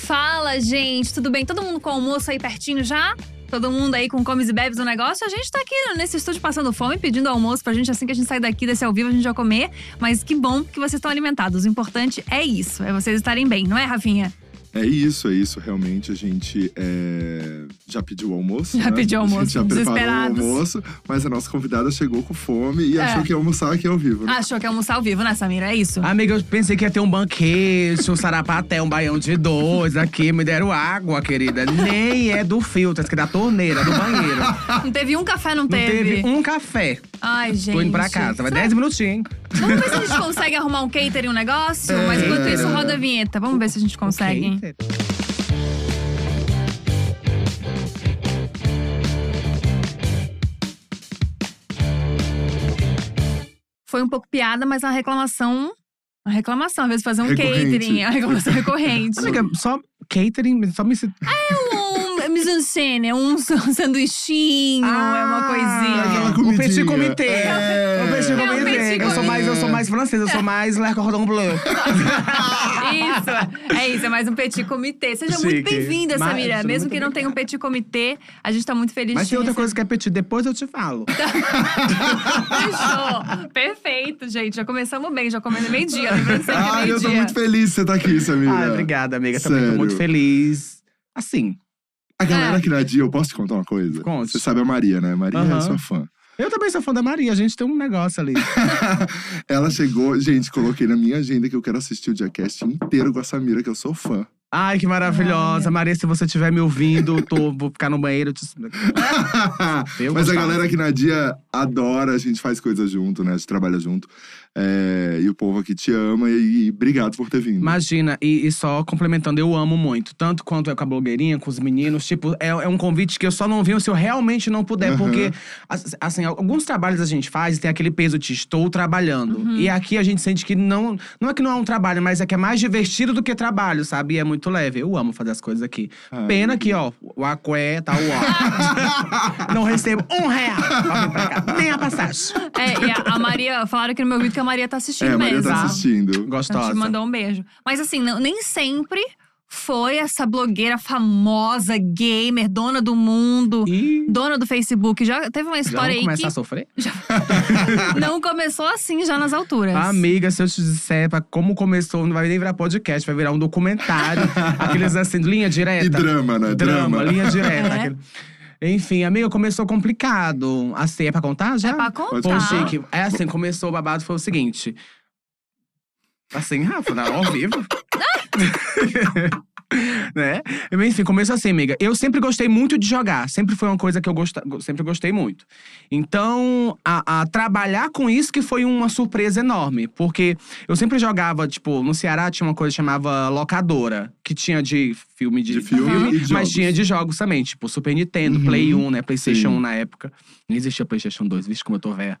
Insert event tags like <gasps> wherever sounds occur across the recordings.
Fala, gente, tudo bem? Todo mundo com almoço aí pertinho já? Todo mundo aí com comes e bebes no negócio? A gente tá aqui nesse estúdio passando fome, pedindo almoço pra gente assim que a gente sair daqui desse ao vivo, a gente vai comer. Mas que bom que vocês estão alimentados. O importante é isso, é vocês estarem bem, não é, Rafinha? É isso, é isso. Realmente a gente é, já pediu o almoço. <laughs> Já né? pediu A almoço, gente já preparou o desesperados. almoço, mas a nossa convidada chegou com fome e É. achou que ia almoçar aqui ao vivo. Né? Achou que ia almoçar ao vivo, né, Samira? É isso? Amiga, eu pensei que ia ter um banquete, um sarapaté, um baião de dois aqui. Me deram água, querida. Nem é do filtro, é da torneira, do banheiro. Não teve um café, não Não teve? teve um café. Ai, gente. Tô indo pra casa. Vai Será- 10 minutinhos. Vamos ver se a gente consegue arrumar um catering, um negócio? <laughs> É. Mas enquanto isso, roda a vinheta. Vamos ver se a gente consegue. Foi um pouco piada, mas uma reclamação. Uma reclamação, às vezes fazer um Recorrente. catering, é uma reclamação recorrente. Amiga, só catering, só me. um mise-en-scène, um <laughs> sanduichinho, é uma coisinha. aquela O petit comité. É. O petit É um comité. petit Eu sou mais, eu sou mais francesa, eu sou mais Le Cordon Bleu. Isso, é isso, é mais um petit comitê. Seja muito Chique. bem-vinda, Mas, Samira. muito Mesmo que não tenha um petit comitê, a gente tá muito feliz Mas tem outra coisa que é petit, depois eu te falo. <laughs> Fechou. Perfeito, gente. Já começamos bem, já começamos meio-dia. É Ah, eu tô muito feliz de você estar aqui, Samira. Ai, obrigada, amiga. Também tô Sério. muito feliz. Assim, A galera É. aqui na Dia, eu posso te contar uma coisa? Conte. Você sabe a Maria, né? Maria é Aham. sua fã. eu também sou fã da Maria, a gente tem um negócio ali. <laughs> Ela chegou, gente, coloquei na minha agenda que eu quero assistir o Diacast inteiro com a Samira, que eu sou fã. Ai, que maravilhosa. Maria, se você estiver me ouvindo, tô, vou ficar no banheiro. Te... <laughs> Eu Mas a galera aqui na Dia adora, a gente faz coisas junto, né? A gente trabalha junto. É, e o povo aqui te ama e, e obrigado por ter vindo. Imagina, e, e só complementando, eu amo muito. Tanto quanto é com a blogueirinha, com os meninos. Tipo, é, é um convite que eu só não venho se eu realmente não puder. Aham. Porque, as- assim, alguns trabalhos a gente faz e tem aquele peso de estou trabalhando. E aqui a gente sente que não… Não é que não é um trabalho, mas é que é mais divertido do que trabalho, sabe? E é muito leve. Eu amo fazer as coisas aqui. Ai, Pena que, ó, o aqué tá ó. <laughs> não recebo um real pra vir pra cá. Nem a passagem. É, e a, a Maria, falaram aqui no meu vídeo que a Maria tá assistindo é, a Maria mesmo. tá assistindo. Então Gostosa. te mandou um beijo. Mas assim, não- nem sempre foi essa blogueira famosa, gamer, dona do mundo, E dona do Facebook. Já teve uma já história vamos aí começar que a sofrer? <laughs> não começou assim já nas alturas. Amiga, se eu te disser pra como começou, não vai nem virar podcast, vai virar um documentário. <laughs> aqueles assim, linha direta. E drama, né? Drama, linha direta. É. aquele- Enfim, amiga, começou complicado. Assim, é pra contar já? É pra contar. Pô, contar. Chique, é assim, começou o babado, foi o seguinte. Assim, Rafa, na- ao vivo. <laughs> <laughs> né? Enfim, começou assim, amiga. Eu sempre gostei muito de jogar. Sempre foi uma coisa que eu gosta, go- sempre gostei muito. Então, a, a trabalhar com isso que foi uma surpresa enorme. Porque eu sempre jogava, tipo, no Ceará tinha uma coisa que chamava locadora. Que tinha de filme de, De filme mas jogos. tinha de jogos também. Tipo, Super Nintendo, Uhum. Play 1, né? Playstation Sim. 1 na época. Nem existia Playstation 2, vixe como eu tô velha.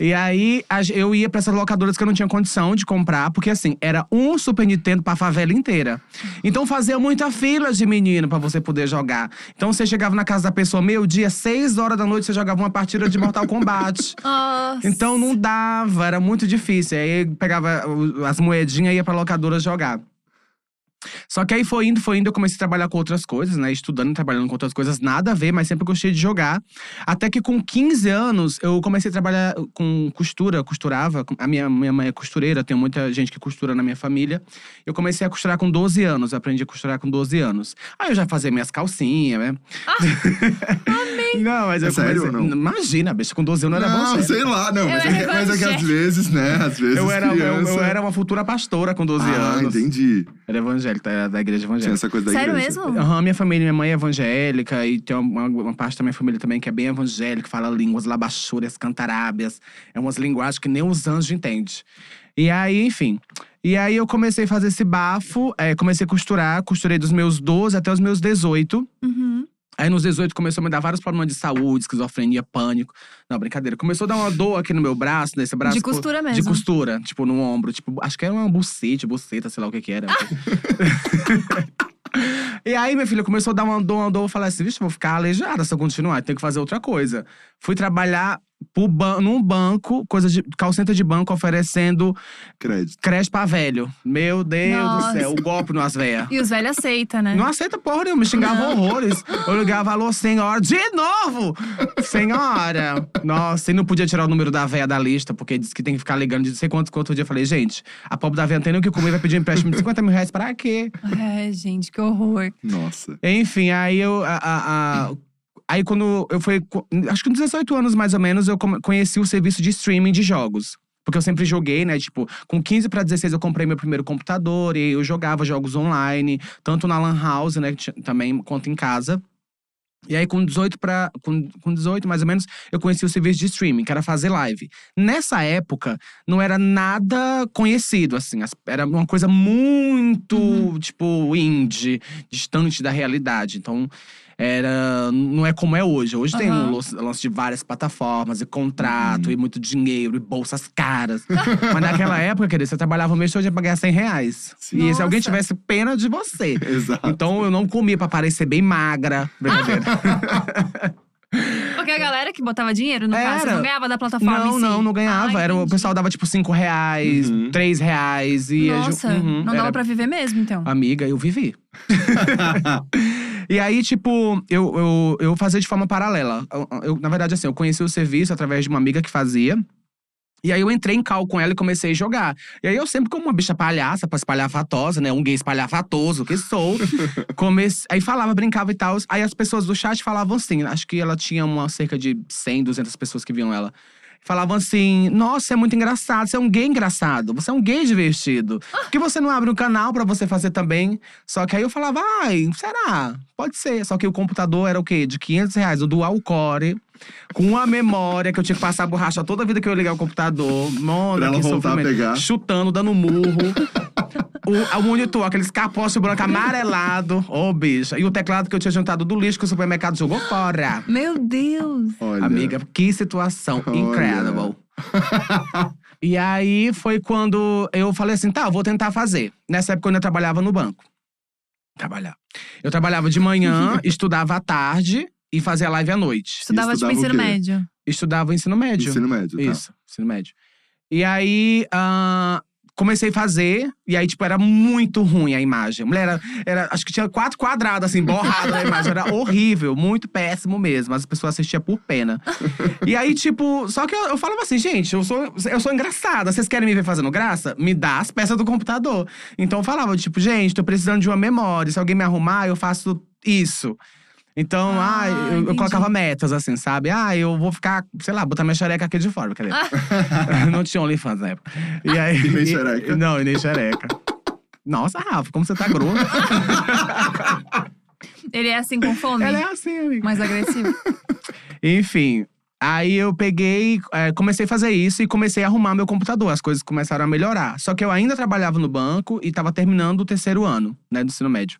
E aí, eu ia pra essas locadoras que eu não tinha condição de comprar, porque assim, era um Super Nintendo pra favela inteira. Então fazia muita fila de menino pra você poder jogar. Então você chegava na casa da pessoa meio-dia, seis horas da noite, você jogava uma partida de Mortal Kombat. <laughs> Nossa. Então não dava, era muito difícil. Aí pegava as moedinhas e ia pra locadora jogar. Só que aí foi indo, foi indo, eu comecei a trabalhar com outras coisas, né? Estudando e trabalhando com outras coisas, nada a ver, mas sempre gostei de jogar. Até que com 15 anos, eu comecei a trabalhar com costura, costurava. A minha, minha mãe é costureira, tem muita gente que costura na minha família. Eu comecei a costurar com 12 anos, aprendi a costurar com 12 anos. Aí eu já fazia minhas calcinhas, né? <laughs> Não, mas eu É sério comecei. ou não? Imagina, bicho, com 12 anos eu era Não, bom. sei lá, não. Mas é, mas é que às vezes, né? Às vezes Eu era, eu, criança… eu era uma futura pastora com 12 ah, anos. entendi. Era evangélica, era da igreja Tinha evangélica. essa coisa da Sério igreja. mesmo? Aham, minha família, minha mãe é evangélica e tem uma, uma parte da minha família também que é bem evangélica, fala línguas labachúrias, cantarábias. É umas linguagens que nem os anjos entendem. E aí, enfim. E aí eu comecei a fazer esse bafo, é, comecei a costurar, costurei dos meus 12 até os meus 18. Uhum. Aí nos 18 começou a me dar vários problemas de saúde, esquizofrenia, pânico. Não, brincadeira. Começou a dar uma dor aqui no meu braço, nesse braço. De costura mesmo. De costura, tipo, no ombro. Tipo, acho que era uma bucete, buceta, sei lá o que que era. <laughs> e aí, minha filha, começou a dar uma dor, uma dor. Eu falei assim, vixe, vou ficar aleijada se eu continuar. Tenho que fazer outra coisa. Fui trabalhar ban num banco, coisa de call de banco oferecendo Crédito. creche pra velho. Meu Deus Nossa. do céu, o golpe nas velhas. E os velhos aceitam, né? Não aceita porra nenhuma, me xingava horrores. Eu ligava, alô, senhora, de novo! Senhora! Nossa, e não podia tirar o número da véia da lista, porque disse que tem que ficar ligando de não sei quantos quantos dia. Eu falei, gente, a pobre da véia não tem nem o que comer, vai pedir um empréstimo de 50 mil reais pra quê? Ai, gente, que horror. Nossa. Enfim, aí eu. a- a- a- aí quando eu fui. Acho que com 18 anos, mais ou menos, eu conheci o serviço de streaming de jogos. Porque eu sempre joguei, né? Tipo, com 15 pra 16 eu comprei meu primeiro computador e eu jogava jogos online, tanto na Lan House, né? Também quanto em casa. E aí, com 18 para com, com 18, mais ou menos, eu conheci o serviço de streaming, que era fazer live. Nessa época, não era nada conhecido, assim. as- Era uma coisa muito, tipo, indie, distante da realidade. Então, era. Não é como é hoje. Hoje tem Aham. um lance- de várias plataformas, e contrato, e muito dinheiro, e bolsas caras. <laughs> Mas naquela época, querido, você trabalhava o mês todo pra ganhar 100 reais. Sim. E se alguém Nossa. tivesse pena de você. Exato. Então eu não comia pra parecer bem magra. Brincadeira. <laughs> Porque a galera que botava dinheiro no caso, Era. não ganhava da plataforma em não, si. não, não ganhava. Ah, Era, o pessoal dava tipo 5 reais, Uhum. 3 reais. E Nossa, gente- Uhum, não dava era- pra viver mesmo, então. Amiga, eu vivi. <laughs> E aí, tipo, eu, eu, eu fazia de forma paralela. Eu, eu, na verdade, assim, eu conheci o serviço através de uma amiga que fazia. E aí eu entrei em cal com ela e comecei a jogar. E aí eu sempre, como uma bicha palhaça, pra espalhafatosa, né? Um gay espalhafatoso que sou. <laughs> comece... Aí falava, brincava e tal. Aí as pessoas do chat falavam assim, acho que ela tinha uma cerca de 100, 200 pessoas que viam ela. Falavam assim: Nossa, é muito engraçado, você é um gay engraçado, você é um gay divertido. Por que você não abre um canal pra você fazer também? Só que aí eu falava: Ai, será? Pode ser. Só que o computador era o quê? De 500 reais, o dual core. Com uma memória que eu tinha que passar borracha toda a vida que eu ligar o computador. Mona, Pra ela voltar a pegar. Chutando, dando murro. <laughs> o, o monitor, aqueles capote branco amarelado. Ô, bicha. E o teclado que eu tinha juntado do lixo que o supermercado jogou fora. Meu Deus! Olha. Amiga, que situação Olha. incredible. <laughs> e aí foi quando eu falei assim: tá, eu vou tentar fazer. Nessa época eu ainda trabalhava no banco. Trabalhar. Eu trabalhava de manhã, <laughs> estudava à tarde e fazia live à noite. Estudava, tipo, estudava o ensino médio. Estudava ensino médio. Ensino médio, tá? Isso, ensino médio. E aí, ah, comecei a fazer, e aí, tipo, era muito ruim a imagem. Mulher era, era- acho que tinha quatro quadrados, assim, borrado na imagem. Era horrível, muito péssimo mesmo. As pessoas assistiam por pena. e aí, tipo, só que eu, eu falava assim, gente, eu sou, eu sou engraçada. Vocês querem me ver fazendo graça? Me dá as peças do computador. Então eu falava, tipo, gente, tô precisando de uma memória. Se alguém me arrumar, eu faço isso. Então, Ah, ah, eu- eu, colocava metas, assim, sabe? Ah, eu vou ficar, sei lá, botar minha xereca aqui de fora. Cadê? <laughs> não tinha OnlyFans na época. E, aí, <laughs> E nem xereca. Não, e nem xereca. Nossa, Rafa, como você tá grossa. <laughs> Ele é assim com fome? Ela é assim, amiga. Mais agressivo. Enfim, aí eu peguei, é, comecei a fazer isso e comecei a arrumar meu computador. As coisas começaram a melhorar. Só que eu ainda trabalhava no banco e tava terminando o terceiro ano, né, do ensino médio.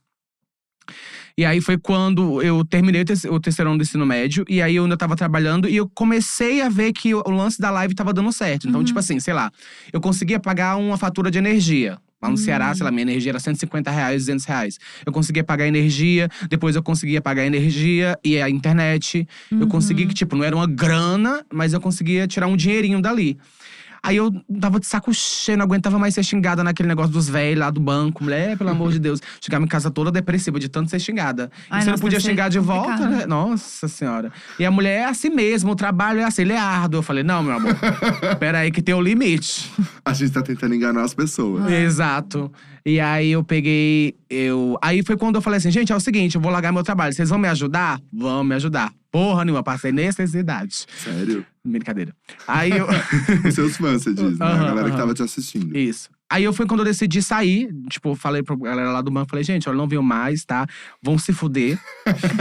E aí foi quando eu terminei o terce- o terceiro ano do ensino médio. E aí eu ainda tava trabalhando. E eu comecei a ver que o lance da live tava dando certo. Então, Uhum. tipo assim, sei lá. Eu conseguia pagar uma fatura de energia. Lá no Hum. Ceará, sei lá, minha energia era 150 reais, 200 reais. Eu conseguia pagar energia. Depois eu conseguia pagar energia e a internet. Eu Uhum. consegui que, tipo, não era uma grana, mas eu conseguia tirar um dinheirinho dali. Aí eu tava de saco cheio, não aguentava mais ser xingada naquele negócio dos velhos lá do banco. Mulher, pelo amor de Deus. Chegava em casa toda depressiva de tanto ser xingada. Ai, e você nossa, não podia ser xingar de volta, né? Nossa senhora. E a mulher é assim mesmo, o trabalho é assim, ele é árduo. Eu falei, não, meu amor, <laughs> peraí que tem o limite. A gente tá tentando enganar as pessoas. Ah. Exato. E aí eu peguei. Eu... Aí foi quando eu falei assim, gente, é o seguinte, eu vou largar meu trabalho. Vocês vão me ajudar? Vão me ajudar. Porra nenhuma, passei necessidade. Sério? Brincadeira. Aí eu. <laughs> Os seus fãs, você diz, né? A galera que tava te assistindo. Isso. Aí eu foi quando eu decidi sair. Tipo, falei pra galera lá do banco, falei, gente, olha, não venho mais, tá? Vão se fuder.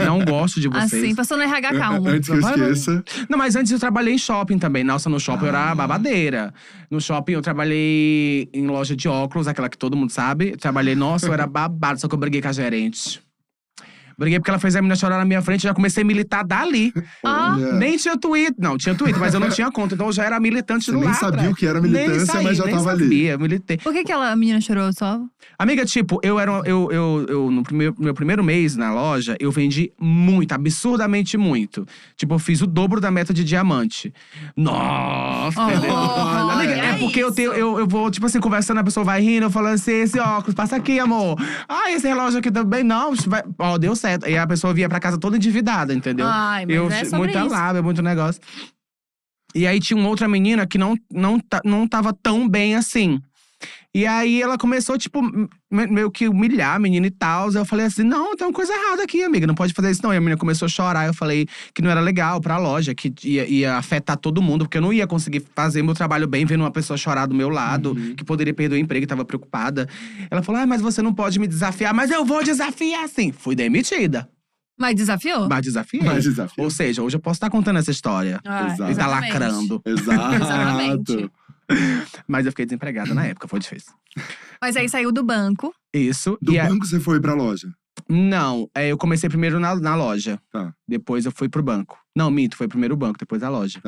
não gosto de vocês. Assim, passou no RH calmo. <laughs> Antes que eu esqueça. Não, mas antes eu trabalhei em shopping também. Nossa, no shopping eu era Ah. babadeira. No shopping eu trabalhei em loja de óculos, aquela que todo mundo sabe. Trabalhei, nossa, eu era <laughs> babado, só que eu briguei com a gerente. Briguei porque ela fez a menina chorar na minha frente, já comecei a militar dali. Ah, Nem tinha Twitter. Não, tinha Twitter, mas eu não tinha conta. Então eu já era militante Você do nem lado. sabia o que era Nem militância, saí, mas já nem tava ali. sabia, militei. por que aquela menina chorou só? Amiga, tipo, eu era. Eu, eu, eu, no primeiro, meu primeiro mês na loja, eu vendi muito, absurdamente muito. Tipo, eu fiz o dobro da meta de diamante. Nossa, Oh, entendeu? olha Amiga, é porque eu tenho. Eu, eu vou, tipo assim, conversando, a pessoa vai rindo, eu falando assim, esse óculos, passa aqui, amor. Ah, esse relógio aqui também, não. vai- Ó, deu certo. E a pessoa vinha pra casa toda endividada, entendeu? Ai, mas eu, é sobre muita isso. lábia, muito negócio. E aí tinha uma outra menina que não, não, não tava tão bem assim. E aí ela começou, tipo, me- meio que humilhar a menina e tal. Eu falei assim: não, tem uma coisa errada aqui, amiga. Não pode fazer isso, não. E a menina começou a chorar. Eu falei que não era legal pra loja, que ia, ia afetar todo mundo, porque eu não ia conseguir fazer meu trabalho bem vendo uma pessoa chorar do meu lado, que poderia perder o emprego tava preocupada. Ela falou: ah, mas você não pode me desafiar. Mas eu vou desafiar sim. Fui demitida. Mas desafiou? Mas desafiei. Mas desafio. Ou seja, hoje eu posso estar contando essa história. Ah, Exato. E tá exatamente. lacrando. Exatamente. <laughs> Mas eu fiquei desempregada na época, foi difícil. Mas aí saiu do banco. Isso. Do e a- banco você foi pra loja? Não, é, eu comecei primeiro na, na loja. Tá. Depois eu fui pro banco. Não, minto, foi primeiro o banco, depois a loja.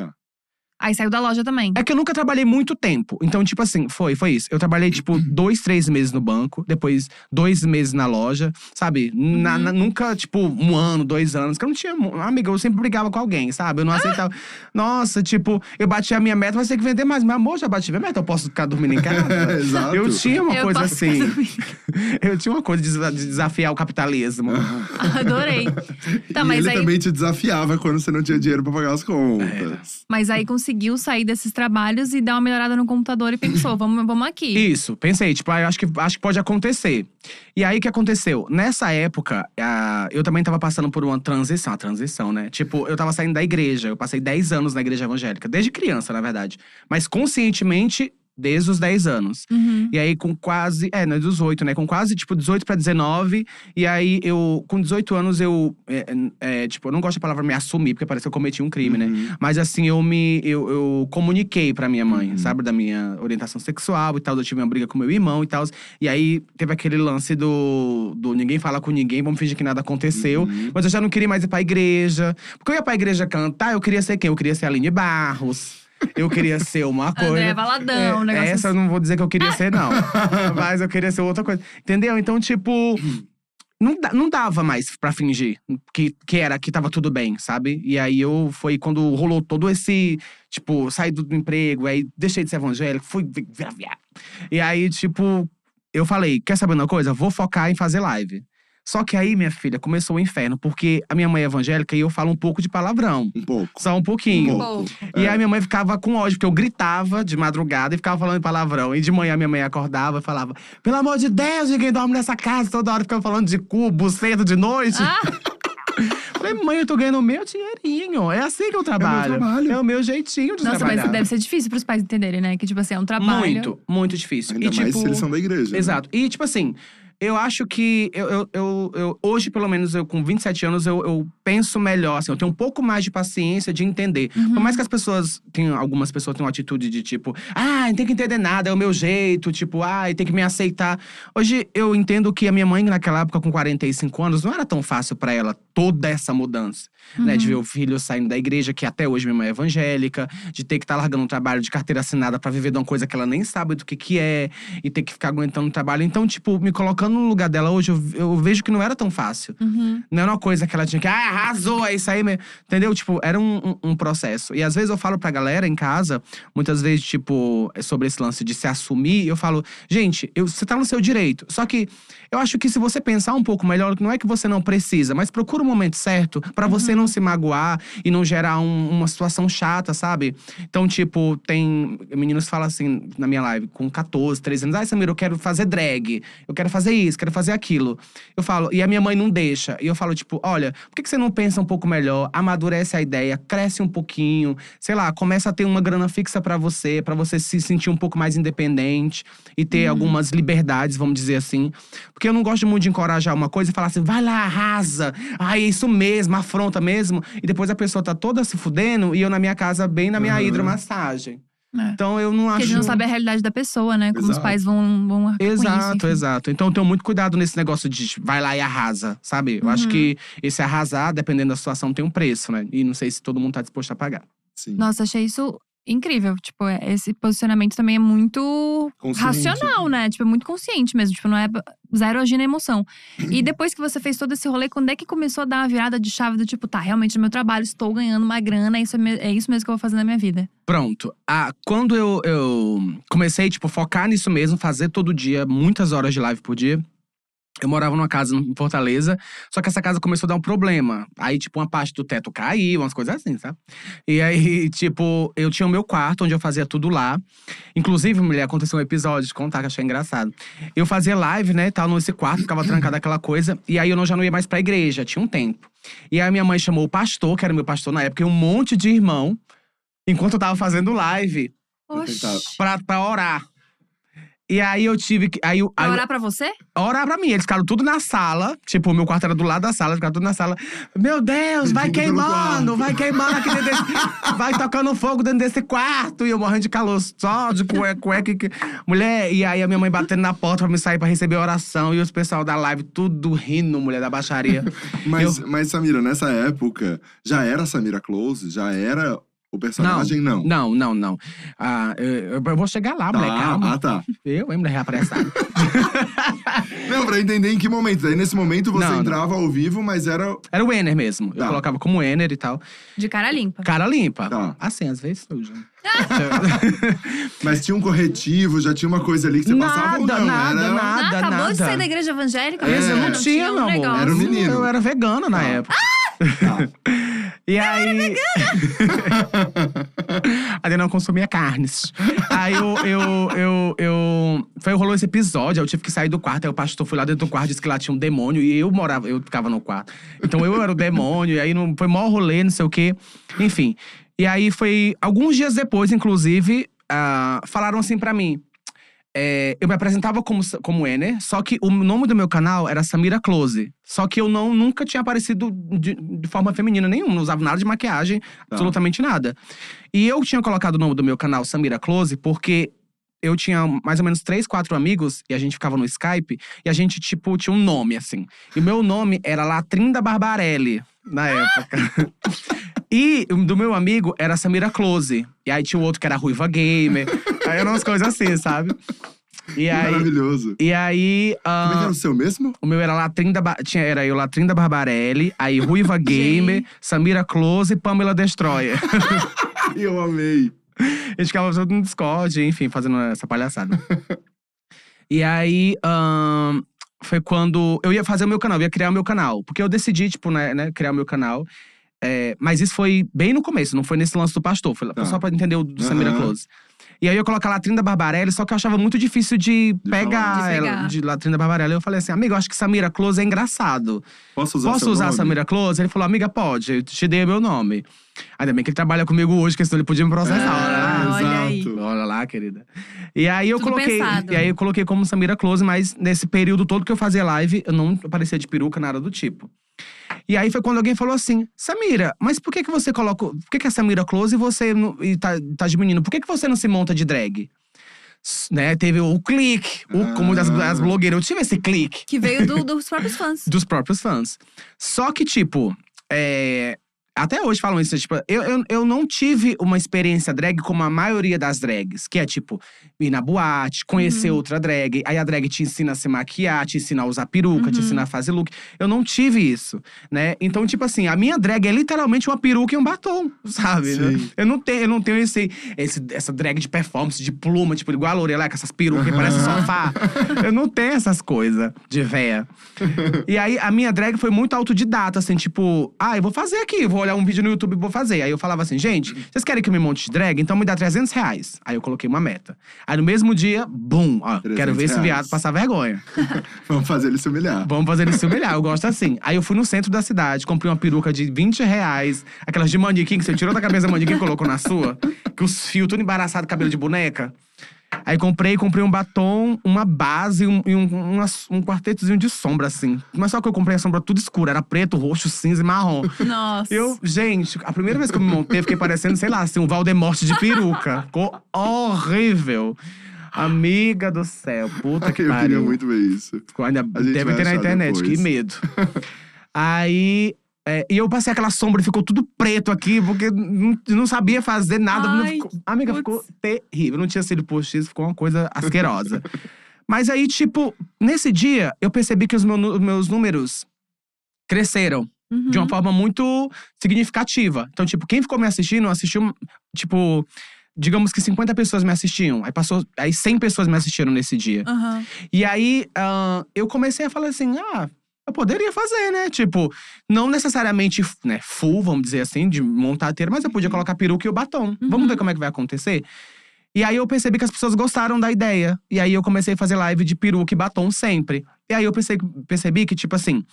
Aí saiu da loja também. É que eu nunca trabalhei muito tempo. Então, tipo assim, foi, foi isso. Eu trabalhei, tipo, dois, três meses no banco, depois dois meses na loja, sabe? Na- Uhum. na- nunca, tipo, um ano, dois anos. Que eu não tinha. Amiga, eu sempre brigava com alguém, sabe? Eu não aceitava. Nossa, tipo, eu bati a minha meta, mas tem que vender mais. Meu amor, já bati a minha meta, eu posso ficar dormindo em <laughs> casa. Exato. Eu tinha uma Eu coisa posso assim. ficar <laughs> Eu tinha uma coisa de desa- de desafiar o capitalismo. Adorei. <laughs> Tá, e mas ele aí, também te desafiava quando você não tinha dinheiro pra pagar as contas. mas aí conseguiu sair desses trabalhos e dar uma melhorada no computador e pensou, vamos, vamos aqui. Isso, pensei, tipo, ah, acho que, acho que pode acontecer. E aí, o que aconteceu? Nessa época, ah, eu também tava passando por uma transição, a transição, né? Tipo, eu tava saindo da igreja, eu passei 10 anos na igreja evangélica, desde criança, na verdade. Mas conscientemente, desde os 10 anos. Uhum. E aí, com quase. É, não é 18, né? Com quase, tipo, 18 pra 19. E aí, eu. Com 18 anos, eu. é, é, tipo, eu não gosto da palavra me assumir, porque parece que eu cometi um crime, né? Uhum. Mas assim, eu me. Eu, eu comuniquei pra minha mãe, Uhum. sabe? Da minha orientação sexual e tal. Eu tive uma briga com meu irmão e tal. E aí teve aquele lance do, do ninguém fala com ninguém, vamos fingir que nada aconteceu. Uhum. Mas eu já não queria mais ir pra igreja. Porque eu ia pra igreja cantar, eu queria ser quem? Eu queria ser a Aline Barros. Eu queria ser uma coisa. André Valadão, um negócio Essa eu assim. não vou dizer que eu queria ser, não. <laughs> Mas eu queria ser outra coisa. Entendeu? Então, tipo. Não, não dava mais pra fingir que, que era, que tava tudo bem, sabe? E aí eu foi quando rolou todo esse. Tipo, saí do emprego, aí deixei de ser evangélico, fui. E aí, tipo, eu falei: quer saber uma coisa? Vou focar em fazer live. Só que aí, minha filha, começou o inferno, porque a minha mãe é evangélica e eu falo um pouco de palavrão. Um pouco. Só um pouquinho. Um Pouco. E É. aí minha mãe ficava com ódio, porque eu gritava de madrugada e ficava falando palavrão. E de manhã minha mãe acordava e falava: Pelo amor de Deus, ninguém dorme nessa casa, toda hora ficava falando de cu, buceta de noite. Ah, <laughs> Falei, mãe, eu tô ganhando o meu dinheirinho. É assim que eu trabalho. trabalho. É o meu jeitinho de nossa, trabalhar. mas deve ser difícil pros pais entenderem, né? Que, tipo assim, é um trabalho. Muito, muito difícil. Ainda e, mais tipo, se eles são da igreja. né? Exato. E, tipo assim, eu acho que eu, eu, eu, eu- hoje, pelo menos, eu com 27 anos, eu, eu penso melhor, assim, eu tenho um pouco mais de paciência de entender. Uhum. Por mais que as pessoas tenham, algumas pessoas tenham uma atitude de tipo, ah, não tem que entender nada, é o meu jeito, tipo, ah, tem que me aceitar. Hoje eu entendo que a minha mãe, naquela época, com 45 anos, não era tão fácil pra ela toda essa mudança. Né, de ver o filho saindo da igreja, que até hoje minha mãe é evangélica, de ter que estar largando um trabalho de carteira assinada pra viver de uma coisa que ela nem sabe do que que é, e ter que ficar aguentando o trabalho. Então, tipo, me colocando no lugar dela hoje, eu, eu vejo que não era tão fácil. Uhum. Não era uma coisa que ela tinha que, ah, arrasou, é isso aí mesmo. Entendeu? Tipo, era um, um- um processo. E às vezes eu falo pra galera em casa, muitas vezes, tipo, sobre esse lance de se assumir, eu falo, gente, eu- você tá no seu direito. Só que eu acho que se você pensar um pouco melhor, não é que você não precisa, mas procura o momento certo pra você não se magoar e não gerar um- uma situação chata, sabe? Então, tipo, tem. Meninos falam assim na minha live, com 14, 13 anos, ai, Samir, eu quero fazer drag, eu quero fazer isso, quero fazer aquilo. Eu falo, e a minha mãe não deixa. E eu falo, tipo, olha, por que que você não pensa um pouco melhor, amadurece a ideia, cresce um pouquinho, sei lá, começa a ter uma grana fixa pra você, pra você se sentir um pouco mais independente e ter algumas liberdades, vamos dizer assim. Porque eu não gosto muito de encorajar uma coisa e falar assim, vai lá, arrasa. Ai, é isso mesmo, afronta mesmo. E depois a pessoa tá toda se fudendo e eu na minha casa, bem na minha Aham. hidromassagem. É. Então eu não Porque acho. a gente não sabe a realidade da pessoa, né? Como os Exato. pais vão, vão com isso, Exato, exato. Então eu tenho muito cuidado nesse negócio de vai lá e arrasa, sabe? Eu acho Uhum. que esse arrasar, dependendo da situação, tem um preço, né? E não sei se todo mundo tá disposto a pagar. Sim. Nossa, achei isso incrível. Tipo, é- esse posicionamento também é muito Consciente. racional, né? Tipo, é muito consciente mesmo. Tipo, não é zero agir na emoção. E <clears throat> depois que você fez todo esse rolê, quando é que começou a dar uma virada de chave do tipo, tá, realmente no meu trabalho estou ganhando uma grana, isso é, é isso mesmo que eu vou fazer na minha vida. Pronto. Ah, quando eu, eu comecei, tipo, focar nisso mesmo, fazer todo dia, muitas horas de live por dia. Eu morava numa casa em Fortaleza, só que essa casa começou a dar um problema. Aí, tipo, uma parte do teto caiu, umas coisas assim, sabe? E aí, <laughs> tipo, eu tinha o meu quarto, onde eu fazia tudo lá. Inclusive, mulher, aconteceu um episódio, de contar, que eu achei engraçado. Eu fazia live, né, tal, nesse quarto, ficava trancado aquela coisa. E aí, eu não, já não ia mais pra igreja, tinha um tempo. E aí, minha mãe chamou o pastor, que era meu pastor na época, e um monte de irmão, enquanto eu tava fazendo live, Oxi. pra, pra orar. E aí, eu tive que… Aí, eu- Pra aí, orar pra você? orar pra mim. Eles ficaram tudo na sala. Tipo, o meu quarto era do lado da sala, eles ficaram tudo na sala. Meu Deus, vai queimando, vai queimando aqui dentro desse. <laughs> vai tocando fogo dentro desse quarto. E eu morrendo de calor, só de cueca, cueca. que- Mulher, e aí a minha mãe batendo na porta pra me sair pra receber oração. E os pessoal da live tudo rindo, mulher da baixaria. Mas, mas, Samira, nessa época, já era Samira Close? Já era o personagem? Não. Não, não, não. Ah, eu, eu vou chegar lá, Tá, mulher, calma. Ah, tá. Eu, hein, mulher reapressada. <laughs> Não, pra entender em que momento. Daí, nesse momento, você Não, não. entrava ao vivo, mas era… Era o Ener mesmo. Eu Tá. colocava como Ener e tal. De cara limpa. Cara limpa. Tá. Assim, às vezes suja. <laughs> Mas tinha um corretivo, já tinha uma coisa ali que você passava ou Nada, não? nada, era... nada. Ah, acabou de nada. sair da igreja evangélica. É. Esse eu não Não tinha, um meu amor. negócio. Era um menino. Eu era vegana na Tá. época. Tá. E aí. Aí eu <laughs> não consumia carnes. Aí eu, eu, eu, eu. Foi, rolou esse episódio, aí eu tive que sair do quarto. Aí o pastor foi lá dentro do quarto, disse que lá tinha um demônio. E eu morava, eu ficava no quarto. Então eu era o demônio, e aí não, foi mó rolê, não sei o quê. Enfim. E aí foi. Alguns dias depois, inclusive, ah, falaram assim pra mim. É, eu me apresentava como, como Ener, só que o nome do meu canal era Samira Close. Só que eu não, nunca tinha aparecido de, de forma feminina nenhuma, não usava nada de maquiagem, Tá. absolutamente nada. E eu tinha colocado o nome do meu canal Samira Close porque eu tinha mais ou menos três, quatro amigos e a gente ficava no Skype e a gente, tipo, tinha um nome, assim. E o meu nome era Latrinda Barbarelli, na época. <laughs> E o do meu amigo era Samira Close. E aí tinha o outro que era Ruiva Gamer. <laughs> aí eram umas coisas assim, sabe? E aí. Maravilhoso. E aí. Como é que era o seu mesmo? o meu era Latrinda. Tinha, era eu, Latrinda Barbarelli, aí Ruiva <laughs> Gamer, Samira Close e Pamela Destroyer. <laughs> Eu amei. A gente ficava todo no Discord, enfim, fazendo essa palhaçada. e aí, foi quando eu ia fazer o meu canal, eu ia criar o meu canal. Porque eu decidi, tipo, né, né, criar o meu canal. É, mas isso foi bem no começo, não foi nesse lance do pastor. Foi Tá. só pra entender o do Samira Aham. Close. E aí eu ia colocar Latrinda Barbarelli, só que eu achava muito difícil de, De pegar falar. Ela, de Latrinda Barbarelli. Eu falei assim, amigo, eu acho que Samira Close é engraçado. Posso usar Posso usar nome? Samira Close? Ele falou, amiga, pode, eu te dei meu nome. Ainda bem que ele trabalha comigo hoje, que senão ele podia me processar. Né? olha aí. exato. Olha lá, querida. E aí eu Tudo coloquei. pensado. E aí eu coloquei como Samira Close, mas nesse período todo que eu fazia live, eu não aparecia de peruca, nada do tipo. E aí foi quando alguém falou assim: Samira, mas por que, que você coloca. Por que, que é Samira Close e você não, e tá, tá de menino? Por que, que você não se monta de drag? Né, teve o clique, o, como das, Ah. as blogueiras. Eu tive esse clique Que veio do- dos próprios fãs. <laughs> dos próprios fãs. Só que, tipo, é, até hoje falam isso, tipo, eu, eu, eu não tive uma experiência drag como a maioria das drags, que é tipo, ir na boate, conhecer Uhum. outra drag, aí a drag te ensina a se maquiar, te ensina a usar peruca, te Uhum. ensina a fazer look. Eu não tive isso, né? Então, tipo assim, a minha drag é literalmente uma peruca e um batom, <laughs> sabe? Sim. Eu não tenho, eu não tenho esse, esse, essa drag de performance, de pluma, tipo, igual a Lorelai, com essas perucas que parecem <laughs> sofá. Eu não tenho essas coisas de véia. <laughs> E aí, a minha drag foi muito autodidata, assim, tipo, ah, eu vou fazer aqui, vou olhar um vídeo no YouTube e vou fazer. Aí eu falava assim, gente, vocês querem que eu me monte de drag? Então me dá 300 reais. Aí eu coloquei uma meta. Aí no mesmo dia, bum, ó, 300 quero ver esse reais. viado passar vergonha. <laughs> Vamos fazer ele se humilhar. Vamos fazer ele se humilhar, eu gosto assim. Aí eu fui no centro da cidade, comprei uma peruca de 20 reais, aquelas de manequim que você tirou da cabeça da manequim e colocou na sua, que os fios tudo embaraçado, cabelo de boneca. Aí comprei, comprei um batom, uma base um- e um, uma- um quartetozinho de sombra, assim. Mas só que eu comprei a sombra tudo escura. Era preto, roxo, cinza e marrom. Nossa. Eu, gente, a primeira vez que eu me montei, eu fiquei parecendo, sei lá, assim, um Valdemorte de peruca. Ficou horrível. Amiga do céu, puta que Eu pariu. queria muito ver isso. Ficou- Ainda deve ter na internet, depois. que medo. Aí. É, e eu passei aquela sombra e ficou tudo preto aqui, porque não, não sabia fazer nada. Ai, ficou- amiga, putz. ficou terrível. Não tinha sido postiço, ficou uma coisa asquerosa. Mas aí, tipo, nesse dia, eu percebi que os meu meus números cresceram Uhum. de uma forma muito significativa. Então, tipo, quem ficou me assistindo, assistiu, tipo, digamos que 50 pessoas me assistiam. Aí passou, aí 100 pessoas me assistiram nesse dia. Aham. E aí, ah, eu comecei a falar assim, ah, eu poderia fazer, né? Tipo, não necessariamente né, full, vamos dizer assim, de montar a teira, mas eu podia colocar a peruca e o batom. Vamos ver como é que vai acontecer? E aí eu percebi que as pessoas gostaram da ideia. E aí eu comecei a fazer live de peruca e batom sempre. E aí eu percebi, percebi que, tipo assim,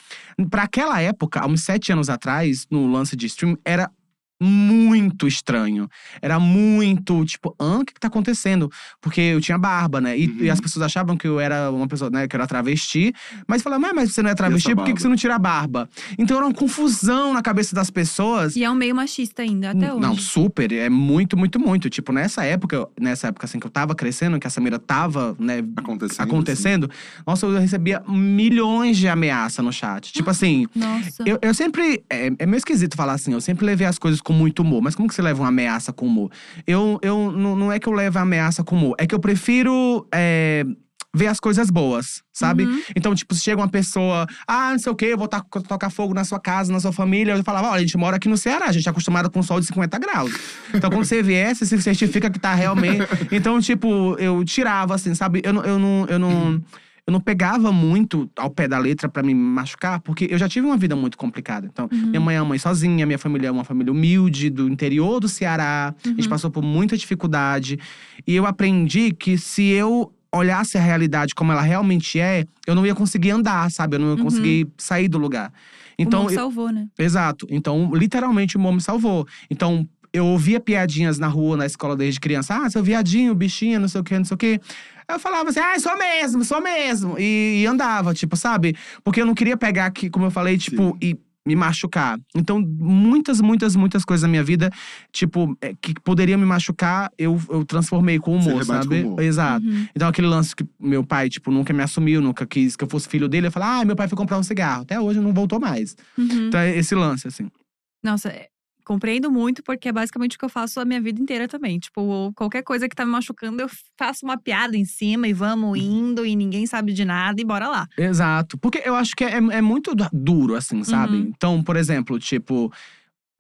pra aquela época, há uns sete anos atrás, no lance de stream, era muito estranho. Era muito, tipo, hã, o que, que tá acontecendo? Porque eu tinha barba, né? E, Uhum. e as pessoas achavam que eu era uma pessoa, né, que eu era travesti. Mas falavam, mas, mas você não é travesti, por que, que você não tira a barba? Então era uma confusão na cabeça das pessoas. E é um meio machista ainda, até hoje. Não, super, é muito, muito, muito. Tipo, nessa época, nessa época assim que eu tava crescendo, que a Samira tava, né, Acontecendo. acontecendo, nossa, eu recebia milhões de ameaças no chat. Tipo assim, Nossa. eu, eu sempre. É, é meio esquisito falar assim, eu sempre levei as coisas com muito humor. Mas como que você leva uma ameaça com humor? Eu, eu não, não é que eu levo a ameaça com humor, é que eu prefiro. é, Ver as coisas boas, sabe? Uhum. Então, tipo, se chega uma pessoa, ah, não sei o quê, eu vou tocar fogo na sua casa, na sua família. Eu falava, olha, a gente mora aqui no Ceará, a gente é acostumado com sol de 50 graus. Então, quando você vier, você se certifica que tá realmente. Então, tipo, eu tirava, assim, sabe? Eu, eu não. Eu não eu não pegava muito ao pé da letra pra me machucar, porque eu já tive uma vida muito complicada. Então, Uhum. minha mãe é uma mãe sozinha, minha família é uma família humilde, do interior do Ceará. A gente Uhum. passou por muita dificuldade. E eu aprendi que se eu olhasse a realidade como ela realmente é, eu não ia conseguir andar, sabe? Eu não ia Uhum. conseguir sair do lugar. Então, Então, eu- salvou, né? Exato. Então, literalmente, o humor me salvou. Então, eu ouvia piadinhas na rua, na escola desde criança. Ah, seu viadinho, bichinha, não sei o quê, não sei o quê. Aí eu falava assim, ah, sou mesmo, sou mesmo. E, e andava, tipo, sabe? Porque eu não queria pegar aqui, como eu falei, tipo, e me machucar. Então, muitas, muitas, muitas coisas na minha vida, tipo, é, que poderiam me machucar, eu, eu transformei com humor, sabe? com humor. Exato. Uhum. Então, aquele lance que meu pai, tipo, nunca me assumiu, nunca quis que eu fosse filho dele. Eu falava, ah, meu pai foi comprar um cigarro. Até hoje não voltou mais. Uhum. Então, é esse lance, assim. Nossa, é, compreendo muito, porque é basicamente o que eu faço a minha vida inteira também. Tipo, qualquer coisa que tá me machucando, eu faço uma piada em cima e vamos indo e ninguém sabe de nada e bora lá. Exato. Porque eu acho que é, é muito du- duro, assim, sabe? Uhum. Então, por exemplo, tipo.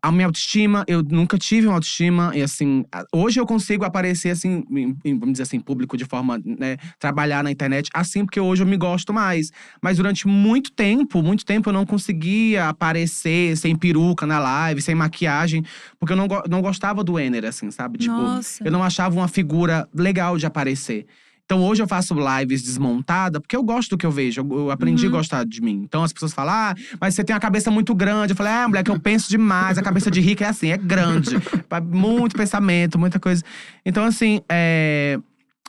A minha autoestima, eu nunca tive uma autoestima. E assim, hoje eu consigo aparecer assim, em- vamos dizer assim, público de forma, né, trabalhar na internet assim, porque hoje eu me gosto mais. Mas durante muito tempo, muito tempo eu não conseguia aparecer sem peruca na live, sem maquiagem, porque eu não, não gostava do Ener, assim, sabe? Tipo, Nossa. eu não achava uma figura legal de aparecer. Então hoje eu faço lives desmontada porque eu gosto do que eu vejo. Eu, eu aprendi a Uhum. gostar de mim. Então as pessoas falam, ah, mas você tem uma cabeça muito grande. Eu falei, ah, moleque, eu penso demais. A cabeça de rica é assim, é grande. <laughs> Muito pensamento, muita coisa. Então, assim, é,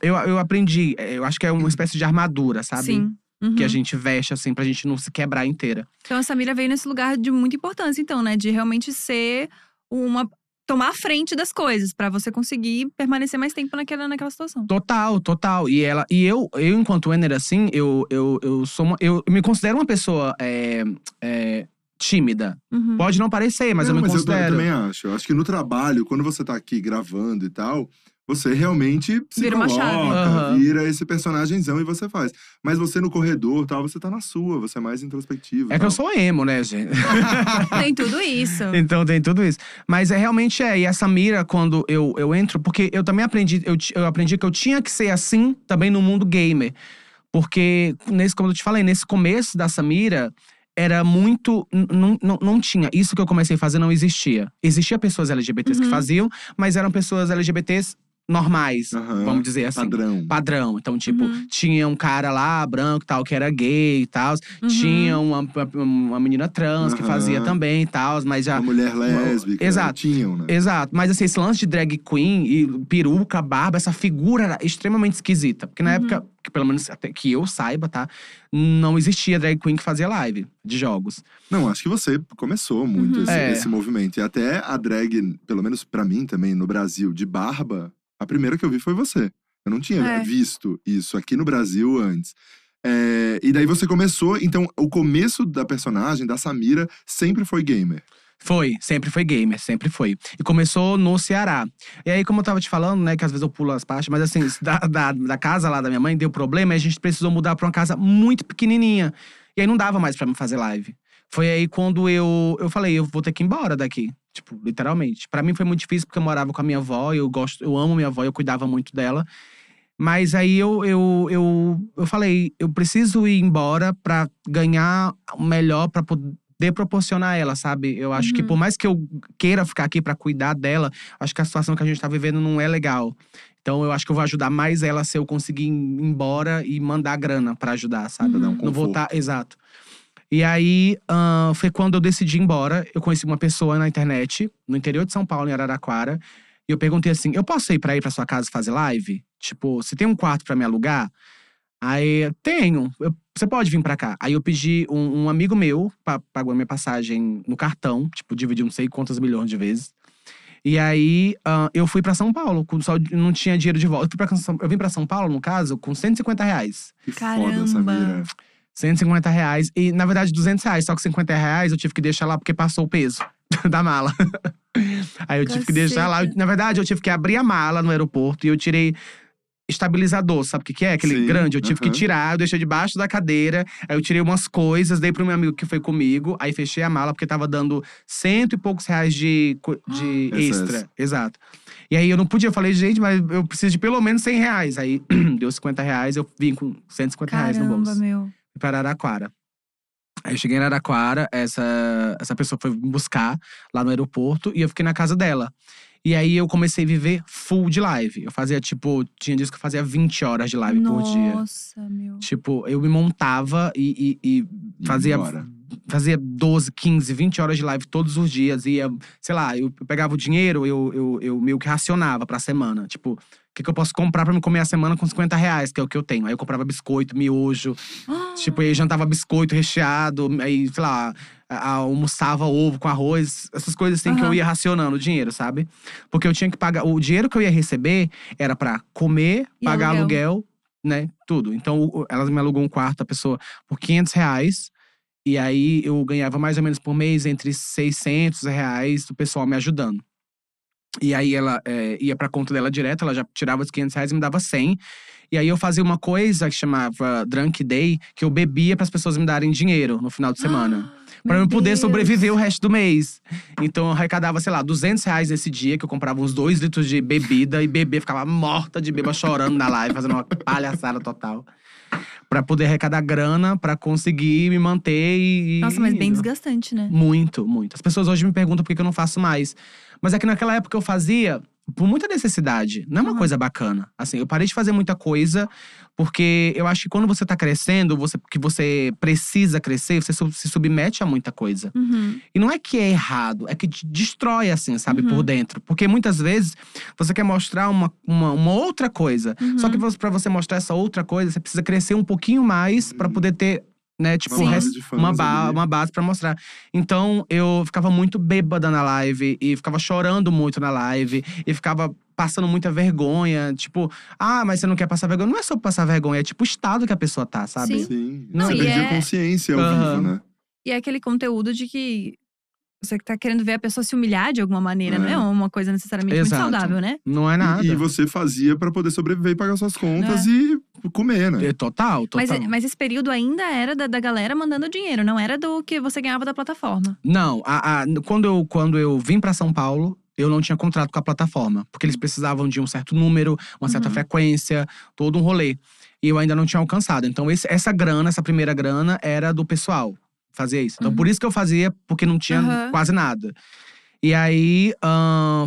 eu, eu aprendi. é, Eu acho que é uma espécie de armadura, sabe? Sim. Uhum. Que a gente veste, assim, pra gente não se quebrar inteira. Então a Samira veio nesse lugar de muita importância, então, né? De realmente ser uma. Tomar a frente das coisas, pra você conseguir permanecer mais tempo naquela, naquela situação. Total, total. E ela, e eu, eu enquanto Enner, assim, eu, eu, eu sou uma, eu me considero uma pessoa é, é, tímida. Uhum. Pode não parecer, mas Não, eu me mas eu, considero. também acho. Eu acho que no trabalho, quando você tá aqui gravando e tal, você realmente se Vira uma coloca, chave. Aham. vira esse personagemzão e você faz. Mas você no corredor, tal, você tá na sua, você é mais introspectivo. É que tal. eu sou emo, né, gente? <laughs> Tem tudo isso. <laughs> então tem tudo isso. Mas é realmente é. E essa mira, quando eu, eu entro, porque eu também aprendi, eu, eu aprendi que eu tinha que ser assim também no mundo gamer. Porque, nesse, como eu te falei, nesse começo da Samira, era muito. Não, não, não tinha. Isso que eu comecei a fazer não existia. Existia pessoas LGBTs que Uhum. faziam, mas eram pessoas LGBTs normais, Aham. vamos dizer assim. Padrão. Padrão. Então, tipo, Uhum. tinha um cara lá, branco e tal, que era gay e tal. Uhum. Tinha uma, uma menina trans que fazia também e tal, mas já. Uma mulher lésbica. Exato. Tinham, né? Exato, mas assim, esse lance de drag queen e peruca, barba, essa figura era extremamente esquisita. Porque na Uhum. época, que pelo menos até que eu saiba, tá? Não existia drag queen que fazia live de jogos. Não, acho que você começou muito Uhum. esse, É. esse movimento. E até a drag, pelo menos pra mim também, no Brasil, de barba, a primeira que eu vi foi você. Eu não tinha É. visto isso aqui no Brasil antes. É, e daí você começou, então o começo da personagem, da Samira, sempre foi gamer. Foi, sempre foi gamer, sempre foi. E começou no Ceará. E aí, como eu tava te falando, né, que às vezes eu pulo as partes, mas assim, da, da, da casa lá da minha mãe deu problema e a gente precisou mudar pra uma casa muito pequenininha. E aí não dava mais pra me fazer live. Foi aí quando eu, eu falei, eu vou ter que ir embora daqui. Tipo, literalmente. Pra mim foi muito difícil porque eu morava com a minha avó, eu gosto, eu amo minha avó, eu cuidava muito dela. Mas aí eu, eu, eu, eu falei, eu preciso ir embora pra ganhar o melhor pra poder proporcionar a ela, sabe? Eu acho que Uhum. por mais que eu queira ficar aqui pra cuidar dela, acho que a situação que a gente tá vivendo não é legal. Então eu acho que eu vou ajudar mais ela se eu conseguir ir embora e mandar grana pra ajudar, sabe? Uhum. Um Não vou estar. Exato. E aí, ahn, foi quando eu decidi ir embora. Eu conheci uma pessoa na internet, no interior de São Paulo, em Araraquara. E eu perguntei assim: eu posso ir pra ir pra sua casa fazer live? Tipo, você tem um quarto pra me alugar? Aí, tenho. Eu- você pode vir pra cá. Aí eu pedi um, um amigo meu, pa- pagou a minha passagem no cartão, tipo, dividiu não sei quantas milhões de vezes. E aí, ahn, eu fui pra São Paulo, com só não tinha dinheiro de volta. Eu, fui pra São- eu vim pra São Paulo, no caso, com 150 reais. Que Caramba. foda, Samira. 150 reais. E, na verdade, 200 reais. Só que 50 reais eu tive que deixar lá porque passou o peso <laughs> da mala. Aí eu tive que deixar lá. Na verdade, eu tive que abrir a mala no aeroporto e eu tirei estabilizador, sabe o que, que é? Aquele Sim, grande. Eu tive que tirar, eu deixei debaixo da cadeira. Aí eu tirei umas coisas, dei pro meu amigo que foi comigo. Aí fechei a mala, porque tava dando cento e poucos reais de, de <gasps> Excesso. extra. Exato. E aí eu não podia, eu falei, gente, mas eu preciso de pelo menos 100 reais. Aí <clears throat> deu 50 reais, eu vim com 150 reais no Caramba, bolso meu. Para Araraquara. Aí eu cheguei em Araraquara, essa, essa pessoa foi me buscar lá no aeroporto e eu fiquei na casa dela. E aí eu comecei a viver full de live. Eu fazia, tipo, tinha dias que eu fazia 20 horas de live por dia. Nossa, meu. Tipo, eu me montava e, e- e fazia, embora. fazia 12, 15, 20 horas de live todos os dias. Ia, sei lá, eu pegava o dinheiro, eu, eu, eu meio que racionava pra semana. Tipo, que, que eu posso comprar pra me comer a semana com 50 reais, que é o que eu tenho. Aí eu comprava biscoito, miojo. Tipo, aí jantava biscoito recheado, aí, sei lá, almoçava ovo com arroz, essas coisas assim que eu ia racionando o dinheiro, sabe? Porque eu tinha que pagar. O dinheiro que eu ia receber era pra comer, E pagar aluguel. aluguel. né? Tudo. Então, elas me alugou um quarto, a pessoa, por 500 reais. E aí eu ganhava mais ou menos por mês entre 600 reais do pessoal me ajudando. E aí ela é, ia pra conta dela direto, ela já tirava os 500 reais e me dava 100. E aí eu fazia uma coisa que chamava Drunk Day, que eu bebia para as pessoas me darem dinheiro no final de semana. Pra Meu eu poder Deus. sobreviver o resto do mês. Então eu arrecadava, sei lá, 200 reais nesse dia, que eu comprava uns dois litros de bebida e bebê ficava morta de beba chorando na live, fazendo uma palhaçada total. Pra poder arrecadar grana, pra conseguir me manter e. Nossa, mas bem desgastante, né? Muito, muito. As pessoas hoje me perguntam por que eu não faço mais. Mas é que naquela época eu fazia por muita necessidade. Não é uma Uhum. coisa bacana. Assim, eu parei de fazer muita coisa porque eu acho que quando você tá crescendo, você, que você precisa crescer, você se submete a muita coisa. Uhum. E não é que é errado, é que te destrói, assim, sabe, Uhum. por dentro. Porque muitas vezes você quer mostrar uma, uma, uma outra coisa. Só Uhum. que você- pra você mostrar essa outra coisa, você precisa crescer um pouquinho mais pra poder ter, né, tipo, Uma base uma, ba ali. uma base pra mostrar. Então, eu ficava muito bêbada na live e ficava chorando muito na live e ficava passando muita vergonha. Tipo, ah, mas você não quer passar vergonha? Não é só passar vergonha, é tipo o estado que a pessoa tá, sabe? Sim. Sim. Não, você perdia é- consciência ao Aham. vivo, né? E é aquele conteúdo de que você tá querendo ver a pessoa se humilhar de alguma maneira. É. Não é uma coisa necessariamente Exato. muito saudável, né? Não é nada. E, e você fazia pra poder sobreviver e pagar suas contas É. e comer, né? É Total, total. Mas, mas esse período ainda era da, da galera mandando dinheiro, não era do que você ganhava da plataforma. Não, a- a- quando, eu, quando eu vim pra São Paulo, eu não tinha contrato com a plataforma. Porque eles precisavam de um certo número, uma certa Uhum. frequência, todo um rolê. E eu ainda não tinha alcançado. Então, esse- essa grana, essa primeira grana, era do pessoal. Fazer isso. Então, Uhum. por isso que eu fazia, porque não tinha Aham. quase nada. E aí,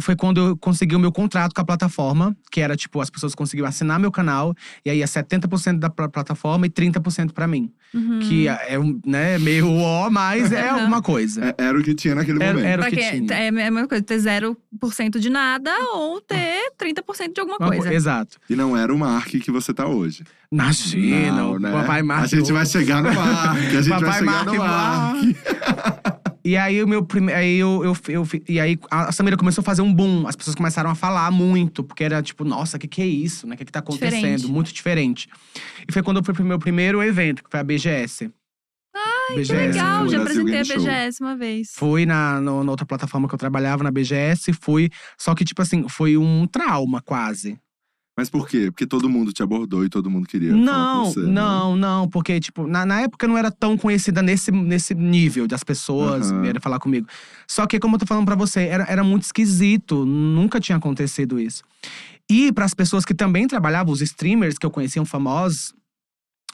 foi quando eu consegui o meu contrato com a plataforma, que era tipo, as pessoas conseguiam assinar meu canal, e aí é 70% da pla- plataforma e 30% pra mim. Uhum. Que é, um, né, meio ó, mas é alguma coisa. É- Era o que tinha naquele Era- momento. era o que tinha. É a mesma coisa, ter 0% de nada ou ter 30% de alguma Uma coisa. co- Exato. E não era o Mark que você tá hoje. Imagina, Não, o né? papai Mark. A gente vai chegar no Mark. A gente vai Papai chegar Mark no Mark. <laughs> E aí o meu primeiro. Aí eu, eu, eu, E aí a Samira começou a fazer um boom. As pessoas começaram a falar muito, porque era tipo, nossa, o que, que é isso? né? O que, que tá acontecendo? Diferente. Muito diferente. E foi quando eu fui pro meu primeiro evento, que foi a BGS. Ai, Que legal, já apresentei a Show. BGS uma vez. Fui na, no- na outra plataforma que eu trabalhava, na BGS, fui. Só que, tipo assim, foi um trauma quase. Mas por quê? Porque todo mundo te abordou e todo mundo queria falar Não, com você. né? não, não, porque, tipo, na, na época eu não era tão conhecida nesse, nesse nível das pessoas Aham. vierem falar comigo. Só que, como eu tô falando pra você, era, era muito esquisito, nunca tinha acontecido isso. E para as pessoas que também trabalhavam, os streamers que eu conhecia famosos,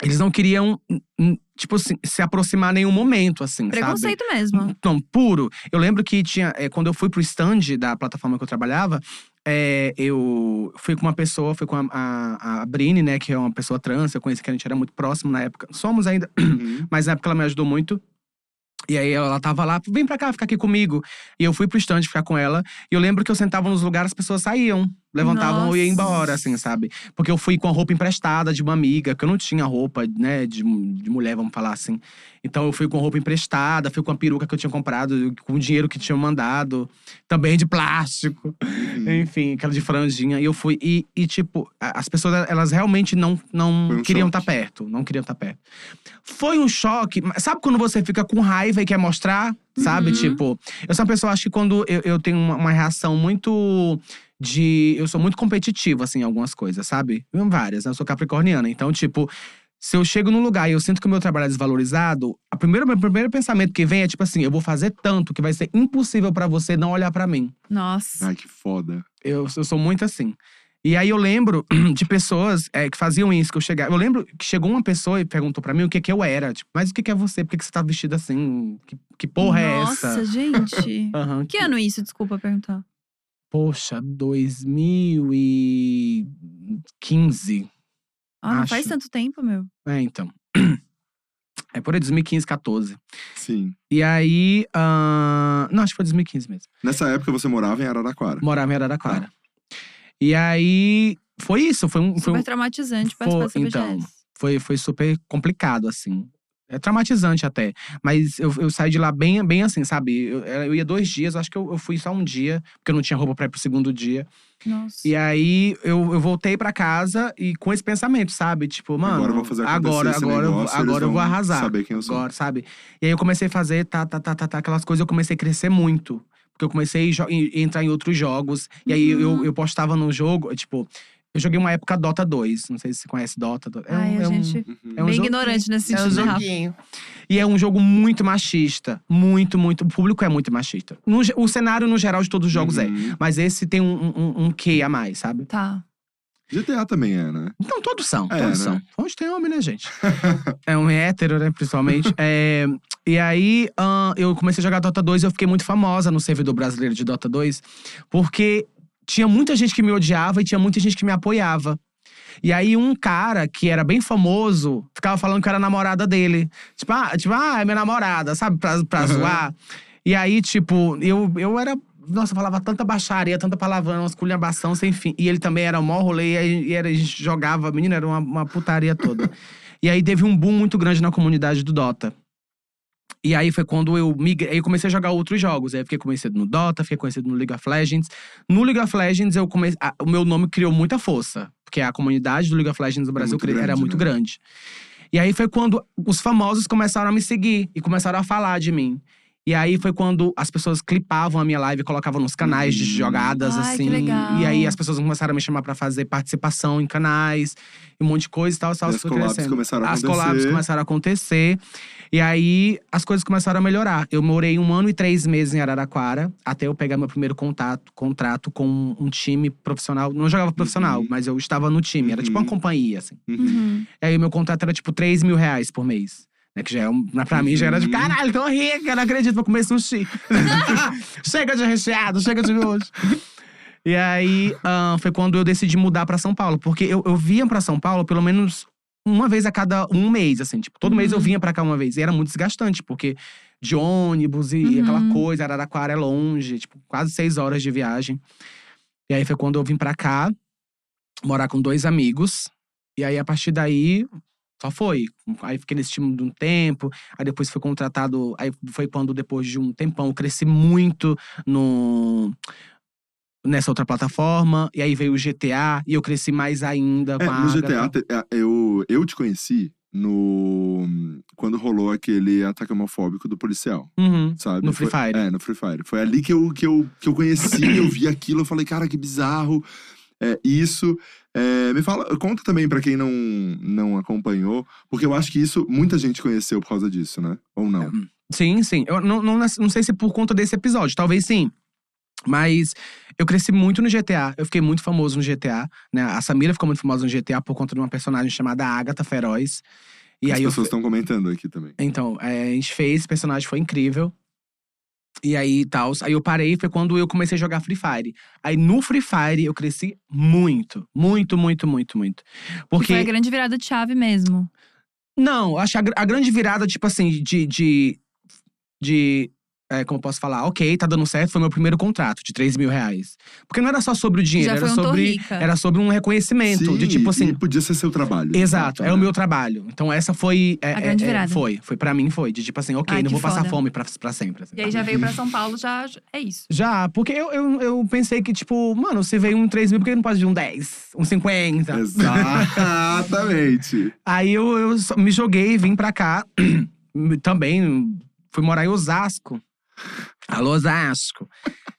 eles não queriam, hum, hum, tipo assim, se aproximar em nenhum momento, assim, sabe? Preconceito mesmo. Então, puro. Eu lembro que tinha. é, quando eu fui pro stand da plataforma que eu trabalhava, é, eu fui com uma pessoa, fui com a, a, a Brini, né, que é uma pessoa trans, eu conheci que a gente era muito próximo na época. Somos ainda, <clears throat> Uhum. mas na época ela me ajudou muito. E aí ela tava lá, vem pra cá, fica aqui comigo. E eu fui pro stand ficar com ela. E eu lembro que eu sentava nos lugares, as pessoas saíam. Levantavam e iam Nossa. embora, assim, sabe? Porque eu fui com a roupa emprestada de uma amiga, que eu não tinha roupa, né, de, de mulher, vamos falar assim. Então eu fui com roupa emprestada, fui com a peruca que eu tinha comprado, com o dinheiro que tinham mandado, também de plástico. Uhum. Enfim, aquela de franjinha. E eu fui. E, e, tipo, as pessoas, elas realmente não, não um queriam estar perto. Não queriam estar perto. Foi um choque. Sabe quando você fica com raiva e quer mostrar? Sabe? Uhum. Tipo, eu sou uma pessoa, acho que quando eu, eu tenho uma, uma reação muito. De. Eu sou muito competitivo, assim, em algumas coisas, sabe? Em várias, né? Eu sou capricorniana. Então, tipo. Se eu chego num lugar e eu sinto que o meu trabalho é desvalorizado, a primeira, meu primeiro pensamento que vem é tipo assim: eu vou fazer tanto que vai ser impossível pra você não olhar pra mim. Nossa. Ai, que foda. Eu, eu sou muito assim. E aí eu lembro <clears throat> de pessoas é, que faziam isso, que eu chegava. Eu lembro que chegou uma pessoa e perguntou pra mim o que que eu era. Tipo, mas o que que é você? Por que, que você tá vestida assim? Que, que porra é Nossa, essa? gente. <laughs> Aham, que ano isso? Desculpa perguntar. Poxa, 2015. Ah, não Acho. faz tanto tempo, meu. É, então. <clears throat> É por aí, 2015, 14. Sim. E aí. ahn, não, acho que foi 2015 mesmo. Nessa época você morava em Araraquara. Morava em Araraquara. E aí. Foi isso, foi um. Foi Super um traumatizante Foi- participar dessa então, BGS. foi, foi super complicado, assim. É traumatizante até. Mas eu, eu saí de lá bem, bem assim, sabe? Eu, eu ia dois dias, acho que eu, eu fui só um dia, porque eu não tinha roupa pra ir pro segundo dia. Nossa. E aí eu, eu voltei pra casa e com esse pensamento, sabe? Tipo, mano. Agora eu vou fazer agora, esse agora, eu vou- negócio, eles agora eu vou arrasar. saber quem eu sou. Agora, sabe? E aí eu comecei a fazer tá, tá, tá, tá, tá, aquelas coisas, eu comecei a crescer muito. Porque eu comecei a entrar em outros jogos. E aí Uhum. eu, eu postava no jogo, tipo. Eu joguei uma época Dota 2. Não sei se você conhece Dota. É um- Ai, a é um- gente Uhum. é um bem joguinho. ignorante nesse é um sentido, né, Rafa? joguinho. E é um jogo muito machista. Muito, muito. O público é muito machista. No o cenário, no geral, de todos os jogos é. Uhum. Mas esse tem um, um, um quê a mais, sabe? Tá. GTA também é, né? Então, todos são. É, todos né? são. Onde tem homem, né, gente? <laughs> é um hétero, né, principalmente. É, e aí, eu comecei a jogar Dota 2 e eu fiquei muito famosa no servidor brasileiro de Dota 2. Porque tinha muita gente que me odiava e tinha muita gente que me apoiava. E aí, um cara que era bem famoso ficava falando que eu era namorada dele. Tipo, ah, tipo, ah é minha namorada, sabe? Pra, pra Aham. zoar. E aí, tipo, eu, eu era. Nossa, falava tanta baixaria, tanta palavrão, umas culhambação sem fim. E ele também era o maior rolê, e era, a gente jogava, menina, era uma, uma putaria toda. <laughs> e aí teve um boom muito grande na comunidade do Dota. E aí foi quando eu migrei, eu comecei a jogar outros jogos. Aí fiquei conhecido no Dota, fiquei conhecido no League of Legends. No League of Legends, eu comecei. a- o meu nome criou muita força. Porque a comunidade do League of Legends no Brasil muito cre- era grande, muito né? grande. E aí foi quando os famosos começaram a me seguir e começaram a falar de mim. E aí foi quando as pessoas clipavam a minha live e colocavam nos canais de Hum. jogadas, Ai, que assim. legal. E aí as pessoas começaram a me chamar pra fazer participação em canais, e um monte de coisa e tal. tal E as collabs crescendo. começaram a As acontecer. collabs começaram a acontecer. E aí as coisas começaram a melhorar. Eu morei um ano e três meses em Araraquara, até eu pegar meu primeiro contato, contrato com um time profissional. Não jogava profissional, Uhum. mas eu estava no time. Era tipo uma Uhum. companhia, assim. Uhum. Uhum. E aí meu contrato era tipo 3 mil reais por mês. Né, que já é um, pra mim já era de Uhum. caralho, tô rica, não acredito, vou comer sushi. <laughs> chega de recheado, chega de miojo. E aí ah, foi quando eu decidi mudar pra São Paulo, porque eu, eu vinha pra São Paulo pelo menos uma vez a cada um mês, assim, tipo, todo mês eu Uhum. vinha pra cá uma vez. E era muito desgastante, porque de ônibus e Uhum. aquela coisa, Araraquara é longe, tipo, quase seis horas de viagem. E aí foi quando eu vim pra cá, morar com dois amigos. E aí, a partir daí, só foi. Aí fiquei nesse time de um tempo. Aí depois fui contratado. Aí foi quando, depois de um tempão, eu cresci muito no. Nessa outra plataforma. E aí veio o GTA. E eu cresci mais ainda É, com a no. GTA, é, eu, eu te conheci no. Quando rolou aquele ataque homofóbico do policial, Uhum. sabe? No Foi- Free Fire. É, no Free Fire. Foi ali que eu, que eu, que eu conheci, eu vi aquilo, eu falei, cara, que bizarro. É, isso. É, me fala, conta também pra quem não, não acompanhou, porque eu acho que isso muita gente conheceu por causa disso, né? Ou não? Sim, sim. Eu não, não, não sei se por conta desse episódio, talvez sim. Mas eu cresci muito no GTA, eu fiquei muito famoso no GTA, né? A Samira ficou muito famosa no GTA por conta de uma personagem chamada Agatha Feroz. E As pessoas estão comentando aqui também. Então, é, a gente fez, esse personagem foi incrível. E aí, tal. Aí eu parei, foi quando eu comecei a jogar Free Fire. Aí no Free Fire eu cresci muito. Muito, muito, muito, muito. Que Porque. Foi a grande virada de chave mesmo. Não, acho a, a grande virada, tipo assim, de. de, de é, como eu posso falar? Ok, tá dando certo, foi meu primeiro contrato de 3 mil reais. Porque não era só sobre o dinheiro, Já era um sobre. rica. Era sobre um reconhecimento. de Sim, tipo assim. e podia ser seu trabalho. de Exato, é o meu trabalho. Então essa foi. é, A é, grande é, virada. foi, foi pra mim foi. De tipo assim, ok, Ai, não vou passar foda. fome pra, pra sempre. assim. E aí já veio pra São Paulo, já é isso. Já, porque eu, eu, eu pensei que, tipo, mano, você veio um 3 mil, por que não pode vir um 10? Um 50? Exatamente. <laughs> Aí eu, eu me joguei, vim pra cá. <clears throat> Também fui morar em Osasco. Alô, Osasco.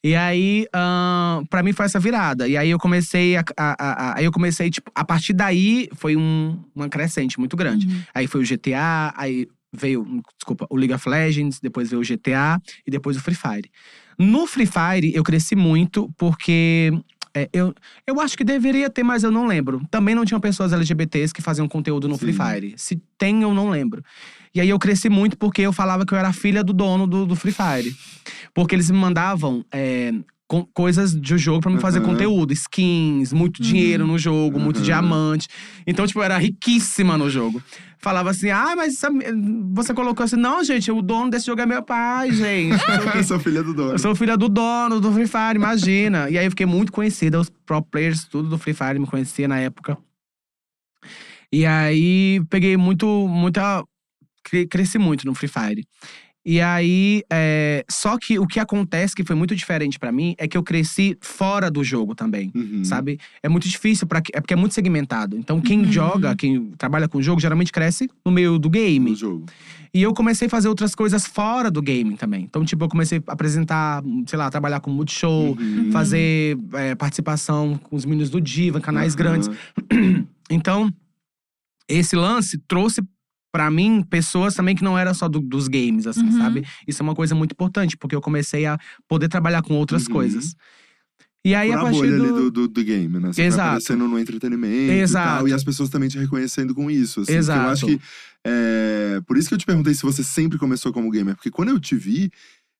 E aí, ahn, pra mim foi essa virada. E aí eu comecei a. a- a- a- aí eu comecei, tipo, a partir daí foi um, uma crescente muito grande. Uhum. Aí foi o GTA, aí veio, desculpa, o League of Legends, depois veio o GTA e depois o Free Fire. No Free Fire, eu cresci muito porque. É, eu, eu acho que deveria ter, mas eu não lembro. Também não tinham pessoas LGBTs que faziam conteúdo no Free. Fire. Se tem, eu não lembro. E aí eu cresci muito porque eu falava que eu era filha do dono do, do Free Fire. Porque eles me mandavam é, com- coisas do jogo pra me fazer Aham. conteúdo. Skins, muito dinheiro no jogo, muito Aham. diamante. Então, tipo, eu era riquíssima no jogo. Falava assim, ah, mas essa- você colocou assim, não, gente, o dono desse jogo é meu pai, gente. <laughs> Eu sou filha do dono. Eu sou filha do dono do Free Fire, imagina. e aí eu fiquei muito conhecida, os pro players, tudo do Free Fire me conhecia na época. E aí peguei muito, muita. cre- Cresci muito no Free Fire. E aí, é, só que o que acontece que foi muito diferente pra mim é que eu cresci fora do jogo também. Uhum. Sabe? É muito difícil, pra, é porque é muito segmentado. Então, quem Uhum. joga, quem trabalha com jogo, geralmente cresce no meio do game. No jogo. E eu comecei a fazer outras coisas fora do game também. Então, tipo, eu comecei a apresentar, sei lá, trabalhar com multishow, Uhum. fazer é, participação com os meninos do Diva, canais grandes. <clears throat> Então, esse lance trouxe pra mim pessoas também que não eram só do- dos games, assim, Uhum. sabe? Isso é uma coisa muito importante, porque eu comecei a poder trabalhar com outras Uhum. coisas. E aí, Por a a partir bolha do… ali do, do, do game, né? Você Exato. aparecendo no entretenimento Exato. e tal. E as pessoas também te reconhecendo com isso. Assim, Exato. Eu acho que… é, por isso que eu te perguntei se você sempre começou como gamer. Porque quando eu te vi,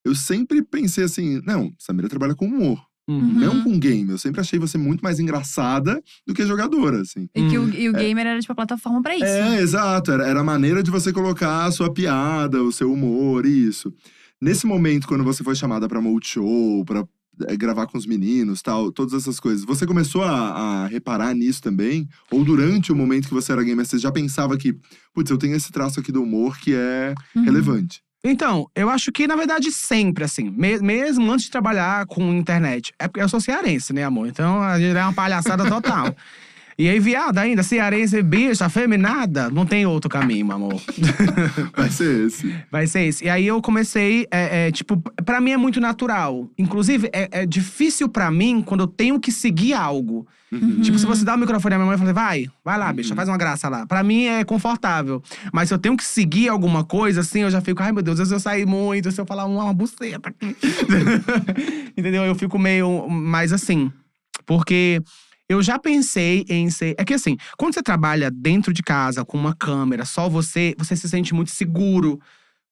eu sempre pensei assim… Não, Samira trabalha com humor. Uhum. Não com game. Eu sempre achei você muito mais engraçada do que jogadora, assim. E que o, Hum, e o gamer era tipo a plataforma pra isso. É, exato. Era, era a maneira de você colocar a sua piada, o seu humor, isso. Nesse momento, quando você foi chamada pra Multishow, pra é, gravar com os meninos, tal, todas essas coisas, você começou a, a reparar nisso também? Ou durante o momento que você era gamer, você já pensava que, putz, eu tenho esse traço aqui do humor que é Uhum. relevante? Então, eu acho que, na verdade, sempre, assim. me- mesmo antes de trabalhar com internet. É porque eu sou cearense, né, amor? Então, a gente é uma palhaçada total. E aí, viado ainda, cearense, bicha, afeminada, não tem outro caminho, meu amor. <laughs> Vai ser esse. Vai ser isso. E aí eu comecei, é, é, tipo, pra mim é muito natural. Inclusive, é, é difícil pra mim quando eu tenho que seguir algo. Uhum. Tipo, se você dá o microfone à minha mãe e fala, vai, vai lá, bicha, Uhum. faz uma graça lá. Pra mim é confortável. Mas se eu tenho que seguir alguma coisa, assim, eu já fico, ai meu Deus, se eu sair muito, se eu falar uma, uma buceta aqui. <laughs> Entendeu? Eu fico meio mais assim. Porque Eu já pensei em ser. É que assim, quando você trabalha dentro de casa, com uma câmera, só você, você se sente muito seguro.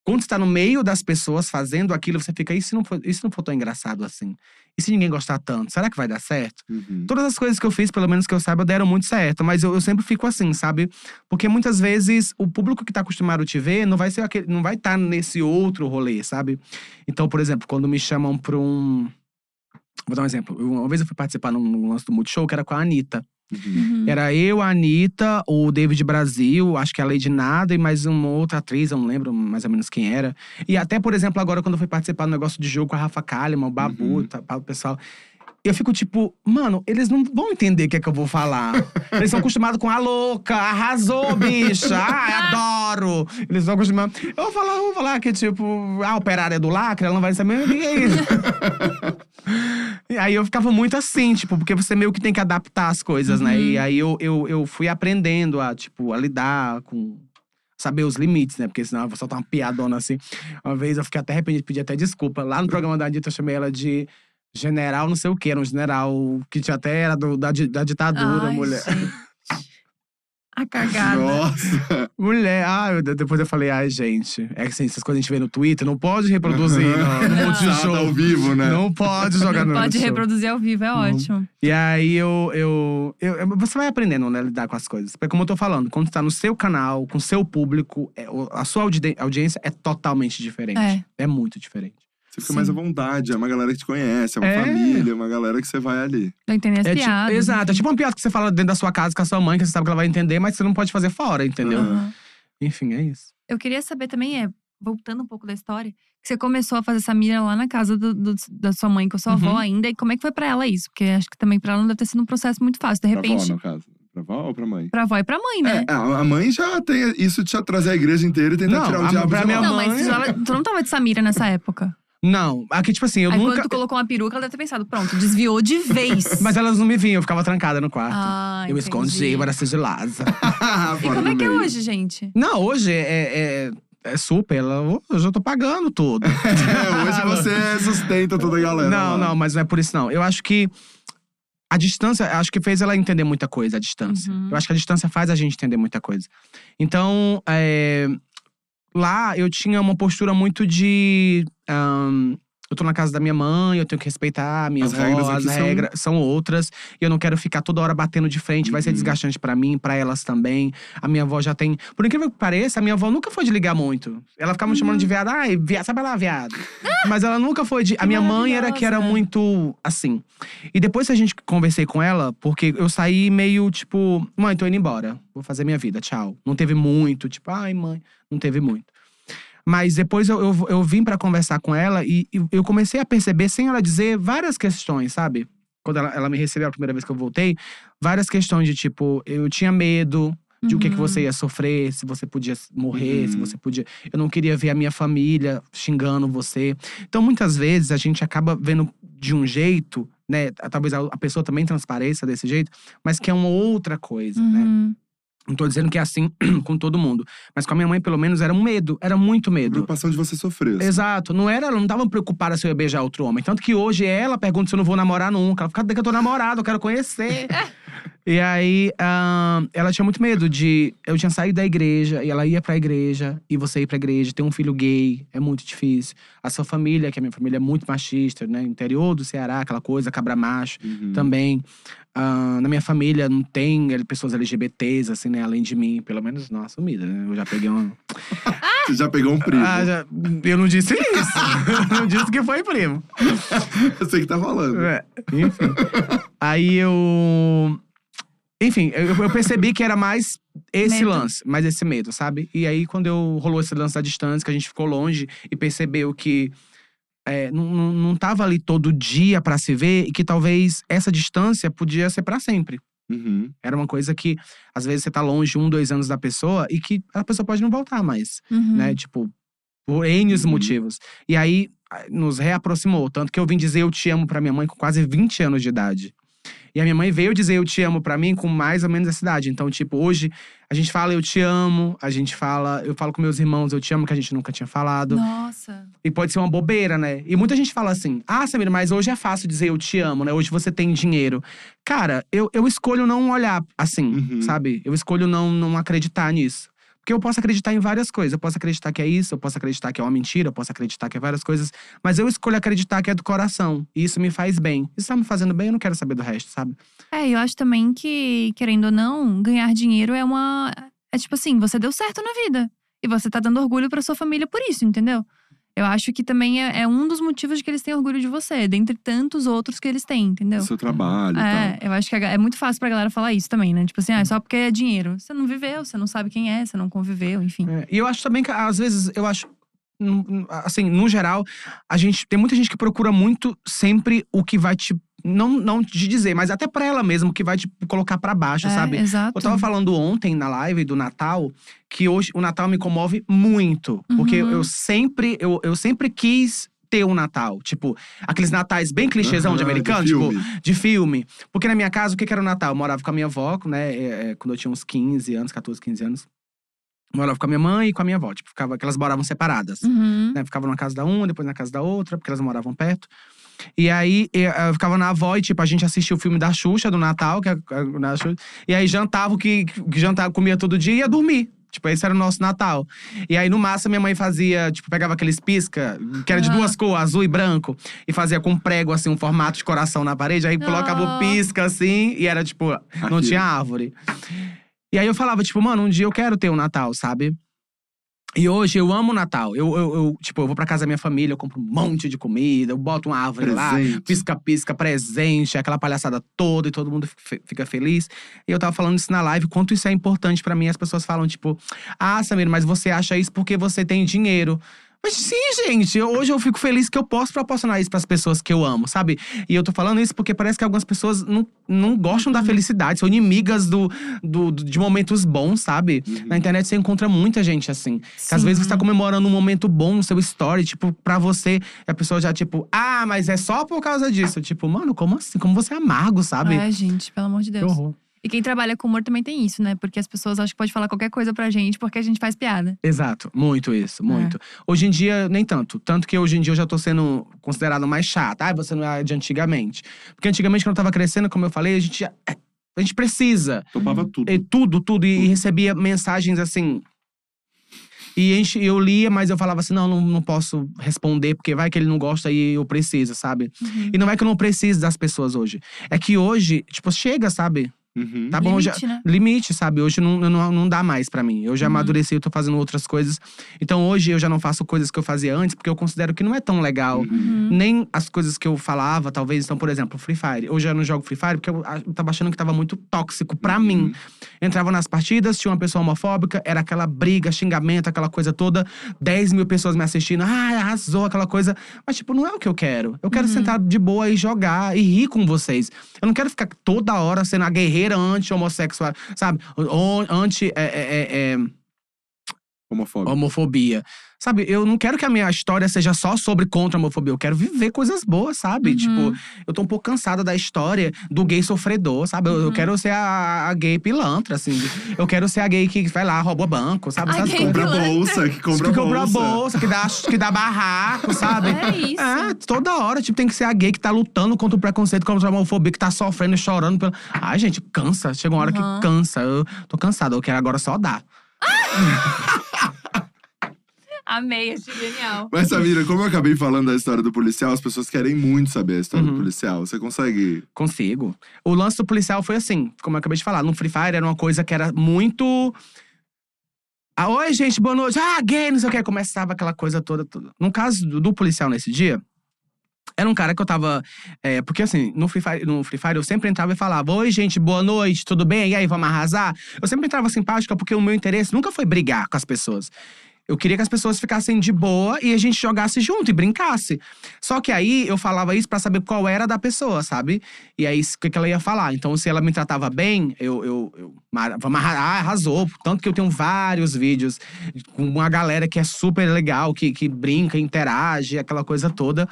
Quando você tá no meio das pessoas fazendo aquilo, você fica, e se não for, e se não for tão engraçado assim? E se ninguém gostar tanto? Será que vai dar certo? Uhum. Todas as coisas que eu fiz, pelo menos que eu saiba, deram muito certo. Mas eu, eu sempre fico assim, sabe? Porque muitas vezes o público que tá acostumado a te ver não vai ser aquele, não vai estar nesse outro rolê, sabe? Então, por exemplo, quando me chamam pra um. Vou dar um exemplo. Uma vez eu fui participar num, num lance do Multishow que era com a Anitta. Uhum. Era eu, a Anitta, o David Brasil, acho que a Lady Nada e mais uma outra atriz, eu não lembro mais ou menos quem era. E até, por exemplo, agora quando eu fui participar do negócio de jogo com a Rafa Kalimann, o Babu, Uhum. tá, o pessoal. Eu fico tipo, mano, eles não vão entender o que é que eu vou falar. Eles são acostumados com a louca, arrasou, bicha, ai, <laughs> adoro. Eles são acostumados. Eu vou falar, eu vou falar que, tipo, a operária do lacre, ela não vai saber o que é isso. <laughs> E aí eu ficava muito assim, tipo, porque você meio que tem que adaptar as coisas, né? E aí eu, eu, eu fui aprendendo a, tipo, a lidar com. Saber os limites, né? Porque senão eu vou soltar uma piadona assim. Uma vez eu fiquei até arrependido, pedi até desculpa. Lá no programa da Anitta eu chamei ela de general, não sei o quê. Era um general que tinha até era do, da, da ditadura, Ai, mulher. gente. A cagada. Nossa! Mulher, ai, Deus, depois eu falei, ai, gente. É que assim, essas coisas a gente vê no Twitter, não pode reproduzir no, no Multishow. Ao vivo, né? Não pode jogar no Pode reproduzir ao vivo, é Não. ótimo. E aí eu, eu, eu- eu- Você vai aprendendo, né, a lidar com as coisas. Porque, como eu tô falando, quando você tá no seu canal, com o seu público, é, a sua audi- audiência é totalmente diferente. É. É muito diferente. Você fica mais à vontade, é uma galera que te conhece, é uma É. família, é uma galera que você vai ali. Tô entendendo as É tipo- piadas. exato. É tipo uma piada que você fala dentro da sua casa com a sua mãe, que você sabe que ela vai entender, mas você não pode fazer fora, entendeu? Aham. Enfim, é isso. Eu queria saber também, é, voltando um pouco da história, que você começou a fazer essa mira lá na casa do- do- da sua mãe, com a sua avó Uhum. ainda. E como é que foi pra ela isso? Porque acho que também pra ela não deve ter sido um processo muito fácil. De Pra avó, no caso. Pra avó ou pra mãe? pra avó e pra mãe, né? É, a a mãe já tem isso de trazer a igreja inteira e tentar Não, tirar o a- diabo pra de minha. Não, mas mãe- ela- tu não tava de Samira nessa época. Não, aqui, tipo assim, eu Aí nunca. quando tu colocou uma peruca, ela deve ter pensado, pronto, desviou de vez. <laughs> Mas elas não me vinham, eu ficava trancada no quarto. Ah, eu me entendi. escondi, eu era sigilosa. <laughs> E Fora como é que é meio. hoje, gente? Não, hoje é, é, é super. Ela, hoje eu tô pagando tudo. <laughs> É, hoje você sustenta toda a galera. Não, lá. não, mas não é por isso, não. Eu acho que a distância, acho que fez ela entender muita coisa, a distância. Uhum. Eu acho que a distância faz a gente entender muita coisa. Então, é, lá eu tinha uma postura muito de. Ahn, eu tô na casa da minha mãe, eu tenho que respeitar a minha As regras as aqui são- regras são outras. E eu não quero ficar toda hora batendo de frente, vai ser Uhum. desgastante pra mim, pra elas também. A minha avó já tem. Por incrível que pareça, a minha avó nunca foi de ligar muito. Ela ficava me chamando de viado. Ai, viado, sabe lá, viado. Mas ela nunca foi de. A minha mãe era que era muito assim. E depois que a gente conversei com ela, porque eu saí meio tipo, mãe, tô indo embora. Vou fazer minha vida, tchau. Não teve muito, tipo, ai, mãe, não teve muito. Mas depois eu, eu, eu vim pra conversar com ela e, e eu comecei a perceber, sem ela dizer, várias questões, sabe? Quando ela, ela me recebeu a primeira vez que eu voltei, várias questões de tipo, eu tinha medo de o que, que Uhum. você ia sofrer, se você podia morrer, se Uhum. você podia. Eu não queria ver a minha família xingando você. Então, muitas vezes, a gente acaba vendo de um jeito, né? Talvez a, a pessoa também transpareça desse jeito, mas que é uma outra coisa, né? Não tô dizendo que é assim <clears throat> com todo mundo. Mas com a minha mãe, pelo menos, era um medo. Era muito medo. Preocupação de você sofrer. assim. Exato. Não era, ela não tava preocupada se eu ia beijar outro homem. Tanto que hoje ela pergunta se eu não vou namorar nunca. Ela fica, cadê que eu tô namorado? Eu quero conhecer. <laughs> e aí, ela tinha muito medo de. Eu tinha saído da igreja e ela ia pra igreja, e você ir pra igreja, ter um filho gay, é muito difícil. A sua família, que a minha família é muito machista, né? Interior do Ceará, aquela coisa, cabra macho Uhum. também. Ah, na minha família não tem pessoas LGBTs, assim, né? Além de mim, pelo menos não assumida, né? Eu já peguei uma. <laughs> Você já pegou um primo. Ah, já- eu não disse isso. <laughs> eu não disse que foi primo. Eu sei que tá falando. É, enfim. Aí eu. Enfim, eu, eu percebi que era mais esse Medo. lance, mais esse medo, sabe? E aí, quando eu rolou esse lance da distância, que a gente ficou longe e percebeu que é, não, não, não tava ali todo dia pra se ver e que talvez essa distância podia ser pra sempre. Uhum. Era uma coisa que, às vezes, você tá longe um, dois anos da pessoa e que a pessoa pode não voltar mais, Uhum. né? Tipo, por N Uhum. motivos. E aí, nos reaproximou. Tanto que eu vim dizer eu te amo pra minha mãe com quase 20 anos de idade. E a minha mãe veio dizer eu te amo pra mim com mais ou menos essa idade. Então, tipo, hoje A gente fala eu te amo, a gente fala, eu falo com meus irmãos eu te amo, que a gente nunca tinha falado. Nossa. E pode ser uma bobeira, né? E muita gente fala assim: ah, Samira, mas hoje é fácil dizer eu te amo, né? Hoje você tem dinheiro. Cara, eu, eu escolho não olhar assim, Uhum. sabe? Eu escolho não, não acreditar nisso. Porque eu posso acreditar em várias coisas. Eu posso acreditar que é isso, eu posso acreditar que é uma mentira, eu posso acreditar que é várias coisas. Mas eu escolho acreditar que é do coração. E isso me faz bem. Isso tá me fazendo bem, eu não quero saber do resto, sabe? É, eu acho também que, querendo ou não, ganhar dinheiro é uma. É tipo assim, você deu certo na vida. E você tá dando orgulho pra sua família por isso, entendeu? Eu acho que também é, é um dos motivos de que eles têm orgulho de você, dentre tantos outros que eles têm, entendeu? O seu trabalho É, e tal. eu acho que é muito fácil pra galera falar isso também, né? Tipo assim, ah, é só porque é dinheiro. Você não viveu, você não sabe quem é, você não conviveu, enfim. É, E eu acho também que, às vezes, eu acho. Assim, no geral, a gente. Tem muita gente que procura muito sempre o que vai te. Não, não te dizer, mas até pra ela mesmo, que vai te colocar pra baixo, É, sabe? Exato. Eu tava falando ontem na live do Natal que hoje o Natal me comove muito. Porque Uhum. eu sempre, eu, eu sempre quis ter um Natal. Tipo, aqueles natais bem clichêzão de americano, filme. tipo, de filme. Porque na minha casa, o que que era o Natal? Eu morava com a minha avó, né? é, é, quando eu tinha uns 15 anos, 14, 15 anos. Morava com a minha mãe e com a minha avó. Tipo, ficava, que elas moravam separadas. Uhum. Né? Ficava numa casa da uma, depois na casa da outra, porque elas moravam perto. E aí, eu eu ficava na avó e, tipo, a gente assistia o filme da Xuxa, do Natal, que é na Xuxa. E aí, jantava o que, que jantava, comia todo dia e ia dormir. Tipo, esse era o nosso Natal. E aí, no massa, minha mãe fazia, tipo, pegava aqueles pisca, que era de Ah. duas cores, azul e branco, e fazia com prego, assim, um formato de coração na parede. Aí colocava o pisca, assim, e era, tipo, não Aquilo. tinha árvore. E aí eu falava, tipo, mano, um dia eu quero ter um Natal, sabe? E hoje eu amo o Natal. Eu, eu, eu, tipo, eu vou pra casa da minha família, eu compro um monte de comida, eu boto uma árvore lá, Presente. pisca-pisca, presente, aquela palhaçada toda e todo mundo fica feliz. E eu tava falando isso na live, quanto isso é importante pra mim. As pessoas falam, tipo, ah, Samir, mas você acha isso porque você tem dinheiro. Mas sim, gente, hoje eu fico feliz que eu posso proporcionar isso pras pessoas que eu amo, sabe? E eu tô falando isso porque parece que algumas pessoas não, não gostam da felicidade, são inimigas do, do, do- de momentos bons, sabe? Na internet você encontra muita gente assim. Que às vezes você tá comemorando um momento bom no seu story, tipo, pra você, e a pessoa já, tipo, ah, mas é só por causa disso. Tipo, mano, como assim? Como você é amargo, sabe? É, gente, pelo amor de Que Deus. horror. E quem trabalha com humor também tem isso, né? Porque as pessoas acham que pode falar qualquer coisa pra gente porque a gente faz piada. Exato, muito isso, muito. Hoje em dia, nem tanto. Tanto que hoje em dia eu já tô sendo considerado mais chata. Ah, você não é de antigamente. Porque antigamente, quando eu tava crescendo, como eu falei, a gente. já- A gente precisa. Topava tudo. E tudo, tudo. E, e recebia mensagens assim. E a gente- eu lia, mas eu falava assim: não, não, não posso responder, porque vai que ele não gosta e eu preciso, sabe? Uhum. E não é que eu não preciso das pessoas hoje. É que hoje, tipo, chega, sabe? Uhum. Tá bom, eu já, Limite, né? limite, sabe? Hoje não, não, não dá mais pra mim. Eu já Uhum. amadureci, eu tô fazendo outras coisas. Então hoje eu já não faço coisas que eu fazia antes, porque eu considero que não é tão legal. Uhum. Nem as coisas que eu falava, talvez. Então, por exemplo, Free Fire. Hoje eu não jogo Free Fire porque eu, tava achando que tava muito tóxico pra mim. Entrava nas partidas, tinha uma pessoa homofóbica, era aquela briga, xingamento, aquela coisa toda. 10 mil pessoas me assistindo, ah, arrasou, aquela coisa. Mas, tipo, não é o que eu quero. Eu quero Uhum. sentar de boa e jogar e rir com vocês. Eu não quero ficar toda hora sendo a guerreira anti-homossexual, sabe? Anti. é, é, é, é, Homofóbico. homofobia. Sabe, eu não quero que a minha história seja só sobre contra a homofobia. Eu quero viver coisas boas, sabe? Uhum. Tipo, eu tô um pouco cansada da história do gay sofredor, sabe? Eu, eu Uhum. quero ser a, a gay pilantra, assim. Eu quero ser a gay que vai lá, rouba banco, sabe? Ai, Essas gay coisas. Compra pilantra. bolsa, que compra que compra bolsa. bolsa, que dá, que dá barraco, sabe? É isso. É, toda hora, tipo, tem que ser a gay que tá lutando contra o preconceito, contra a homofobia, que tá sofrendo e chorando. Pela... Ai, gente, cansa. Chega uma hora Uhum. que cansa. Eu tô cansada, eu quero agora só dar. <laughs> Amei, achei genial. Mas, Samira, como eu acabei falando da história do policial, as pessoas querem muito saber a história Uhum. do policial. Você consegue. Consigo. O lance do policial foi assim, como eu acabei de falar. No Free Fire era uma coisa que era muito. Ah, oi, gente, boa noite. Ah, gay, não sei o que. Começava aquela coisa toda. toda. No caso do, do policial nesse dia, era um cara que eu tava. é, porque assim, no Free, Fire, no Free Fire eu sempre entrava e falava: Oi, gente, boa noite, tudo bem? E aí, vamos arrasar? Eu sempre entrava simpática porque o meu interesse nunca foi brigar com as pessoas. Eu queria que as pessoas ficassem de boa e a gente jogasse junto e brincasse. Só que aí eu falava isso pra saber qual era da pessoa, sabe? E aí o que, que ela ia falar. Então, se ela me tratava bem, eu. eu, eu ah, arrasou. Tanto que eu tenho vários vídeos com uma galera que é super legal, que, que brinca, interage, aquela coisa toda.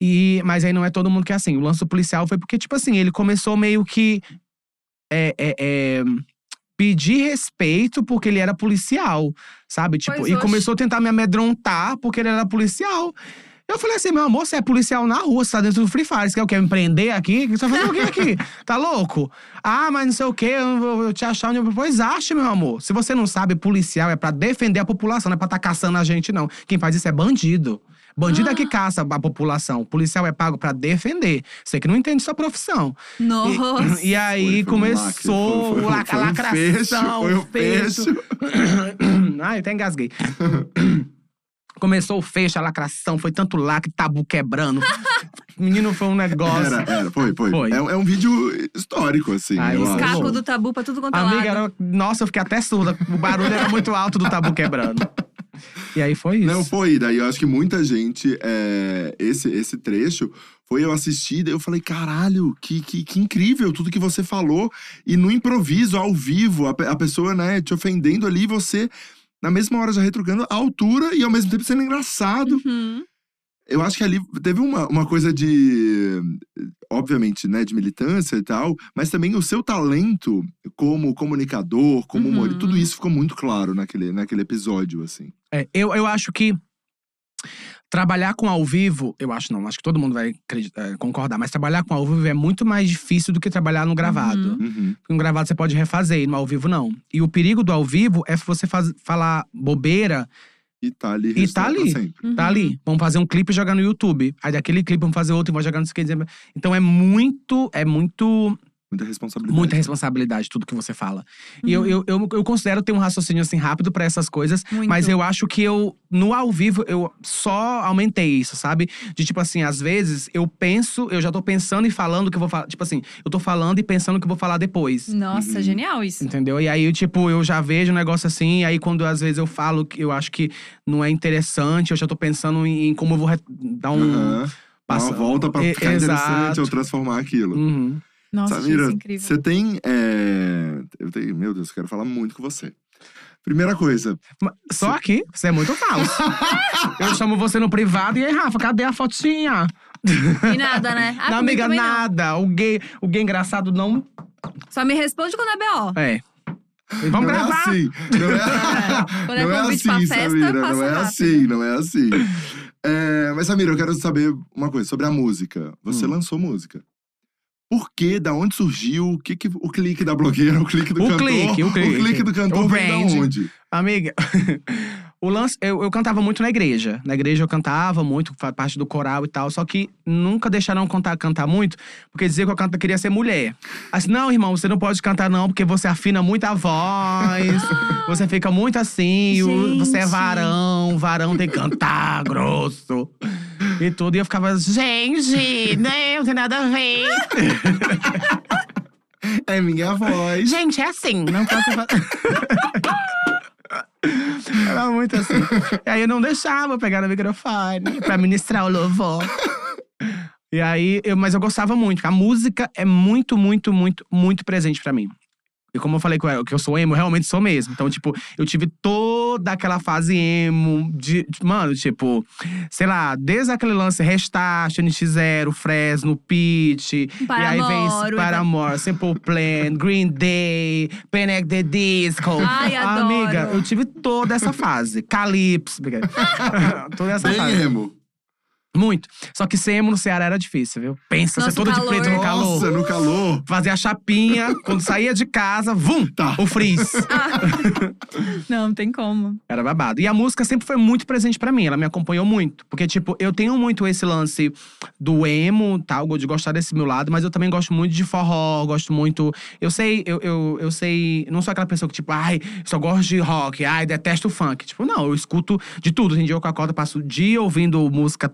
E, mas aí não é todo mundo que é assim. O lance policial foi porque, tipo assim, ele começou meio que. É, é, é, pedir respeito porque ele era policial, sabe? Tipo, Pois, e oxe. começou a tentar me amedrontar porque ele era policial. Eu falei assim, meu amor, você é policial na rua, você tá dentro do Free Fire, você quer quê? Me prender aqui? Você tá fazendo o quê aqui? Tá louco? Ah, mas não sei o quê, eu vou te achar onde eu... Pois ache, meu amor. Se você não sabe, policial é pra defender a população, não é pra tá caçando a gente, não. Quem faz isso é bandido. Bandido é que caça a população. Policial é pago pra defender. Você que não entende sua profissão. Nossa. E, e aí Foi- foi começou foi- o lac- foi a lacração. fecho, foi um fecho. fecho. <coughs> Ai, até engasguei. <coughs> Começou o fecho, a lacração, foi tanto lacre, tabu quebrando. <laughs> Menino, foi um negócio. Era, era, foi, foi. Foi. É, é um vídeo histórico, assim. Ah, eu isso acho. é Caco bom. do tabu pra tudo quanto é Amiga, era, nossa, eu fiquei até surda. O barulho era muito alto do tabu quebrando. <laughs> E aí foi isso. Não, foi. Daí eu acho que muita gente. é, esse, esse trecho foi eu assistir, daí eu falei, caralho, que, que, que incrível tudo que você falou. E no improviso, ao vivo, a, a pessoa, né, te ofendendo ali, você, na mesma hora, já retrucando a altura e ao mesmo tempo sendo engraçado. Uhum. Eu acho que ali teve uma, uma coisa de. Obviamente, né, de militância e tal, mas também o seu talento como comunicador, como Uhum. humorista, tudo isso ficou muito claro naquele, naquele episódio, assim. É, eu, eu acho que trabalhar com ao vivo, eu acho não, acho que todo mundo vai é, concordar, mas trabalhar com ao vivo é muito mais difícil do que trabalhar no gravado. Uhum. Uhum. Porque no gravado você pode refazer, e no ao vivo não. E o perigo do ao vivo é você faz- falar bobeira, E tá ali. E tá pra ali. sempre. tá Uhum. ali. Vamos fazer um clipe e jogar no YouTube. Aí daquele clipe vamos fazer outro e vamos jogar no sei. Então é muito, é muito Muita responsabilidade. Muita responsabilidade, tudo que você fala. E eu, Uhum. eu, eu, eu considero ter um raciocínio assim rápido pra essas coisas, Muito. mas eu acho que eu, no ao vivo, eu só aumentei isso, sabe? De tipo assim, às vezes eu penso, eu já tô pensando e falando o que eu vou falar. Tipo assim, eu tô falando e pensando o que eu vou falar depois. Nossa, Uhum. genial isso. Entendeu? E aí, tipo, eu já vejo um negócio assim, e aí quando às vezes eu falo que eu acho que não é interessante, eu já tô pensando em, em como eu vou dar um. Dá passa- uma volta pra E- ficar interessante exato. ou transformar aquilo. Uhum. Nossa, Samira, isso incrível. você tem. é, Eu tenho. Meu Deus, eu quero falar muito com você. Primeira coisa. Só aqui, você é muito falso. <laughs> eu chamo você no privado e aí, Rafa, cadê a fotinha? E nada, né? Ah, <laughs> não, amiga, também não. nada. O gay, o gay engraçado não. Só me responde quando é B.O. É. Vamos não gravar. é assim. Não é, <laughs> Quando é não é convite assim, pra festa, Samira. Não é rápido. assim, não é assim. É, mas, Samira, eu quero saber uma coisa sobre a música. Você Hum. lançou música. Por quê? Da onde surgiu? O que, que o clique da blogueira, <laughs> o clique do O cantor? clique, o clique. do cantor O vem da brand. onde? Amiga, <laughs> o lance. Eu, eu cantava muito na igreja. Na igreja eu cantava muito, parte do coral e tal. Só que nunca deixaram cantar, cantar muito, porque dizia que eu queria ser mulher. Assim, não, irmão, você não pode cantar, não, porque você afina muito a voz. <laughs> você fica muito assim, você é varão, varão tem que cantar grosso. E tudo. E eu ficava, gente, não, não tem nada a ver. <laughs> É minha voz. Gente, é assim, não posso fazer. <laughs> Era muito assim. E aí eu não deixava pegar no microfone pra ministrar o louvor. E aí, eu, mas eu gostava muito. A música é muito, muito, muito, muito presente pra mim. E como eu falei que eu, que eu sou emo, eu realmente sou mesmo. Então, tipo, eu tive toda aquela fase emo. De, mano, tipo, sei lá, desde aquele lance Restart, NX0, Fresno, Pitch. e aí vem Paramore, Simple Plan, Green Day, Panic! the Disco. Ai, adoro. Amiga, eu tive toda essa fase. Calypso. <laughs> toda essa Bem fase. emo. Muito. Só que ser emo no Ceará era difícil, viu? Pensa, Nossa, ser todo o de preto no calor. Nossa, no calor. Fazer a chapinha, <laughs> quando saía de casa, vum! Tá. O frizz. <laughs> <laughs> Não, não tem como. Era babado. E a música sempre foi muito presente pra mim, ela me acompanhou muito. Porque, tipo, eu tenho muito esse lance do emo, tal, de gostar desse meu lado, mas eu também gosto muito de forró, gosto muito. Eu sei, eu, eu, eu sei. Não sou aquela pessoa que, tipo, ai, só gosto de rock, ai, detesto funk. Tipo, não, eu escuto de tudo. Tem dia eu com a corda passo o dia ouvindo música.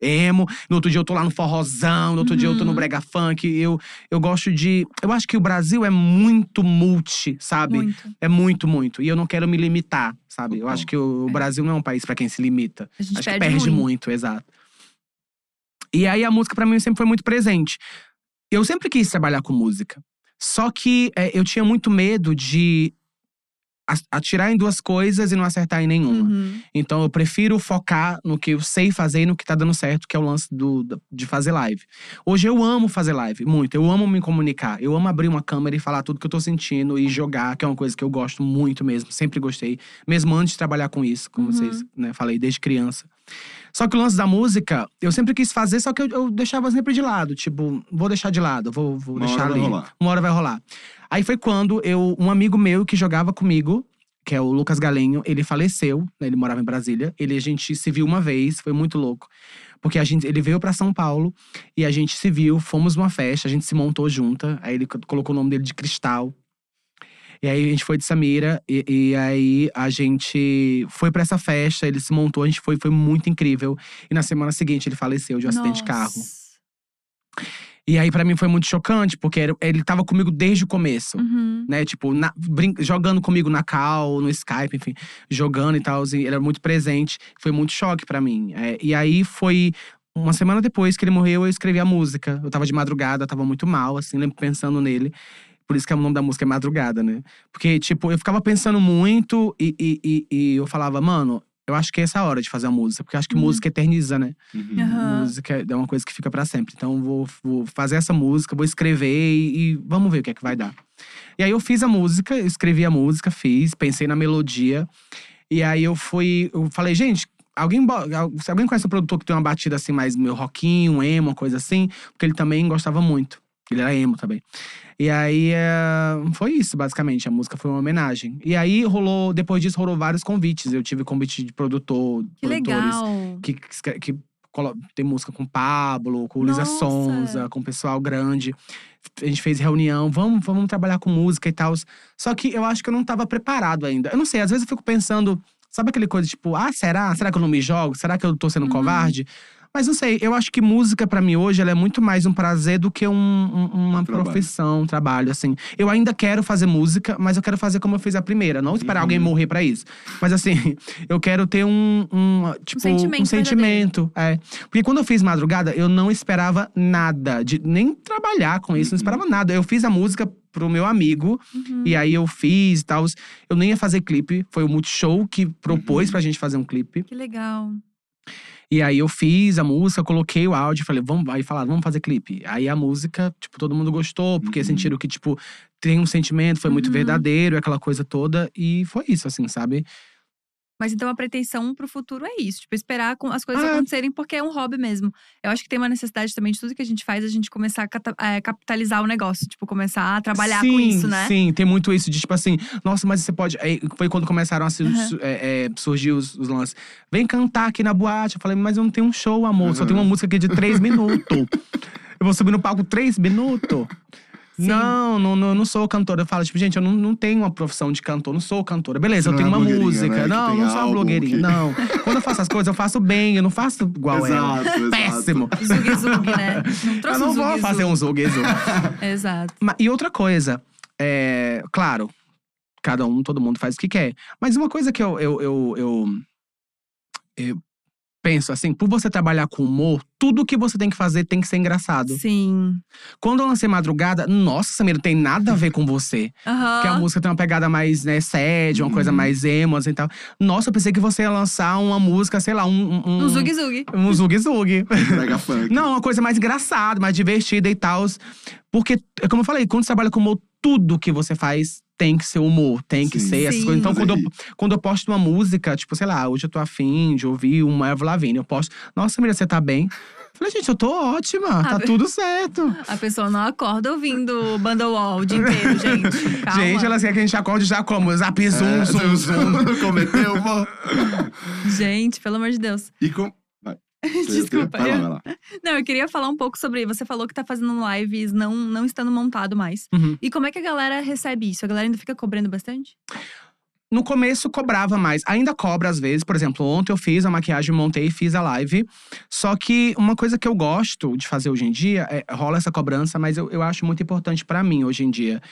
Emo, no outro dia eu tô lá no forrozão, no outro dia eu tô no Uhum. brega funk. Eu, eu gosto de. Eu acho que o Brasil é muito multi, sabe? Muito. É muito, muito. E eu não quero me limitar, sabe? Eu acho que o Brasil não é um país pra quem se limita. A gente acho que perde, perde muito. muito, exato. E aí a música pra mim sempre foi muito presente. Eu sempre quis trabalhar com música. Só que é, eu tinha muito medo de atirar em duas coisas e não acertar em nenhuma. Uhum. Então eu prefiro focar no que eu sei fazer e no que tá dando certo, que é o lance do, de fazer live. Hoje eu amo fazer live, muito. Eu amo me comunicar. Eu amo abrir uma câmera e falar tudo que eu tô sentindo e jogar, que é uma coisa que eu gosto muito mesmo. Sempre gostei. Mesmo antes de trabalhar com isso, como Uhum. vocês né, falei, desde criança. Só que o lance da música, eu sempre quis fazer, só que eu, eu deixava sempre de lado. Tipo, vou deixar de lado, vou, vou Uma deixar hora vai ali. rolar. Uma hora vai rolar. Aí foi quando eu, um amigo meu que jogava comigo, que é o Lucas Galenho, ele faleceu, né, ele morava em Brasília. Ele a gente se viu uma vez, foi muito louco. Porque a gente, ele veio pra São Paulo e a gente se viu, fomos numa festa, a gente se montou junta. Aí ele co- colocou o nome dele de Cristal. E aí a gente foi de Samira e, e aí a gente foi pra essa festa, ele se montou, a gente foi, foi muito incrível. E na semana seguinte ele faleceu de um acidente de carro. E aí pra mim foi muito chocante, porque era- ele tava comigo desde o começo Uhum. né? Tipo, na- brin- jogando comigo na Cal, no Skype, enfim, jogando e tal. Ele era muito presente. Foi muito choque pra mim. É, e aí foi. Uma semana depois que ele morreu, eu escrevi a música. Eu tava de madrugada, tava muito mal, assim, lembro pensando nele. Por isso que o nome da música é Madrugada, né? Porque, tipo, eu ficava pensando muito e, e, e, e eu falava, mano, eu acho que é essa hora de fazer a música. Porque eu acho que Uhum. música eterniza, né? Uhum. Música é uma coisa que fica pra sempre. Então, vou, vou fazer essa música, vou escrever e, e vamos ver o que é que vai dar. E aí, eu fiz a música, eu escrevi a música, fiz, pensei na melodia. E aí, eu fui. Eu falei, gente. Alguém, se alguém conhece um produtor que tem uma batida assim, mais meio rockinho, um emo, uma coisa assim, porque ele também gostava muito. Ele era emo também. E aí é, foi isso, basicamente. A música foi uma homenagem. E aí rolou, depois disso, rolou vários convites. Eu tive convite de produtor, Que produtores legal. que, que, que tem música com Pablo, com Luísa! Sonza, com pessoal grande. A gente fez reunião, vamos, vamos trabalhar com música e tal. Só que eu acho que eu não tava preparado ainda. Eu não sei, às vezes eu fico pensando, sabe aquele coisa tipo, ah, será? Será que eu não me jogo? Será que eu tô sendo Uhum. covarde? Mas não sei, eu acho que música pra mim hoje ela é muito mais um prazer do que um- um- uma Trabalho. profissão, um trabalho, assim. Eu ainda quero fazer música, mas eu quero fazer como eu fiz a primeira, não esperar Uhum. alguém morrer pra isso. Mas assim, <laughs> eu quero ter um, um tipo, sentimento um sentimento, é. Porque quando eu fiz madrugada, eu não esperava nada, de nem trabalhar com isso, não Uhum. esperava nada. Eu fiz a música pro meu amigo, Uhum. e aí eu fiz e tal. Eu nem ia fazer clipe, foi o Multishow que propôs Uhum. pra gente fazer um clipe. Que legal. E aí eu fiz a música, coloquei o áudio, falei, vamos, aí falaram, vamos fazer clipe. Aí a música, tipo, todo mundo gostou, porque Uhum. sentiram que, tipo, tem um sentimento, foi muito Uhum. verdadeiro, aquela coisa toda. E foi isso, assim, sabe? Mas então a pretensão pro futuro é isso, tipo, esperar com- as coisas Ah, acontecerem porque é um hobby mesmo. Eu acho que tem uma necessidade também de tudo que a gente faz, a gente começar a é, capitalizar o negócio, tipo, começar a trabalhar sim, com isso, né? Sim, tem muito isso de tipo assim, nossa, mas você pode. Aí foi quando começaram a Uhum. é, é, surgir os, os lances. Vem cantar aqui na boate. Eu falei, mas eu não tenho um show, amor. Só Uhum. tenho uma música aqui de três minutos. Eu vou subir no palco três minutos. Não, não, não, não sou cantora. Eu falo, tipo, gente, eu não, não tenho uma profissão de cantor, não sou cantora. Beleza, Você eu tenho não é uma música. né, que Não, tem não sou uma blogueirinha, que- não. Quando eu faço as coisas, eu faço bem, eu não faço igual ela. Exato, exato. Péssimo. Zug zug, né? <laughs> Não Eu trouxe não um vou zug fazer um zog zog. <laughs> Exato. Ma- E outra coisa, é, claro, cada um, todo mundo faz o que quer. Mas uma coisa que eu, eu, eu, eu, eu penso assim, por você trabalhar com humor, tudo que você tem que fazer tem que ser engraçado. Sim. Quando eu lancei Madrugada, nossa, Samira, não tem nada a ver com você. Aham. Porque a música tem uma pegada mais, né, sad, uma coisa Uhum. mais emo, assim, e tal. Nossa, eu pensei que você ia lançar uma música, sei lá, um… Um, Um zug zug. Um zug-zug. <laughs> Não, uma coisa mais engraçada, mais divertida e tal. Porque, é como eu falei, quando você trabalha com humor, tudo que você faz tem que ser humor, tem que Sim. ser essas Sim. coisas. Então, quando eu, quando eu posto uma música, tipo, sei lá, hoje eu tô afim de ouvir uma Erva Lavigne, eu posto, nossa, Miriam, você tá bem? Eu Falei, gente, eu tô ótima, tá Ah, tudo certo. A pessoa não acorda ouvindo Banda Wall o dia inteiro, <laughs> gente. Calma. Gente, elas querem que a gente acorde já como? Zap, zoom, É, zoom, zoom. Cometeu, pô. Gente, pelo amor de Deus. E com. <laughs> Desculpa. Vai lá, eu- vai lá. Não, eu queria falar um pouco sobre. Você falou que tá fazendo lives não, não estando montado mais. Uhum. E como é que a galera recebe isso? A galera ainda fica cobrando bastante? No começo cobrava mais, ainda cobra às vezes. Por exemplo, ontem eu fiz a maquiagem, montei e fiz a live. Só que uma coisa que eu gosto de fazer hoje em dia é rola essa cobrança, mas eu, eu acho muito importante pra mim hoje em dia.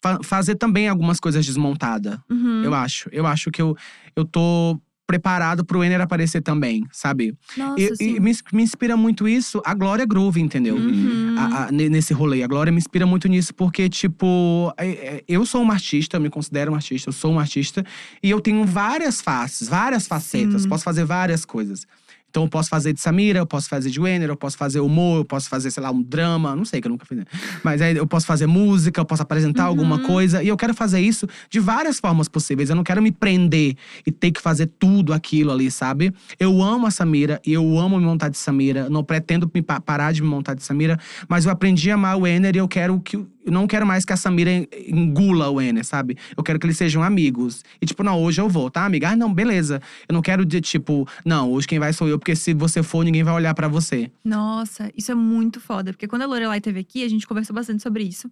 Fa- fazer também algumas coisas desmontadas. Uhum. Eu acho. Eu acho que eu, eu tô preparado pro Enner aparecer também, sabe? Nossa, E, e me, me inspira muito isso a Glória Groove, entendeu? Uhum. A- a- ne- nesse rolê. A Glória me inspira muito nisso, porque, tipo, é- é, eu sou uma artista, eu me considero um artista, eu sou um artista, e eu tenho várias faces, várias facetas, Sim. posso fazer várias coisas. Então, eu posso fazer de Samira, eu posso fazer de Wenner, eu posso fazer humor, eu posso fazer, sei lá, um drama, não sei, que eu nunca fiz. né? Mas aí eu posso fazer música, eu posso apresentar alguma Uhum. coisa. E eu quero fazer isso de várias formas possíveis. Eu não quero me prender e ter que fazer tudo aquilo ali, sabe? Eu amo a Samira e eu amo me montar de Samira. Não pretendo me pa- parar de me montar de Samira, mas eu aprendi a amar o Enner e eu quero que. Eu não quero mais que a Samira en- engula o Enner, sabe? Eu quero que eles sejam amigos. E, tipo, não, hoje eu vou, tá, amiga? Ah, não, beleza. Eu não quero de, tipo, não, hoje quem vai sou eu, porque se você for, ninguém vai olhar pra você. Nossa, isso é muito foda. Porque quando a Lorelai teve aqui, a gente conversou bastante sobre isso.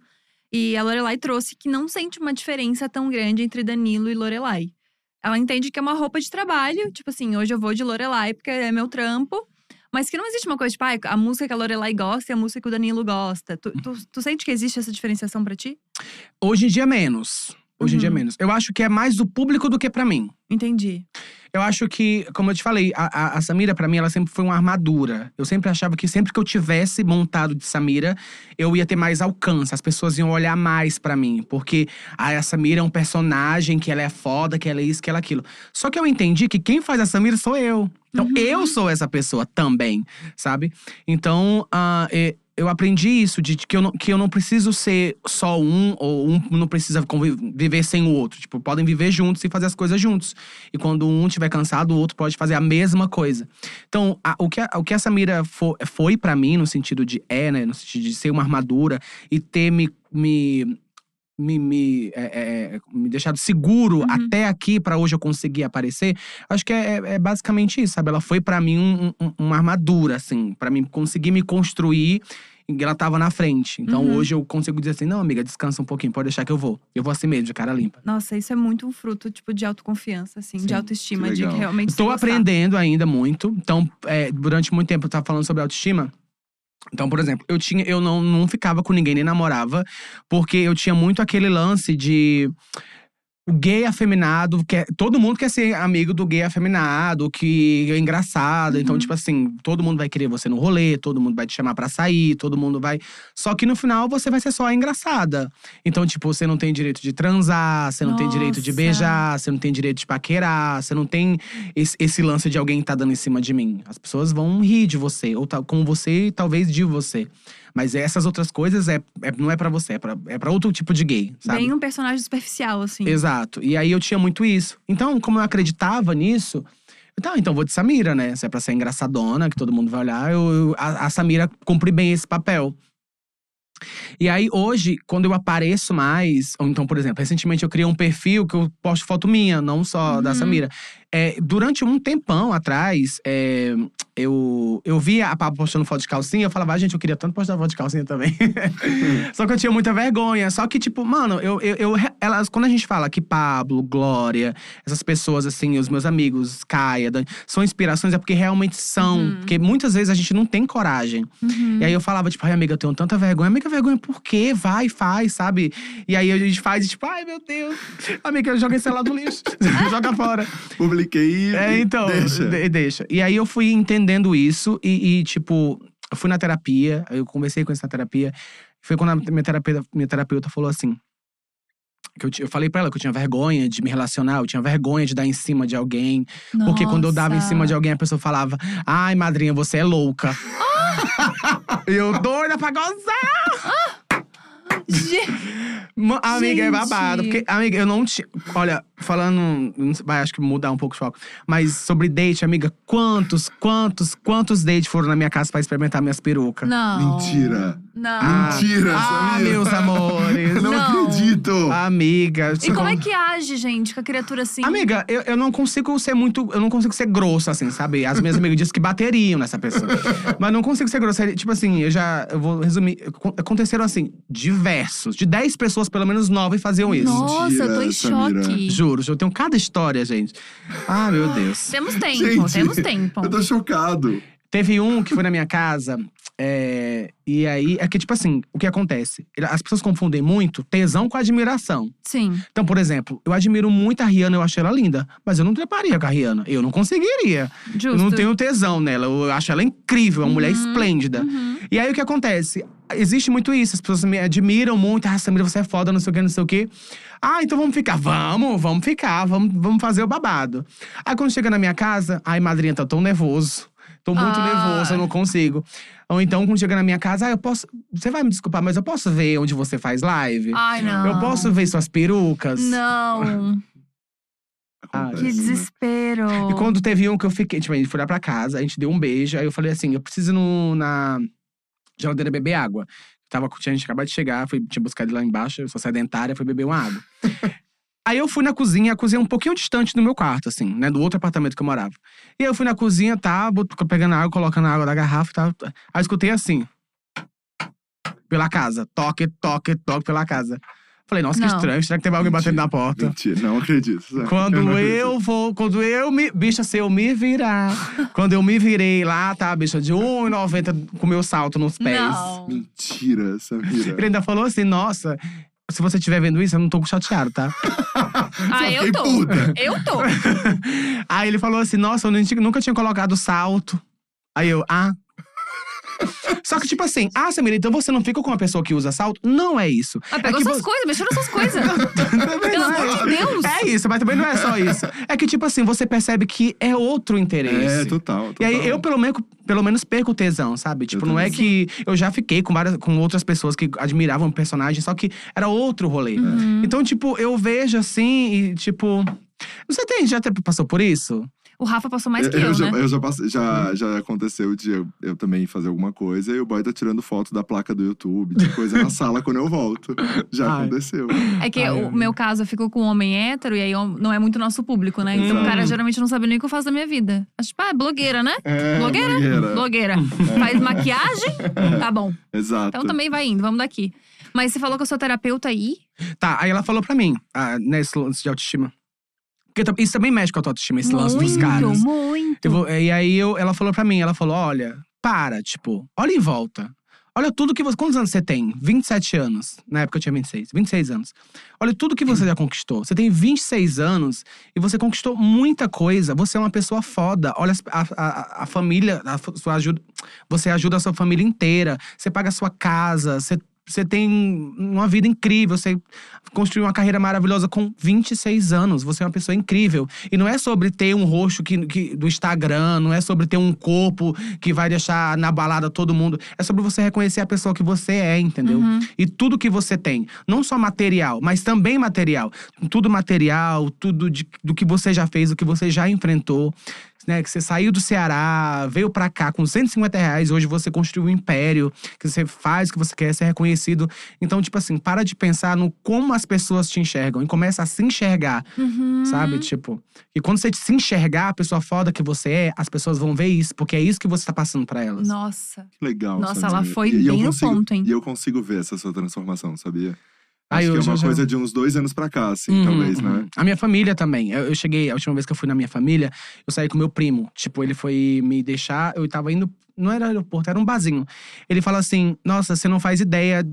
E a Lorelai trouxe que não sente uma diferença tão grande entre Danilo e Lorelai. Ela entende que é uma roupa de trabalho. Tipo assim, hoje eu vou de Lorelai porque é meu trampo. Mas que não existe uma coisa tipo, ah, a música que a Lorelai gosta e a música que o Danilo gosta. Tu, tu, tu sente que existe essa diferenciação pra ti? Hoje em dia, menos. Hoje em dia, Uhum. menos. Eu acho que é mais do público do que pra mim. Entendi. Eu acho que, como eu te falei, a, a- a Samira, pra mim, ela sempre foi uma armadura. Eu sempre achava que sempre que eu tivesse montado de Samira, eu ia ter mais alcance. As pessoas iam olhar mais pra mim. Porque ah, a Samira é um personagem, que ela é foda, que ela é isso, que ela é aquilo. Só que eu entendi que quem faz a Samira sou eu. Então, Uhum. eu sou essa pessoa também, sabe? Então, é, eu aprendi isso, de que eu, não, que eu não preciso ser só um, ou um não precisa viver sem o outro. Tipo, podem viver juntos e fazer as coisas juntos. E quando um estiver cansado, o outro pode fazer a mesma coisa. Então, a- o, que a, o que a Samira fo- foi pra mim, no sentido de é, né? No sentido de ser uma armadura e ter me. me me, me, é, é, me deixado seguro Uhum. até aqui pra hoje eu conseguir aparecer, acho que é, é- é basicamente isso, sabe? Ela foi pra mim um- um- uma armadura, assim, pra mim conseguir me construir. E ela tava na frente. Então Uhum. hoje eu consigo dizer assim: não, amiga, descansa um pouquinho, pode deixar que eu vou. Eu vou assim mesmo, de cara limpa. Nossa, isso é muito um fruto, tipo, de autoconfiança, assim, Sim, de autoestima, de realmente Estou aprendendo ainda muito. Então, é, durante muito tempo eu tava falando sobre autoestima. Então, por exemplo, eu tinha, eu não, não ficava com ninguém, nem namorava, porque eu tinha muito aquele lance de o gay afeminado, quer, todo mundo quer ser amigo do gay afeminado, que é engraçado. Então, Uhum. tipo assim, todo mundo vai querer você no rolê, todo mundo vai te chamar pra sair, todo mundo vai. Só que no final você vai ser só a engraçada. Então, tipo, você não tem direito de transar, você não tem direito de Nossa. beijar, você não tem direito de paquerar, você não tem esse, esse lance de alguém tá dando em cima de mim. As pessoas vão rir de você, ou tá, com você e talvez de você. Mas essas outras coisas é, é- não é pra você, é pra, é pra outro tipo de gay, sabe? Bem um personagem superficial, assim. Exato. E aí eu tinha muito isso. Então, como eu acreditava nisso, então, então vou de Samira, né? Se é pra ser engraçadona, que todo mundo vai olhar, eu, eu- a, a Samira cumpre bem esse papel. E aí, hoje, quando eu apareço mais, ou então, por exemplo, recentemente eu criei um perfil que eu posto foto minha, não só da Uhum. Samira. É, durante um tempão atrás, é, eu, eu via a Pablo postando foto de calcinha, eu falava, ah, gente, eu queria tanto postar foto de calcinha também. <laughs> Só que eu tinha muita vergonha. Só que, tipo, mano, eu, eu, eu- elas, quando a gente fala que Pablo, Glória, essas pessoas, assim, os meus amigos, Caia, Dani, são inspirações, é porque realmente são. Uhum. Porque muitas vezes a gente não tem coragem. Uhum. E aí eu falava, tipo, ai, amiga, eu tenho tanta vergonha. Amiga, vergonha por quê? Vai, faz, sabe? E aí a gente faz, e tipo, ai, meu Deus. Amiga, joga esse celular no lixo. <laughs> joga fora. Publiquei É, e então, deixa. de- deixa. E aí eu fui entendendo isso e, e, tipo, eu fui na terapia, eu conversei com isso na terapia. Foi quando a minha terapeuta, minha terapeuta falou assim. Que eu, eu falei pra ela que eu tinha vergonha de me relacionar, eu tinha vergonha de dar em cima de alguém. Porque quando eu dava em cima de alguém, a pessoa falava: Ai, madrinha, você é louca. <laughs> E eu doida pra gozar. Amiga, é babado. Porque, amiga, eu não tinha. Olha, falando. Vai, acho que mudar um pouco o foco. Mas sobre date, amiga, quantos, quantos, quantos dates foram na minha casa pra experimentar minhas perucas? Não. Mentira. Não. Mentira, Ah, meus amores. Não, Não. acredito. Amiga. E como é que age, gente, com a criatura assim? Amiga, eu, eu não consigo ser muito. Eu não consigo ser grossa, assim, sabe? As minhas amigas dizem que bateriam nessa pessoa. Mas não consigo ser grossa. Tipo assim, eu já. Eu vou resumir. Acon- Aconteceram, assim, diversos. De 10 pessoas, pelo menos 9 faziam isso. Nossa, eu tô em Samira. choque. Juro, eu tenho cada história, gente. Ah, meu <gasps> Deus. Temos tempo, Gente, temos tempo. Eu tô chocado. Teve um que foi na minha casa, é, e aí, é que tipo assim, o que acontece? As pessoas confundem muito tesão com admiração. Sim. Então, por exemplo, eu admiro muito a Rihanna, eu acho ela linda, mas eu não treparia com a Rihanna. Eu não conseguiria. Justo. Eu não tenho tesão nela, eu acho ela incrível, uma mulher Uhum, esplêndida. uhum. E aí o que acontece? Existe muito isso, as pessoas me admiram muito, ah, Samira, você é foda, não sei o que, não sei o que. Ah, então vamos ficar. Vamos, vamos ficar, vamos, vamos fazer o babado. Aí quando chega na minha casa, ai, madrinha, tá tão nervoso. Tô muito Ah. nervoso, eu não consigo. Ou então, quando chega na minha casa, ah, eu posso. Você vai me desculpar, mas eu posso ver onde você faz live? Ai, não. Eu posso ver suas perucas? Não. Acontece, Que né? desespero. E quando teve um que eu fiquei, tipo, a gente foi lá pra casa, a gente deu um beijo, aí eu falei assim: eu preciso ir no, na geladeira beber água. Tava, tinha, a gente acabado de chegar, fui, tinha buscado ele lá embaixo, eu sou sedentária, fui beber uma água. Aí eu fui na cozinha, a cozinha é um pouquinho distante do meu quarto, assim, né? Do outro apartamento que eu morava. E aí eu fui na cozinha, tá, pegando água, colocando a água da garrafa e tal. tá. Aí eu escutei assim. Pela casa. Toque, toque, toque pela casa. Falei, nossa, que Não. estranho. Será que teve alguém batendo na porta? Mentira, não acredito. sabe? <laughs> Quando não eu, acredito. vou, quando eu me. Bicha, se eu me virar. <laughs> quando eu me virei lá, tá, bicha, de 1,90 com meu salto nos pés. Não. Mentira, Samira. Ele ainda falou assim: nossa, se você estiver vendo isso, eu não tô chateado, tá? <laughs> Ah, eu tô. puta. Eu tô. <laughs> Aí ele falou assim: nossa, eu nunca tinha colocado salto. Aí eu, ah. Só que, tipo assim, ah, Samira, então você não fica com uma pessoa que usa salto? Não é isso. Ah, pegou é suas vo- coisas, mexeu nas suas coisas. <laughs> Também Pelo amor de Deus. É isso, mas também não é só isso. É que, tipo assim, você percebe que é outro interesse. É, total, total. E aí eu, pelo menos, pelo menos perco o tesão, sabe? Tipo, Eu não é que. Eu já fiquei com várias com outras pessoas que admiravam o personagem, só que era outro rolê. Uhum. Então, tipo, eu vejo assim e, tipo. Você tem, já te- passou por isso? O Rafa passou mais que eu, já, né? eu já, passei- já, já aconteceu de eu, eu também fazer alguma coisa e o boy tá tirando foto da placa do YouTube, de coisa na sala quando eu volto. <laughs> Já Ai. aconteceu. É que Ai, o meu caso, eu fico com um homem hétero e aí não é muito nosso público, né? Então o cara geralmente não sabe nem o que eu faço da minha vida. Acho, tipo, ah, é blogueira, né? É, Blogueira? blogueira. Blogueira. Faz maquiagem? Tá bom. Exato. Então também vai indo, vamos daqui. Mas você falou que eu sou terapeuta aí? Tá, aí ela falou pra mim, ah, nesse lance de autoestima. Porque isso também mexe com a tua autoestima, esse lance dos caras. muito. Vou- e aí eu, ela falou pra mim, ela falou: olha, para, tipo, olha em volta. Olha tudo que você. Quantos anos você tem? 27 anos. Na época eu tinha 26. 26 anos. Olha tudo que você já conquistou. Você tem 26 anos e você conquistou muita coisa. Você é uma pessoa foda. Olha a, a, a família, a sua ajuda. Você ajuda a sua família inteira. Você paga a sua casa. Você, você tem uma vida incrível. Você construiu uma carreira maravilhosa com 26 anos. Você é uma pessoa incrível. E não é sobre ter um rosto que, que- do Instagram, não é sobre ter um corpo que vai deixar na balada todo mundo. É sobre você reconhecer a pessoa que você é, entendeu? Uhum. E tudo que você tem. Não só material, mas também material. Tudo material, tudo de- do que você já fez, do que você já enfrentou. Né, que você saiu do Ceará, veio pra cá com 150 reais, hoje você construiu um império, que você faz o que você quer ser reconhecido. Então, tipo assim, para de pensar no como as pessoas te enxergam e começa a se enxergar, Uhum. sabe? Tipo, e quando você se enxergar a pessoa foda que você é, as pessoas vão ver isso, porque é isso que você tá passando pra elas. Nossa. Que legal. Nossa, Samira. ela foi E- e eu bem no consigo- ponto, hein? E eu consigo ver essa sua transformação, sabia? Ah, Acho eu que é já- uma já- coisa de uns dois anos pra cá, assim, Uhum, talvez, uhum. né? A minha família também. Eu, eu cheguei, a última vez que eu fui na minha família, eu saí com meu primo. Tipo, ele foi me deixar, eu tava indo. Não era aeroporto, era um barzinho. Ele fala assim: Nossa, você não faz ideia.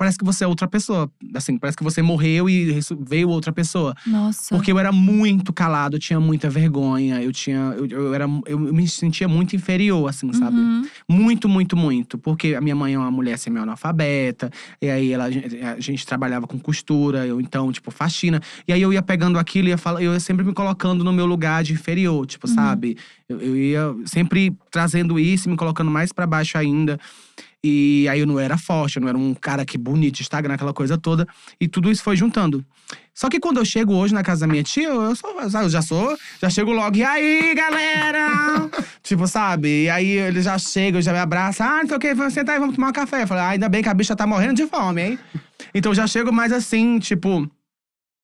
Parece que você é outra pessoa. Assim, parece que você morreu e veio outra pessoa. Nossa. Porque eu era muito calado, eu tinha muita vergonha, eu tinha. Eu, eu era, eu me sentia muito inferior, assim, sabe? Uhum. Muito, muito, muito. Porque a minha mãe é uma mulher semi-analfabeta. E aí ela, a gente trabalhava com costura, eu então, tipo, faxina. E aí eu ia pegando aquilo e ia fala- eu ia sempre me colocando no meu lugar de inferior, tipo, Uhum. sabe? Eu, eu ia sempre trazendo isso e me colocando mais pra baixo ainda. E aí eu não era forte, eu não era um cara que bonito Instagram, aquela coisa toda. E tudo isso foi juntando. Só que quando eu chego hoje na casa da minha tia, eu, sou, eu já sou, já chego logo, e aí, galera? <laughs> tipo, sabe? E aí ele já chega, já me abraça, ah, não sei o que, vamos sentar aí, vamos tomar um café. Eu falei, ah, ainda bem que a bicha tá morrendo de fome, hein? então já chego mais assim, tipo.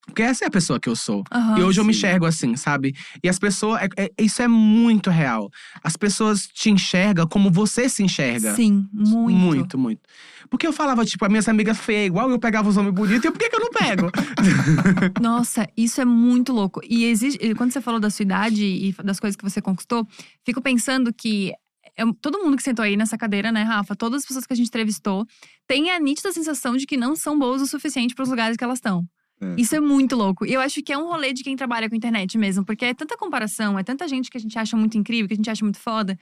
Porque essa é a pessoa que eu sou. Aham. E hoje eu me sim. enxergo assim, sabe? E as pessoas. é- é- isso é muito real. As pessoas te enxergam como você se enxerga. Sim, muito. Muito, muito. Porque eu falava, tipo, as minhas amigas feias, igual eu pegava os homens bonitos, e por que, que eu não pego? <laughs> <laughs> Nossa, isso é muito louco. E existe, quando você falou da sua idade e das coisas que você conquistou, fico pensando que eu- todo mundo que sentou aí nessa cadeira, né, Rafa? Todas as pessoas que a gente entrevistou têm a nítida sensação de que não são boas o suficiente para os lugares que elas estão. É. Isso é muito louco. E eu acho que é um rolê de quem trabalha com internet mesmo, porque é tanta comparação, é tanta gente que a gente acha muito incrível, que a gente acha muito foda.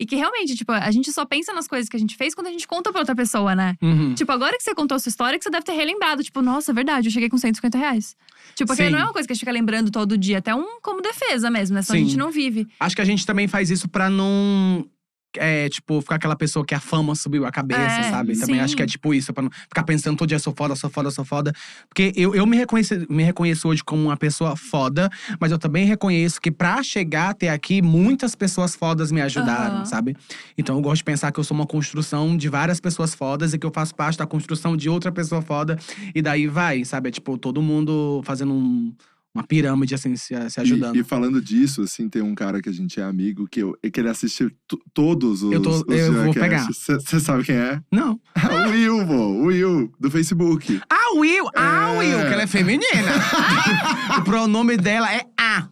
E que realmente, tipo, a gente só pensa nas coisas que a gente fez quando a gente conta pra outra pessoa, né? Uhum. Tipo, agora que você contou a sua história, que você deve ter relembrado. Tipo, nossa, é verdade, eu cheguei com 150 reais. Tipo, porque Sim. não é uma coisa que a gente fica lembrando todo dia. Até um como defesa mesmo, né? Só a Sim. gente não vive. Acho que a gente também faz isso pra não. É, tipo, ficar aquela pessoa que a fama subiu a cabeça, É, sabe? Também sim. acho que é tipo isso, pra não ficar pensando todo dia, sou foda, sou foda, sou foda. Porque eu, eu me, reconheço, me reconheço hoje como uma pessoa foda, mas eu também reconheço que pra chegar até aqui, muitas pessoas fodas me ajudaram, Aham. sabe? Então eu gosto de pensar que eu sou uma construção de várias pessoas fodas e que eu faço parte da construção de outra pessoa foda. E daí vai, sabe? É tipo, todo mundo fazendo um- uma pirâmide, assim, se, se ajudando. E, e falando disso, assim, tem um cara que a gente é amigo que, eu, que ele assiste todos os. Eu tô- os eu vou Você sabe quem é? Não. <laughs> o Will, pô, o Will, do Facebook. A Will! A É. Will, que ela é feminina. <laughs> o pronome dela é a.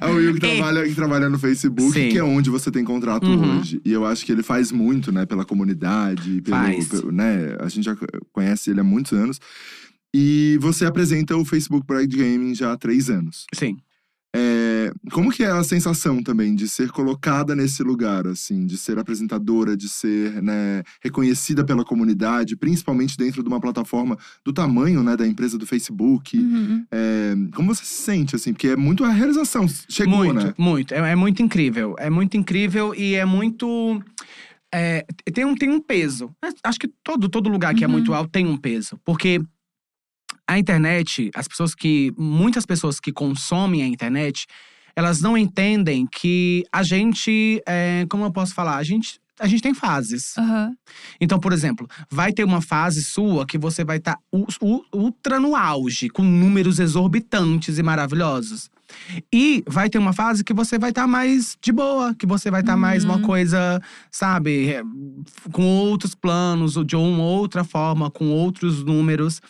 É o Will que É. trabalha, que trabalha no Facebook, Sim. que é onde você tem contrato Uhum. hoje. E eu acho que ele faz muito, né, pela comunidade, pelo, Faz. pelo- né? A gente já conhece ele há muitos anos. E você apresenta o Facebook Pride Gaming já há três anos. Sim. É, como que é a sensação também de ser colocada nesse lugar, assim, de ser apresentadora, de ser né, reconhecida pela comunidade, principalmente dentro de uma plataforma do tamanho né, da empresa do Facebook? Uhum. É, como você se sente, assim? Porque é muito a realização. Chegou, muito, né? muito. É, é muito incrível. É muito incrível e é muito. é, tem, um, tem um peso. Acho que todo, todo lugar que é Uhum. muito alto tem um peso. Porque a internet, as pessoas que. Muitas pessoas que consomem a internet, elas não entendem que a gente. é, como eu posso falar? A gente, a gente tem fases. Aham. Então, por exemplo, vai ter uma fase sua que você vai estar ultra no auge, com números exorbitantes e maravilhosos. E vai ter uma fase que você vai estar mais de boa, que você vai estar mais uma Uhum. coisa, sabe, é, com outros planos, ou de uma outra forma, com outros números.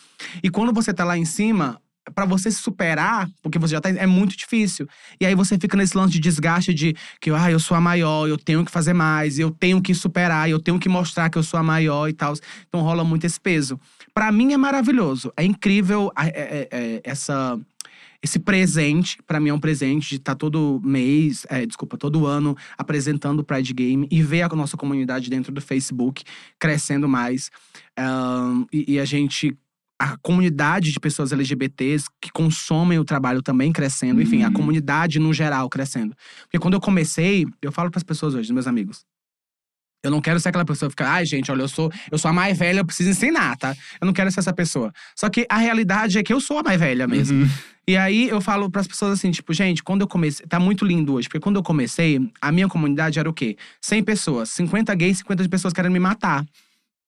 E quando você tá lá em cima, Pra você se superar, porque você já tá. É muito difícil. E aí você fica nesse lance de desgaste de que, ah, eu sou a maior, eu tenho que fazer mais, eu tenho que superar, eu tenho que mostrar que eu sou a maior e tal. Então rola muito esse peso. Pra mim é maravilhoso. É incrível a- é- é- é- essa. Esse presente, pra mim é um presente de estar todo mês, é, desculpa, todo ano apresentando o Pride Game e ver a nossa comunidade dentro do Facebook crescendo mais. Ahn, e, e a gente a comunidade de pessoas LGBTs que consomem o trabalho também crescendo, enfim, a Uhum. comunidade no geral crescendo. Porque quando eu comecei, eu falo para as pessoas hoje, meus amigos, eu não quero ser aquela pessoa que fica, ai, gente, olha, eu sou, eu sou a mais velha, eu preciso ensinar, tá? Eu não quero ser essa pessoa. Só que a realidade é que eu sou a mais velha mesmo. Uhum. E aí eu falo pras pessoas assim, tipo, gente, quando eu comecei. Tá muito lindo hoje, porque quando eu comecei, a minha comunidade era o quê? 100 pessoas, 50 gays, 50 de pessoas querendo me matar.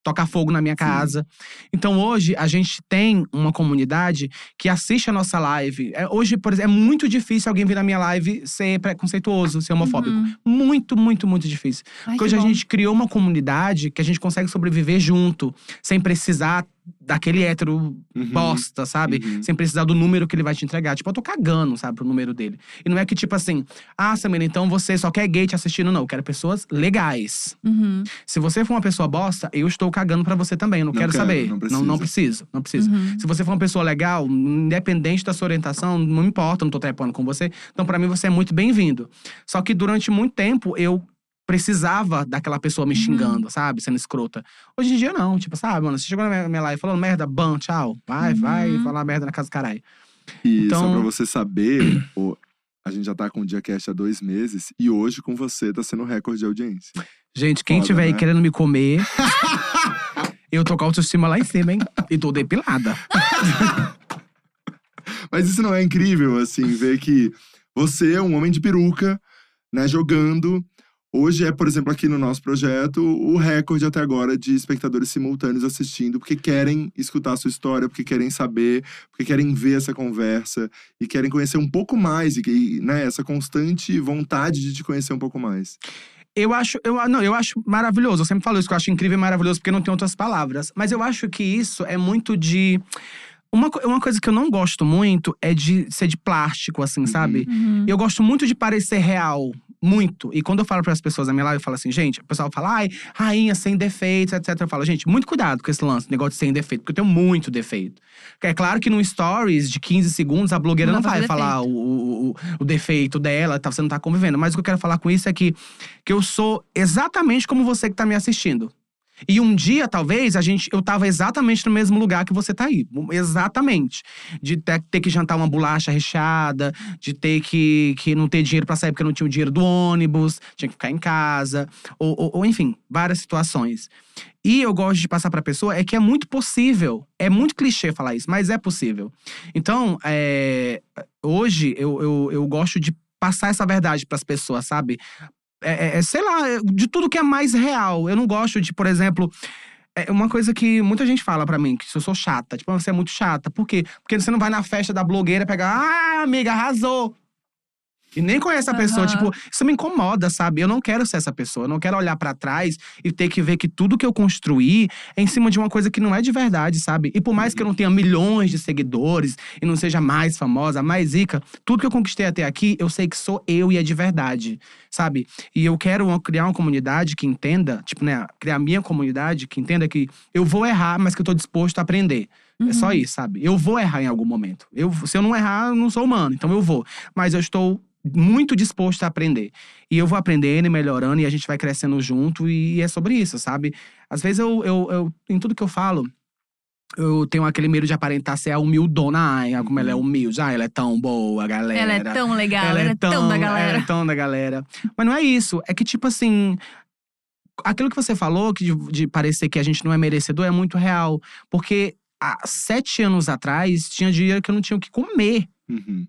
Tocar fogo na minha casa. Então hoje a gente tem uma comunidade que assiste a nossa live. É, hoje, por exemplo, é muito difícil alguém vir na minha live ser preconceituoso, ser homofóbico. Uhum. Muito, muito, muito difícil. Ai, Porque que hoje a bom. gente criou uma comunidade que a gente consegue sobreviver junto, sem precisar daquele hétero Uhum. bosta, sabe? Uhum. Sem precisar do número que ele vai te entregar. Tipo, eu tô cagando, sabe, pro número dele. E não é que, tipo assim, ah, Samira, então você só quer gay te assistindo. Não, eu quero pessoas legais. Uhum. Se você for uma pessoa bosta, eu estou cagando pra você também. Eu não, Não quero, quero, saber. não não, não precisa. preciso. Não preciso. Uhum. Se você for uma pessoa legal, independente da sua orientação, não importa, não tô trepando com você. Então, pra mim, você é muito bem-vindo. Só que durante muito tempo, eu precisava daquela pessoa me Uhum. xingando, sabe? Sendo escrota. Hoje em dia, não. Tipo, sabe, mano? Você chegou na minha, live falando merda, bam, tchau. Vai, Uhum. vai falar merda na casa do caralho. E Então- só pra você saber, o- a gente já tá com o Diacast há dois meses e hoje com você tá sendo recorde de audiência. Gente, quem Foda, tiver aí né? querendo me comer, <laughs> eu tô com a autoestima lá em cima, hein? E tô depilada. <laughs> Mas isso não é incrível, assim, ver que você é um homem de peruca, né, jogando. Hoje é, por exemplo, aqui no nosso projeto, o recorde até agora de espectadores simultâneos assistindo, porque querem escutar a sua história, porque querem saber, porque querem ver essa conversa e querem conhecer um pouco mais, e, e, né, essa constante vontade de te conhecer um pouco mais. Eu acho, eu, não, eu acho maravilhoso. Eu sempre falo isso, que eu acho incrível e maravilhoso, porque não tem outras palavras. Mas eu acho que isso é muito de. Uma, uma coisa que eu não gosto muito é de ser de plástico, assim, Uhum. sabe? Uhum. Eu gosto muito de parecer real. Muito. E quando eu falo para as pessoas na minha live, eu falo assim, gente, o pessoal fala, ai, rainha sem defeitos, etc. Eu falo, gente, muito cuidado com esse lance, negócio de sem defeito, porque eu tenho muito defeito. É claro que no stories de 15 segundos, a blogueira Não não, vai falar o, o, o- o defeito dela, tá, você não tá convivendo. Mas o que eu quero falar com isso é que, que eu sou exatamente como você que tá me assistindo. E um dia, talvez, a gente, eu tava exatamente no mesmo lugar que você tá aí. Exatamente. De ter, ter que jantar uma bolacha recheada, de ter que, que não ter dinheiro pra sair porque não tinha o dinheiro do ônibus, tinha que ficar em casa, ou, ou- ou, enfim, várias situações. E eu gosto de passar pra pessoa é que é muito possível. É muito clichê falar isso, mas é possível. Então, é, hoje eu, eu, eu gosto de passar essa verdade pras pessoas, sabe? É, é- é, sei lá, é, de tudo que é mais real. Eu não gosto de, por exemplo. É uma coisa que muita gente fala pra mim, que eu sou chata. Tipo, você é muito chata. Por quê? Porque você não vai na festa da blogueira pegar, ah, amiga, arrasou. E nem conhece a pessoa. Aham. Tipo, isso me incomoda, sabe? Eu não quero ser essa pessoa. Eu não quero olhar pra trás e ter que ver que tudo que eu construí é em cima de uma coisa que não é de verdade, sabe? E por mais que eu não tenha milhões de seguidores e não seja mais famosa, mais rica, tudo que eu conquistei até aqui, eu sei que sou eu e é de verdade, sabe? E eu quero criar uma comunidade que entenda, tipo, né? Criar a minha comunidade que entenda que eu vou errar, mas que eu tô disposto a aprender. É só isso, sabe? Eu vou errar em algum momento. Eu, se eu não errar, eu não sou humano, então eu vou. Mas eu estou muito disposto a aprender. E eu vou aprendendo e melhorando, e a gente vai crescendo junto, e é sobre isso, sabe? Às vezes eu, eu, eu em tudo que eu falo, eu tenho aquele medo de aparentar ser a humildona. Ai, como ela é humilde. Ah, ela é tão boa, galera. Ela é tão legal, ela, é tão, da galera. Ela é tão da galera. Mas não é isso. É que, tipo assim. Aquilo que você falou, que de, de parecer que a gente não é merecedor, é muito real. Porque há sete anos atrás, tinha dia que eu não tinha o que comer. Uhum.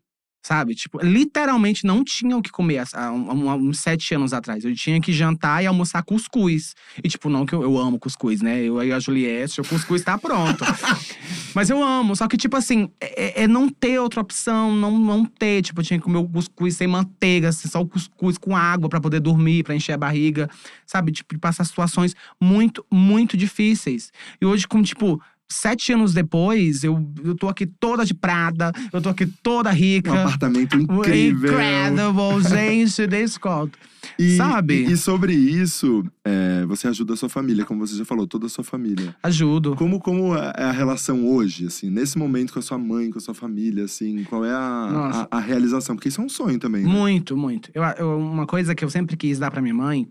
Sabe? Tipo, literalmente não tinha o que comer há uns sete anos atrás. Eu tinha que jantar e almoçar cuscuz. E, tipo, não que eu, eu amo cuscuz, né? Eu e a Juliette, o cuscuz tá pronto. <laughs> Mas eu amo. Só que, tipo assim, é, é não ter outra opção, não, não ter. Tipo, eu tinha que comer o cuscuz sem manteiga, assim, só o cuscuz com água pra poder dormir, pra encher a barriga. Sabe? Tipo, passar situações muito, muito difíceis. E hoje, com, tipo. Sete anos depois, eu, eu tô aqui toda de Prada, eu tô aqui toda rica. Um apartamento incrível. Incredible, <laughs> gente, desse conto. E, Sabe? E, e sobre isso, é, você ajuda a sua família, como você já falou, toda a sua família. Ajudo. Como, como é a relação hoje, assim, nesse momento com a sua mãe, com a sua família, assim, qual é a, a, a realização? Porque isso é um sonho também, né? Muito, muito. Eu, eu- uma coisa que eu sempre quis dar pra minha mãe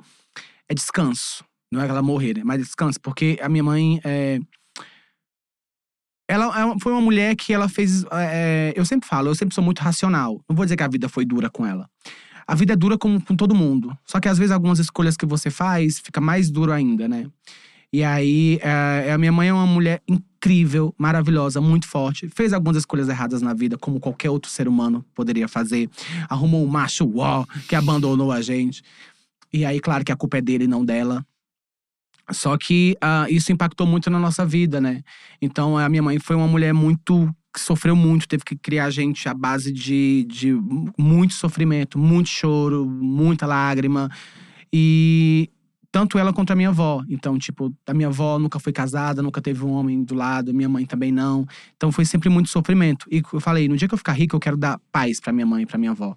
é descanso. Não é ela morrer, né? Mas descanso. Porque a minha mãe é. Ela é foi uma mulher que ela fez. é, eu sempre falo, eu sempre sou muito racional. Não vou dizer que a vida foi dura com ela. A vida é dura com, com todo mundo. Só que às vezes algumas escolhas que você faz fica mais duro ainda, né? E aí, é, a minha mãe é uma mulher incrível, maravilhosa, muito forte. Fez algumas escolhas erradas na vida, como qualquer outro ser humano poderia fazer. Arrumou um macho uó que abandonou a gente. E aí, claro que a culpa é dele e não dela. Só que ah, isso impactou muito na nossa vida, né? Então, a minha mãe foi uma mulher muito. que sofreu muito, teve que criar a gente à base de, de muito sofrimento, muito choro, muita lágrima. E tanto ela quanto a minha avó. Então, tipo, a minha avó nunca foi casada, nunca teve um homem do lado, minha mãe também não. Então foi sempre muito sofrimento. E eu falei, no dia que eu ficar rica, eu quero dar paz pra minha mãe e pra minha avó.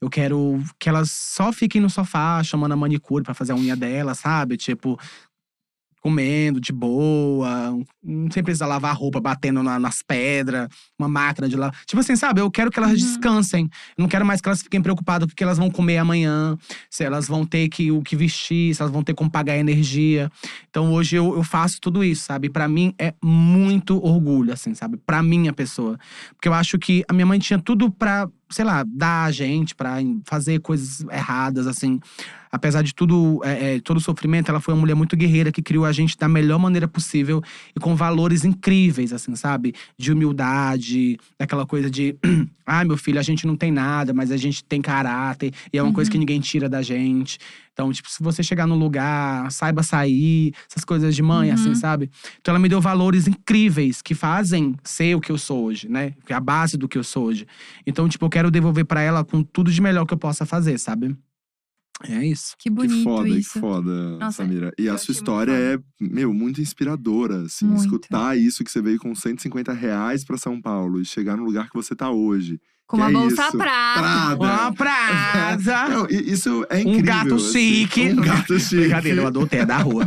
Eu quero que elas só fiquem no sofá, chamando a manicure pra fazer a unha dela, sabe? Tipo, comendo de boa, sem precisar lavar a roupa, batendo na- nas pedras, uma máquina de lavar. Tipo assim, sabe? Eu quero que elas Uhum. descansem. Eu não quero mais que elas fiquem preocupadas com o que elas vão comer amanhã, se elas vão ter que, o que vestir, se elas vão ter como pagar a energia. Então hoje eu, eu faço tudo isso, sabe? Pra mim é muito orgulho, assim, sabe? Pra minha pessoa. Porque eu acho que a minha mãe tinha tudo pra, sei lá, dar a gente, pra fazer coisas erradas, assim. Apesar de tudo, é, é, todo o sofrimento, ela foi uma mulher muito guerreira que criou a gente da melhor maneira possível e com valores incríveis, assim, sabe? De humildade, daquela coisa de, <clears throat> ah, meu filho, a gente não tem nada, mas a gente tem caráter e é uma coisa que ninguém tira da gente. Então, tipo, se você chegar num lugar, saiba sair, essas coisas de mãe, assim, Uhum. sabe? Então, ela me deu valores incríveis que fazem ser o que eu sou hoje, né? Que é a base do que eu sou hoje. Então, tipo, eu quero devolver pra ela com tudo de melhor que eu possa fazer, sabe? É isso. Que bonito que foda, isso. que foda, Nossa, Samira. E a sua história é, meu, muito inspiradora, assim. Muito. Escutar isso que você veio com 150 reais pra São Paulo e chegar no lugar que você tá hoje. Com uma bolsa isso? prata. Prada. Uma. <laughs> Não, i- isso é incrível. um gato assim. chique. Um gato <laughs> chique. Brincadeira, eu adotei, é da rua.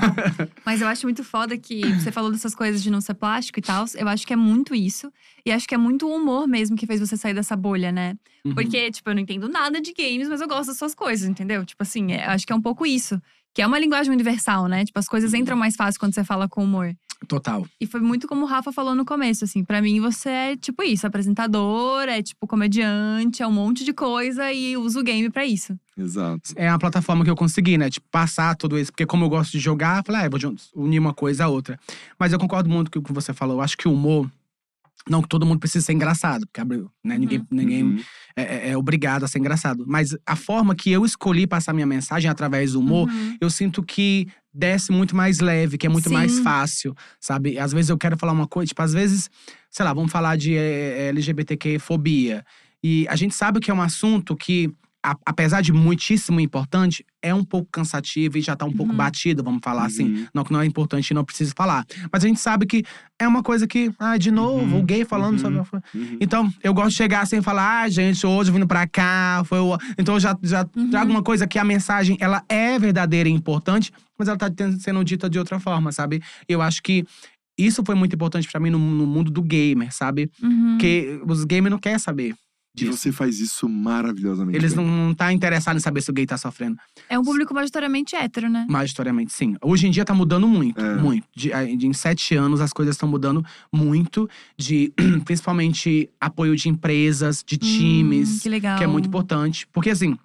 <laughs> Mas eu acho muito foda que você falou dessas coisas de não ser plástico e tal. Eu acho que é muito isso. E acho que é muito o humor mesmo que fez você sair dessa bolha, né? Uhum. Porque, tipo, eu não entendo nada de games, mas eu gosto das suas coisas, entendeu? Tipo assim, é- acho que é um pouco isso. Que é uma linguagem universal, né? Tipo, as coisas entram mais fácil quando você fala com humor. Total. E foi muito como o Rafa falou no começo, assim. Pra mim, você é tipo isso, apresentador, é tipo comediante, é um monte de coisa e usa o game pra isso. Exato. É a plataforma que eu consegui, né? Tipo, passar tudo isso. Porque como eu gosto de jogar, eu falei, ah, eu vou unir uma coisa a outra. Mas eu concordo muito com o que você falou. Eu acho que o humor… Não que todo mundo precisa ser engraçado, porque abriu, né? Ninguém, ninguém Uhum. é, é- é obrigado a ser engraçado. Mas a forma que eu escolhi passar minha mensagem através do humor, Uhum. eu sinto que desce muito mais leve, que é muito Sim. mais fácil, sabe? Às vezes eu quero falar uma coisa, tipo, às vezes, sei lá, vamos falar de eh, LGBTQ-fobia. E a gente sabe que é um assunto que, a- apesar de muitíssimo importante, é um pouco cansativo e já tá um pouco Uhum. batido, vamos falar assim. Uhum. Não que não é importante e não preciso falar. Mas a gente sabe que é uma coisa que, ah, de novo, Uhum. o gay falando Uhum. sobre. Uhum. Então, eu gosto de chegar assim e falar, ah, gente, hoje vindo pra cá, foi o... Então, eu já, já Uhum. trago uma coisa que a mensagem, ela é verdadeira e importante, mas ela tá sendo dita de outra forma, sabe? Eu acho que isso foi muito importante pra mim no, no mundo do gamer, sabe? Uhum. Porque os gamers não querem saber E disso. você faz isso maravilhosamente. Eles bem. não, não tá interessados em saber se o gay tá sofrendo. É um público majoritariamente hétero, né? Majoritariamente, sim. Hoje em dia tá mudando muito, É. muito. De, a- de- em sete anos as coisas estão mudando muito. De <clears throat> principalmente apoio de empresas, de times. Hum, que legal. que é muito importante. Porque assim.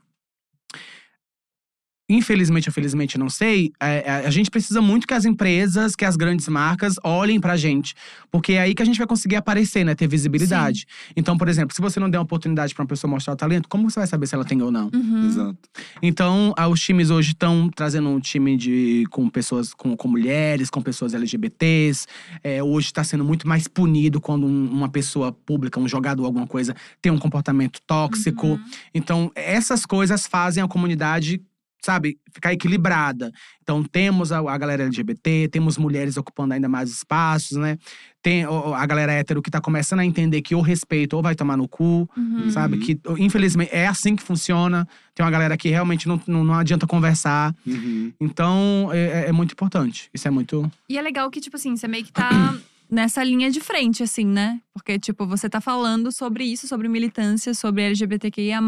Infelizmente ou felizmente, não sei, é, é, a gente precisa muito que as empresas, que as grandes marcas olhem pra gente. Porque é aí que a gente vai conseguir aparecer, né? Ter visibilidade. Então, por exemplo, se você não der uma oportunidade pra uma pessoa mostrar o talento, como você vai saber se ela tem ou não? Uhum. Exato. Então, os times hoje estão trazendo um time de, com pessoas, com, com mulheres, com pessoas LGBTs. É, hoje está sendo muito mais punido quando um- uma pessoa pública, um jogador, alguma coisa, tem um comportamento tóxico. Uhum. Então, essas coisas fazem a comunidade, sabe, ficar equilibrada. Então, temos a, a galera LGBT, temos mulheres ocupando ainda mais espaços, né? Tem a galera hétero que tá começando a entender que o respeito ou vai tomar no cu, Uhum. sabe? Que, infelizmente, é assim que funciona. Tem uma galera que realmente não, não, não adianta conversar. Uhum. Então, é, é- é muito importante. Isso é muito. E é legal que, tipo assim, você meio que tá <clears throat> nessa linha de frente, assim, né? Porque, tipo, você tá falando sobre isso, sobre militância, sobre LGBTQIA,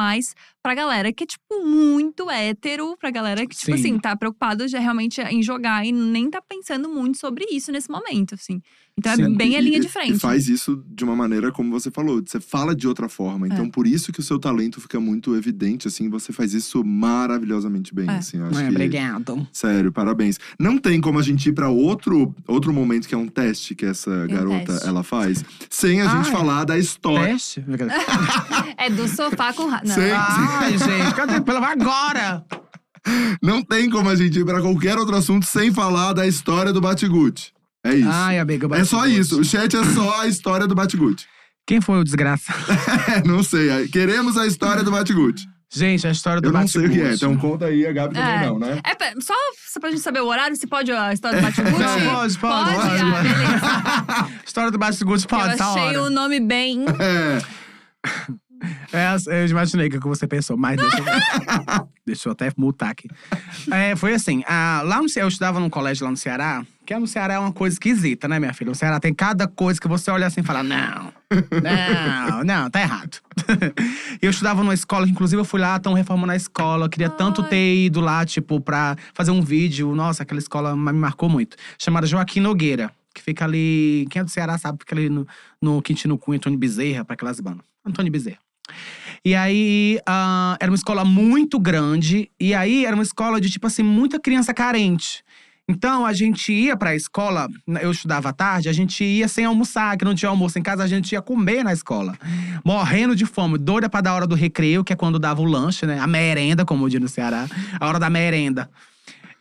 pra galera que é, tipo, muito hétero, pra galera que, tipo Sim. assim, tá preocupada já realmente em jogar e nem tá pensando muito sobre isso nesse momento, assim. Então é Sim. bem a linha de frente. E faz isso de uma maneira como você falou. Você fala de outra forma. Então, É. por isso que o seu talento fica muito evidente, assim. Você faz isso maravilhosamente bem, É. assim. eu Acho É, que, obrigado. Sério, parabéns. Não tem como a gente ir pra outro, outro momento que é um teste que essa um garota teste. ela faz, sem a gente Ah, é. falar da história. Teste? É do sofá com. ra- Não. Sim. Ai, <laughs> gente, cadê? Pelo agora! Não tem como a gente ir pra qualquer outro assunto sem falar da história do Batiguti. É isso. Ai, amiga, eu é só isso. O chat é só a história do Batiguti. Quem foi o desgraça? <laughs> É, não sei. Queremos a história do Batiguti. Gente, a história do Eu não sei o que é, então conta aí, a Gabi também É. não, né? É pra- só, só pra gente saber o horário, se pode a história do Batigucci? Não, pode, pode, Pode? pode. Ah, beleza. <laughs> História do Bate-Gucci, pode, Eu tá achei hora. o nome bem. É. <laughs> É, eu imaginei o que você pensou, mas deixa eu, <laughs> deixa eu até mutar aqui. É, foi assim, ah, lá no Ceará, eu estudava num colégio lá no Ceará, que no Ceará é uma coisa esquisita, né, minha filha? No Ceará tem cada coisa que você olha assim e fala, não, não, <laughs> não, tá errado. Eu estudava numa escola, inclusive eu fui lá, estão reformando a escola, eu queria tanto Ai. ter ido lá, tipo, pra fazer um vídeo. Nossa, aquela escola me marcou muito. Chamada Joaquim Nogueira, que fica ali, quem é do Ceará sabe, fica ali no, no Quintino Cunha, Antônio Bezerra, pra aquelas bandas. Antônio Bezerra. E aí, ah, era uma escola muito grande. E aí, era uma escola de, tipo assim, muita criança carente. Então, a gente ia pra escola, eu estudava à tarde, a gente ia sem almoçar, que não tinha almoço em casa, a gente ia comer na escola. Morrendo de fome, doida pra dar a hora do recreio, que é quando dava o lanche, né? A merenda, como diz no Ceará. A hora da merenda.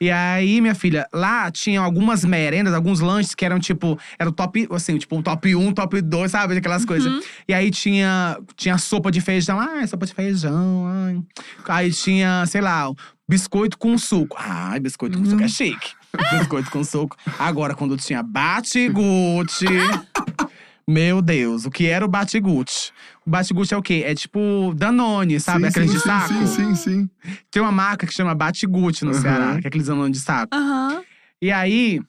E aí, minha filha, lá tinha algumas merendas, alguns lanches que eram tipo, era o top, assim, tipo um top 1, top 2, sabe? Aquelas coisas. E aí tinha, tinha sopa de feijão, ai, sopa de feijão, ai. Aí tinha, sei lá, biscoito com suco. Ai, biscoito com suco é chique. <laughs> biscoito com suco. Agora, quando tinha bate-guti. <laughs> Meu Deus, o que era o Batiguti? O Batiguti é o quê? É tipo Danone, sabe? sim, Aqueles sim, de saco. Sim, sim, sim. Tem uma marca que chama Batiguti no Aham. Ceará, que é aqueles Danone de saco. Aham. E aí.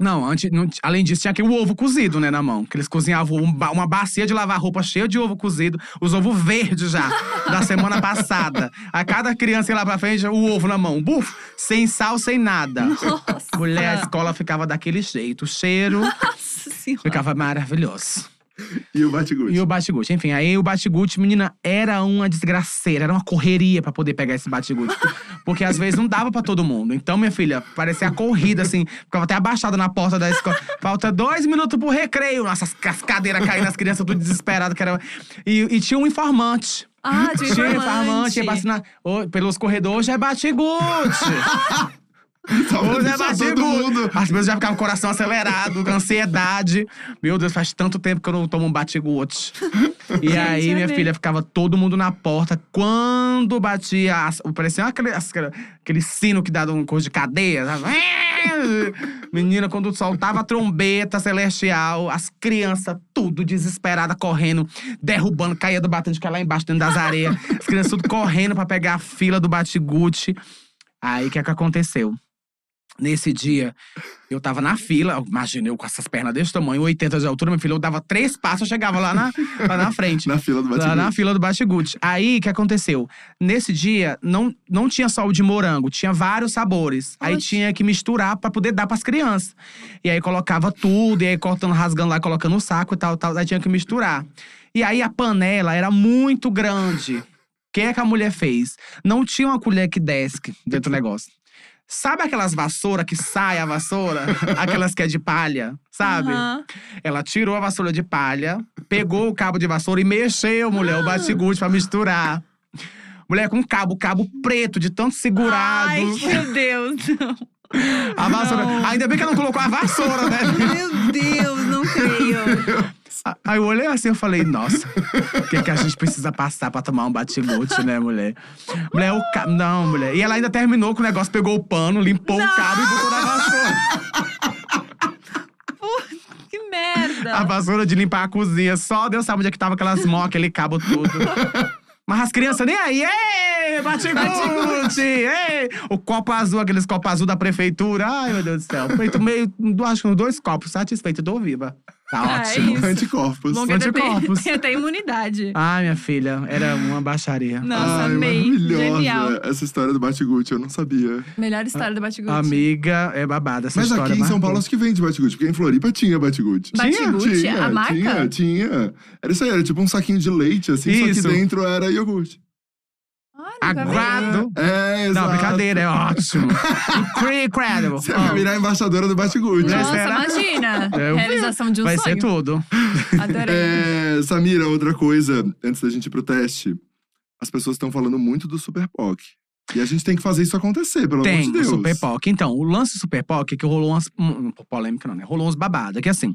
Não, antes, não- além disso, tinha aquele ovo cozido, né, na mão. Que eles cozinhavam um uma bacia de lavar roupa cheia de ovo cozido, os ovos verdes já, <laughs> da semana passada. A cada criança ia lá pra frente, o ovo na mão. Buf! Sem sal, sem nada. Nossa. Mulher, a escola ficava daquele jeito. O cheiro <laughs> Nossa ficava maravilhoso. <laughs> E o Batiguti? E o Batiguti. Enfim, aí o Batiguti, menina, era uma desgraceira, era uma correria pra poder pegar esse Batiguti. <laughs> Porque às vezes não dava pra todo mundo. Então, minha filha, parecia a corrida, assim, ficava até abaixada na porta da escola. Falta dois minutos pro recreio. Nossa, as as cadeiras caindo, as crianças tudo desesperadas. Que era... e, e tinha um informante. Ah, tinha Tinha um informante. informante, ia vacinar. Ô, pelos corredores já é Batiguti. <laughs> <laughs> Hoje é todo mundo. As pessoas já ficavam com o coração acelerado, com ansiedade. Meu Deus, faz tanto tempo que eu não tomo um Batiguti. <laughs> E aí, minha amei. filha, ficava todo mundo na porta. Quando batia, parecia aquele, aquele sino que dá um coisa de cadeia. <laughs> Menina, quando soltava a trombeta celestial, as crianças tudo desesperada correndo, derrubando, caía do batente, que é lá embaixo, dentro das areias. As crianças tudo correndo pra pegar a fila do Batiguti. Aí, o que é que aconteceu? Nesse dia, eu tava na fila, imagina eu com essas pernas desse tamanho, 80 de altura, minha filha, eu dava três passos, eu chegava lá na, lá na frente. <laughs> Na fila do Lá na fila do Batiguti. Aí, o que aconteceu? Nesse dia, não, não tinha só o de morango, tinha vários sabores. Aí Oxe. tinha que misturar pra poder dar pras crianças. E aí colocava tudo, e aí cortando, rasgando lá, colocando no saco e tal, tal. Aí tinha que misturar. E aí a panela era muito grande. O que é que a mulher fez? Não tinha uma colher que desce dentro do negócio. Sabe aquelas vassouras que sai a vassoura? <laughs> aquelas que é de palha, sabe? Aham. Ela tirou a vassoura de palha, pegou o cabo de vassoura e mexeu, mulher, o batigute pra misturar. Mulher com cabo, cabo preto, de tanto segurado. Ai, meu Deus. não. a vassoura. não. Ainda bem que ela não colocou a vassoura, né? Meu Deus, não creio. <laughs> Aí eu olhei assim, eu falei, nossa, o que, que a gente precisa passar pra tomar um batigute, né, mulher? Mulher, o cabo. Não, mulher. E ela ainda terminou com o negócio, pegou o pano, limpou o cabo e botou na vassoura. Que merda. A vassoura de limpar a cozinha. Só Deus sabe onde é que tava aquelas mó, aquele cabo tudo. Mas as crianças nem aí. Ei, batigute! Ei! O copo azul, aqueles copos azul da prefeitura. Ai, meu Deus do céu. Feito meio, acho que uns dois copos. Satisfeito, tô viva. Tá Ah, é ótimo. isso. Anticorpos. Bom anticorpos. <laughs> tem até imunidade. Ai, minha filha, era uma baixaria. Nossa, Ai, amei. maravilhosa Genial. essa história do Batiguti, eu não sabia. Melhor história do Batiguti. Amiga, é babada essa Mas história. aqui em São marcou. Paulo acho que vende Batiguti, porque em Floripa tinha Batiguti. Batiguti, Tinha, a marca? Tinha, tinha. Era isso aí, era tipo um saquinho de leite, assim, Isso. só que dentro era iogurte. Aguardo. É, exato. Não, brincadeira, é ótimo. Incredible. <laughs> Você vai virar embaixadora do. Não, Nossa, será? imagina. <laughs> Eu- Realização de um Vai sonho. ser tudo. <laughs> Adorei. É, Samira, outra coisa, antes da gente ir pro teste. As pessoas estão falando muito do Super POC. E a gente tem que fazer isso acontecer, pelo amor Tem de o Deus. Super POC. Então, o lance do Super POC é que rolou umas. hum, polêmica não, né? Rolou uns babada. Que assim.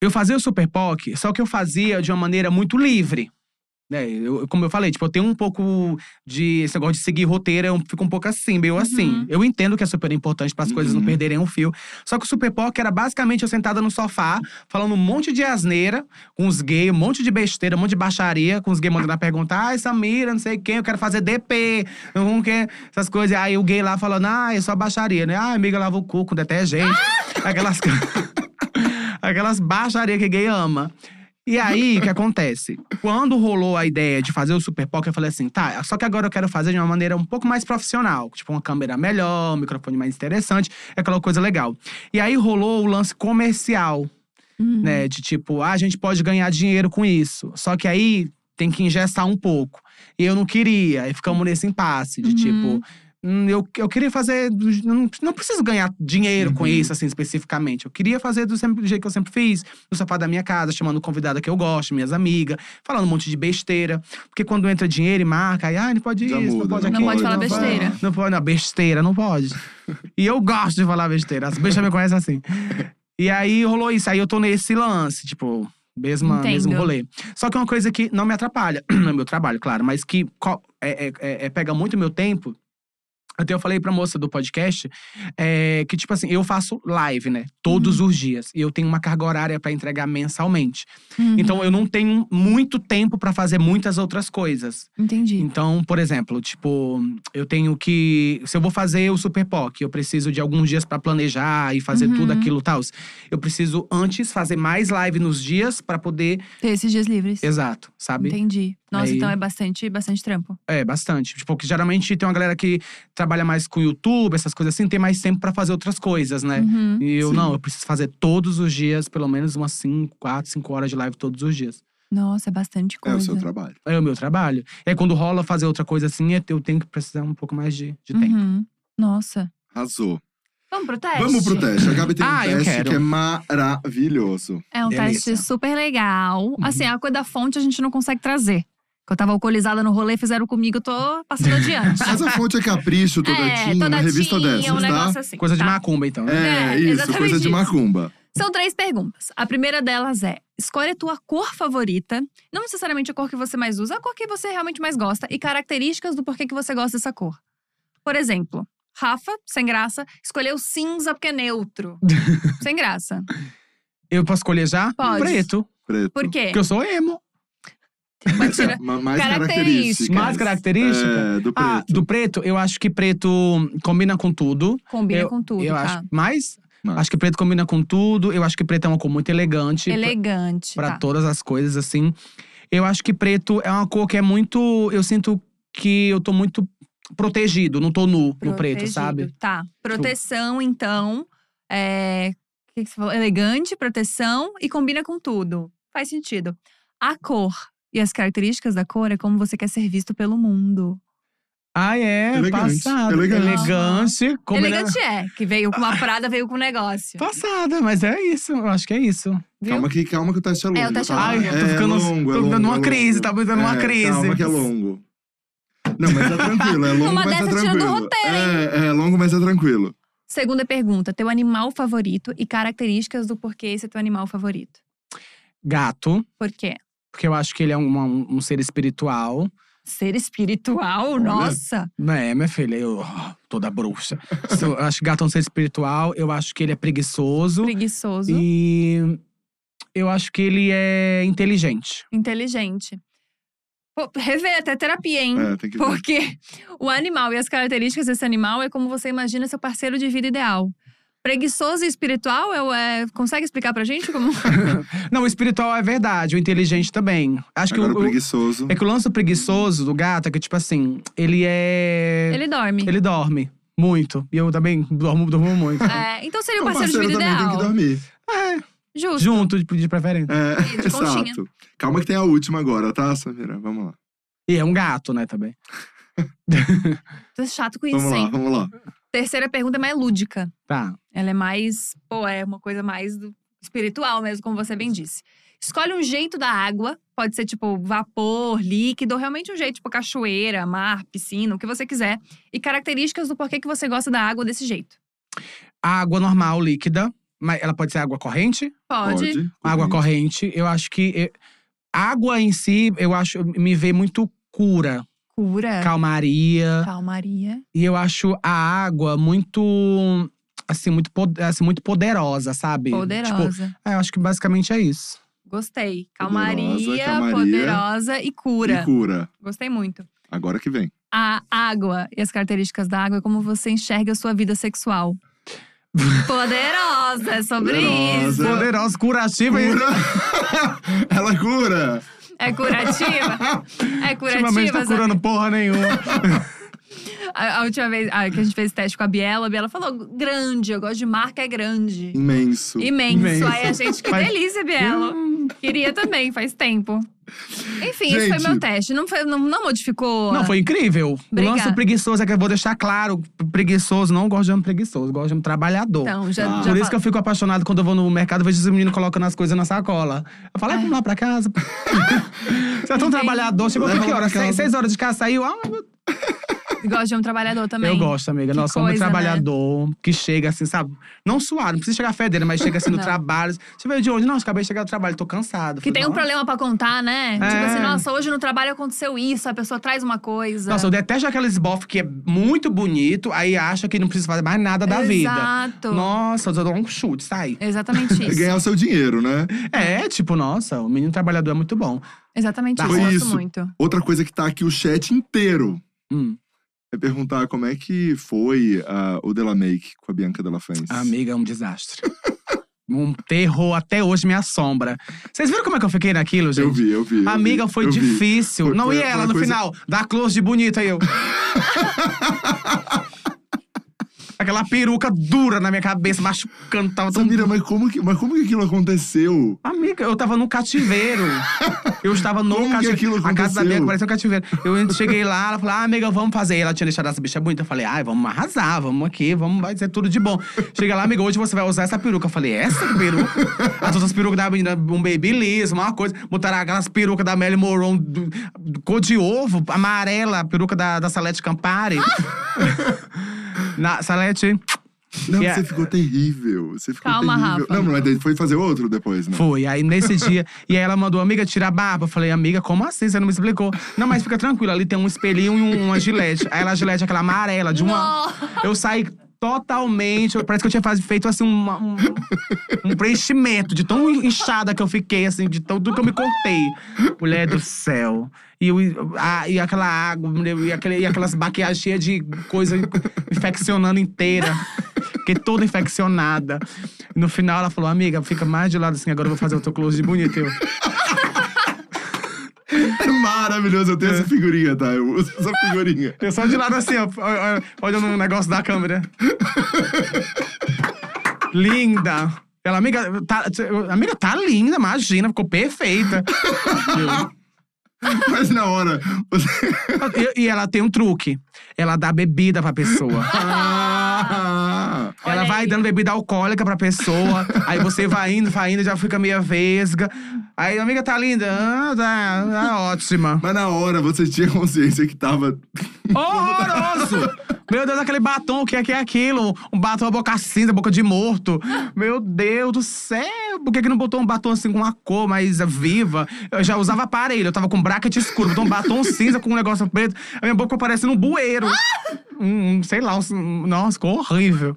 Eu fazia o Super POC, só que eu fazia de uma maneira muito livre. Né? Eu, como eu falei, tipo, eu tenho um pouco de. Esse negócio de seguir roteiro, eu fico um pouco assim, meio assim. Eu entendo que é super importante para as coisas não Uhum. perderem o fio. Só que o Super POC era basicamente eu sentada no sofá, falando um monte de asneira com os gays, um monte de besteira, um monte de baixaria, com os gays mandando a perguntar: ai, Samira, não sei quem, eu quero fazer DP, não quer, essas coisas. Aí o gay lá falando: ah, é só baixaria, né? Ah, amiga, lava o cu com detergente. Aquelas. <laughs> Aquelas baixaria que gay ama. E aí, o que acontece? Quando rolou a ideia de fazer o Super Poker, eu falei assim, tá, só que agora eu quero fazer de uma maneira um pouco mais profissional. Tipo, uma câmera melhor, um microfone mais interessante, aquela coisa legal. E aí rolou o lance comercial, Uhum. né? De tipo, ah, a gente pode ganhar dinheiro com isso. Só que aí tem que ingestar um pouco. E eu não queria. E ficamos nesse impasse de Uhum. tipo. Hum, Eu, eu queria fazer. do- Não, não preciso ganhar dinheiro com Uhum. isso, assim, especificamente. Eu queria fazer do, sempre, do jeito que eu sempre fiz, no sofá da minha casa, chamando convidada que eu gosto, minhas amigas, falando um monte de besteira. Porque quando entra dinheiro e marca, aí, ah, não pode Já isso, não muda, pode não aquilo. pode falar vai. besteira. Não pode, não, besteira, não pode. <laughs> e eu gosto de falar besteira. As bichas me conhecem assim. E aí rolou isso. Aí eu tô nesse lance, tipo, mesma, Entendo. mesmo rolê. Só que uma coisa que não me atrapalha, <clears throat> no meu trabalho, claro, mas que é, é- é- é- pega muito meu tempo. Até eu falei pra moça do podcast é, que, tipo assim, eu faço live, né? Todos Uhum. os dias. E eu tenho uma carga horária pra entregar mensalmente. Uhum. Então eu não tenho muito tempo pra fazer muitas outras coisas. Entendi. Então, por exemplo, tipo, eu tenho que. Se eu vou fazer o Super POC, eu preciso de alguns dias pra planejar e fazer Uhum. tudo aquilo e tal. Eu preciso antes fazer mais live nos dias pra poder. Ter esses dias livres. Exato, sabe? Entendi. Nossa, Aí- então é bastante, bastante trampo. É, bastante. Tipo, porque geralmente tem uma galera que trabalha mais com YouTube, essas coisas assim, tem mais tempo pra fazer outras coisas, né? Uhum. E eu Sim. não, eu preciso fazer todos os dias, pelo menos umas 5, 4, 5 horas de live todos os dias. Nossa, é bastante É coisa. o seu trabalho. É o meu trabalho. E aí, quando rola fazer outra coisa assim, eu tenho que precisar um pouco mais de, de tempo. Uhum. Nossa. Arrasou. Vamos pro teste? Vamos pro teste. A Gabi tem um Ah, eu teste que é maravilhoso. É um Delícia. teste super legal. Uhum. Assim, a coisa da fonte a gente não consegue trazer. Que eu tava alcoolizada no rolê, fizeram comigo, eu tô passando adiante. <laughs> Mas a fonte é capricho, toda é, tinha, uma revista tinha, dessas, um tá? negócio assim. Coisa de tá? macumba, então. né? É, É, isso, exatamente coisa de isso. macumba. São três perguntas. A primeira delas é: escolhe a tua cor favorita. Não necessariamente a cor que você mais usa, a cor que você realmente mais gosta e características do porquê que você gosta dessa cor. Por exemplo, Rafa, sem graça, escolheu cinza porque é neutro. <laughs> sem graça. Eu posso escolher já? Pode. Preto. Preto. Por quê? Porque eu sou emo. Mas <laughs> tira- Ma- mais Características. Mais característica? É, do preto. Ah, do preto, eu acho que preto combina com tudo. Combina com tudo, eu tá? acho. Mas, Mas- acho que preto combina com tudo. Eu acho que preto é uma cor muito elegante. Elegante. Pra tá. todas as coisas, assim. Eu acho que preto é uma cor que é muito. Eu sinto que eu tô muito protegido, não tô nu no preto, Protegido, sabe? Tá. Proteção, então. É. O que, que você falou? Elegante, proteção e combina com tudo. Faz sentido. A cor e as características da cor é como você quer ser visto pelo mundo. Ah, é. Elegante, Passada. elegante. Elegante. combina- Elegante é, que veio com uma prada, veio com um negócio. Passada, mas é isso. Eu acho que é isso. Viu? Calma que, calma que o teste é longo. É, o teste é tá? longo. Ai, eu tô ficando- longo, é tô longo, dando uma é crise, longo. tá me dando uma É, crise. Calma que é longo. Não, mas é tranquilo, é <laughs> longo, Uma mas é do tranquilo. roteiro, é, é longo, mas é tranquilo. Segunda pergunta: teu animal favorito e características do porquê esse é teu animal favorito. Gato, Por quê? Porque eu acho que ele é um, um, um ser espiritual. Ser espiritual? Nossa! É, minha filha, eu toda bruxa. So, eu acho que gato é um ser espiritual. Eu acho que ele é preguiçoso. Preguiçoso. E eu acho que ele é inteligente. Inteligente. Pô, rever até terapia, hein? É, tem que ver. Porque o animal e as características desse animal é como você imagina seu parceiro de vida ideal. Preguiçoso e espiritual, eu, é, consegue explicar pra gente como? <laughs> Não, o espiritual é verdade, o inteligente também. Acho que Agora o, o o- preguiçoso. é que o lance do preguiçoso do gato é que, tipo assim, ele é. Ele dorme. Ele dorme muito. E eu também dormo, durmo muito. É, então seria o O parceiro, de vida também tem que ideal. dormir. É, Justo. junto, de, de preferência. É, E de exato. Calma que tem a última agora, tá, Samira? Vamos lá. E é um gato, né, também. <laughs> Tô chato com isso, Vamos lá, hein? vamos lá. Terceira pergunta é mais lúdica. Tá. Ela é mais, pô, é uma coisa mais do espiritual mesmo, como você bem disse. Escolhe um jeito da água, pode ser tipo vapor, líquido, ou realmente um jeito tipo cachoeira, mar, piscina, o que você quiser. E características do porquê que você gosta da água desse jeito. Água normal, líquida. Mas ela pode ser água corrente? Pode. Água corrente. Eu acho que. eh, água em si, eu acho, me vê muito cura, Cura. calmaria. Calmaria. E eu acho a água muito. Assim, muito, assim, muito poderosa, sabe? Tipo, Poderosa. é, eu acho que basicamente é isso. Gostei. Poderosa, Calmaria, calmaria. poderosa e cura. E cura. Gostei muito. Agora que vem. A água e as características da água é como você enxerga a sua vida sexual. <laughs> Poderosa, é sobre Poderosa. isso. Poderosa, curativa. Cura! <laughs> Ela cura! É curativa? É <laughs> Ultimamente curativa, tá curando porra nenhuma. <laughs> A, a última vez ah, que a gente fez teste com a Biela, a Biela falou: grande, eu gosto de marca é grande. Imenso. Imenso. Imenso. Aí a gente, que Mas- delícia, Biela. Queria também, faz tempo. Enfim, esse foi Gente. meu teste. Não, foi, não, não modificou. Não, foi incrível. O Obrigada. lance preguiçoso é que eu vou deixar claro: preguiçoso, não gosto de homem preguiçoso, gosto de homem trabalhador. Então, já, Ah. já Por isso que eu fico apaixonado quando eu vou no mercado e vejo os meninos colocando as coisas na sacola. Eu falo, "Ai, vamos lá pra casa. <laughs> Você é tão Entendi. trabalhador. Chegou que horas? Seis, seis horas de casa, saiu. Ah, meu... Gosto de um trabalhador também. Eu gosto, amiga. Que somos coisa, né? trabalhador, que chega assim, sabe? Não suado, não precisa chegar fedendo, mas chega assim no <laughs> trabalho. Você veio de onde? Não, acabei de chegar do trabalho, tô cansado. Que tem um Falei, problema pra contar, né? Tipo É. assim, nossa, hoje no trabalho aconteceu isso, a pessoa traz uma coisa. Nossa, eu detesto aqueles bofe que é muito bonito, aí acha que não precisa fazer mais nada da vida. Exato. Nossa, eu dou um chute, sai. Exatamente <laughs> isso. Ganhar o seu dinheiro, né? É, tipo, nossa, o menino trabalhador é muito bom. Exatamente Tá. isso. Foi Gosto isso. muito. Outra coisa que tá aqui o chat inteiro Hum. É perguntar como é que foi ah, o Della Make com a Bianca Della Fence. Amiga, é um desastre. <laughs> um terror até hoje me assombra. Vocês viram como é que eu fiquei naquilo, gente? Eu vi, eu vi. eu Amiga, vi, foi vi. difícil. Foi- não, foi- e ela no coisa- final? Dá close de bonita aí eu. <laughs> Aquela peruca dura na minha cabeça, machucando. Tava tão Samira, mas como, que, mas como que aquilo aconteceu? Amiga, eu tava no cativeiro. Eu estava no Como que cativeiro. aquilo A casa da aconteceu? Bianca parecia um cativeiro. Eu cheguei lá, ela falou: ah, amiga, vamos fazer. Ela tinha deixado essa bicha bonita. Eu falei: ai, vamos arrasar, vamos aqui, vamos, vai ser tudo de bom. Chega lá, amiga, hoje você vai usar essa peruca. Eu falei: essa peruca? As outras perucas da menina, um baby liso, uma coisa. Botaram aquelas perucas da Melly Moron, do, do cor de ovo, amarela, peruca da, da Salete Campari. <laughs> Na, Salete. Não, você ficou terrível. Você ficou Calma, terrível. Rafa. Não, mas foi fazer outro depois, né? Foi. Aí nesse dia. E aí ela mandou, amiga, tira a barba. Eu falei, amiga, como assim? Você não me explicou? Não, mas fica tranquila, ali tem um espelhinho e um- uma gilete. Aí ela, a gilete, aquela amarela, de uma. Nossa. Eu saí totalmente. Parece que eu tinha feito assim uma- um, um preenchimento de tão inchada que eu fiquei, assim, de tudo que eu me cortei. Mulher do céu. E, eu- a- e aquela água, e, aquele- e aquelas maquiagens cheias de coisa infeccionando inteira. Fiquei toda infeccionada. No final ela falou, amiga, fica mais de lado assim, agora eu vou fazer o teu close de bonito. Eu, É maravilhoso, eu tenho essa figurinha, tá? Eu uso essa figurinha. eu só de lado assim, ó, olhando um negócio da câmera. linda. Ela, amiga, tá, amiga, tá linda, imagina, ficou perfeita. <laughs> Mas na hora. Você... E, e ela tem um truque. Ela dá bebida pra pessoa. <laughs> Ah! Ela vai aí. dando bebida alcoólica pra pessoa. aí você vai indo, vai indo, já fica meio vesga. Aí, amiga, tá linda? Ah, tá, tá ótima. Mas na hora você tinha consciência que tava. Horroroso! <laughs> Meu Deus, aquele batom, o que é que é aquilo? Um batom, a boca cinza, boca de morto. Meu Deus do céu! Por que, que não botou um batom assim com uma cor mais viva? Eu já usava aparelho, eu tava com bracket escuro, botou um batom <laughs> cinza com um negócio preto. A minha boca parecendo um bueiro. Um, sei lá, um, nossa, ficou horrível.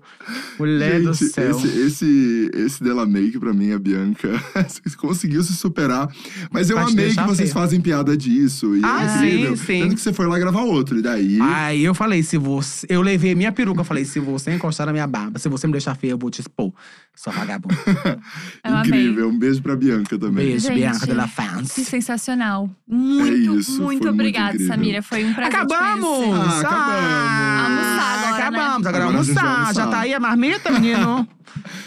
Mulher do Gente, céu. esse, esse, esse Della Make, pra mim, a Bianca, <laughs> conseguiu se superar. Mas eu te amei que vocês fazem piada disso. E Ah, é incrível. sim, sim. Tanto que você foi lá gravar outro. E daí. Aí eu falei, se você. Eu levei minha peruca, eu falei, se você encostar na minha barba, se você me deixar feia, eu vou te expor. Sua vagabunda. <laughs> Incrível. Um beijo pra Bianca também. Beijo, Gente, Bianca de la Que sensacional. Muito, isso, foi muito obrigada. Samira. Foi um prazer te Acabamos! Ah, acabamos. Almoçar agora, né? Acabamos, agora, vai almoçar. Já tá aí a marmita, menino? <laughs>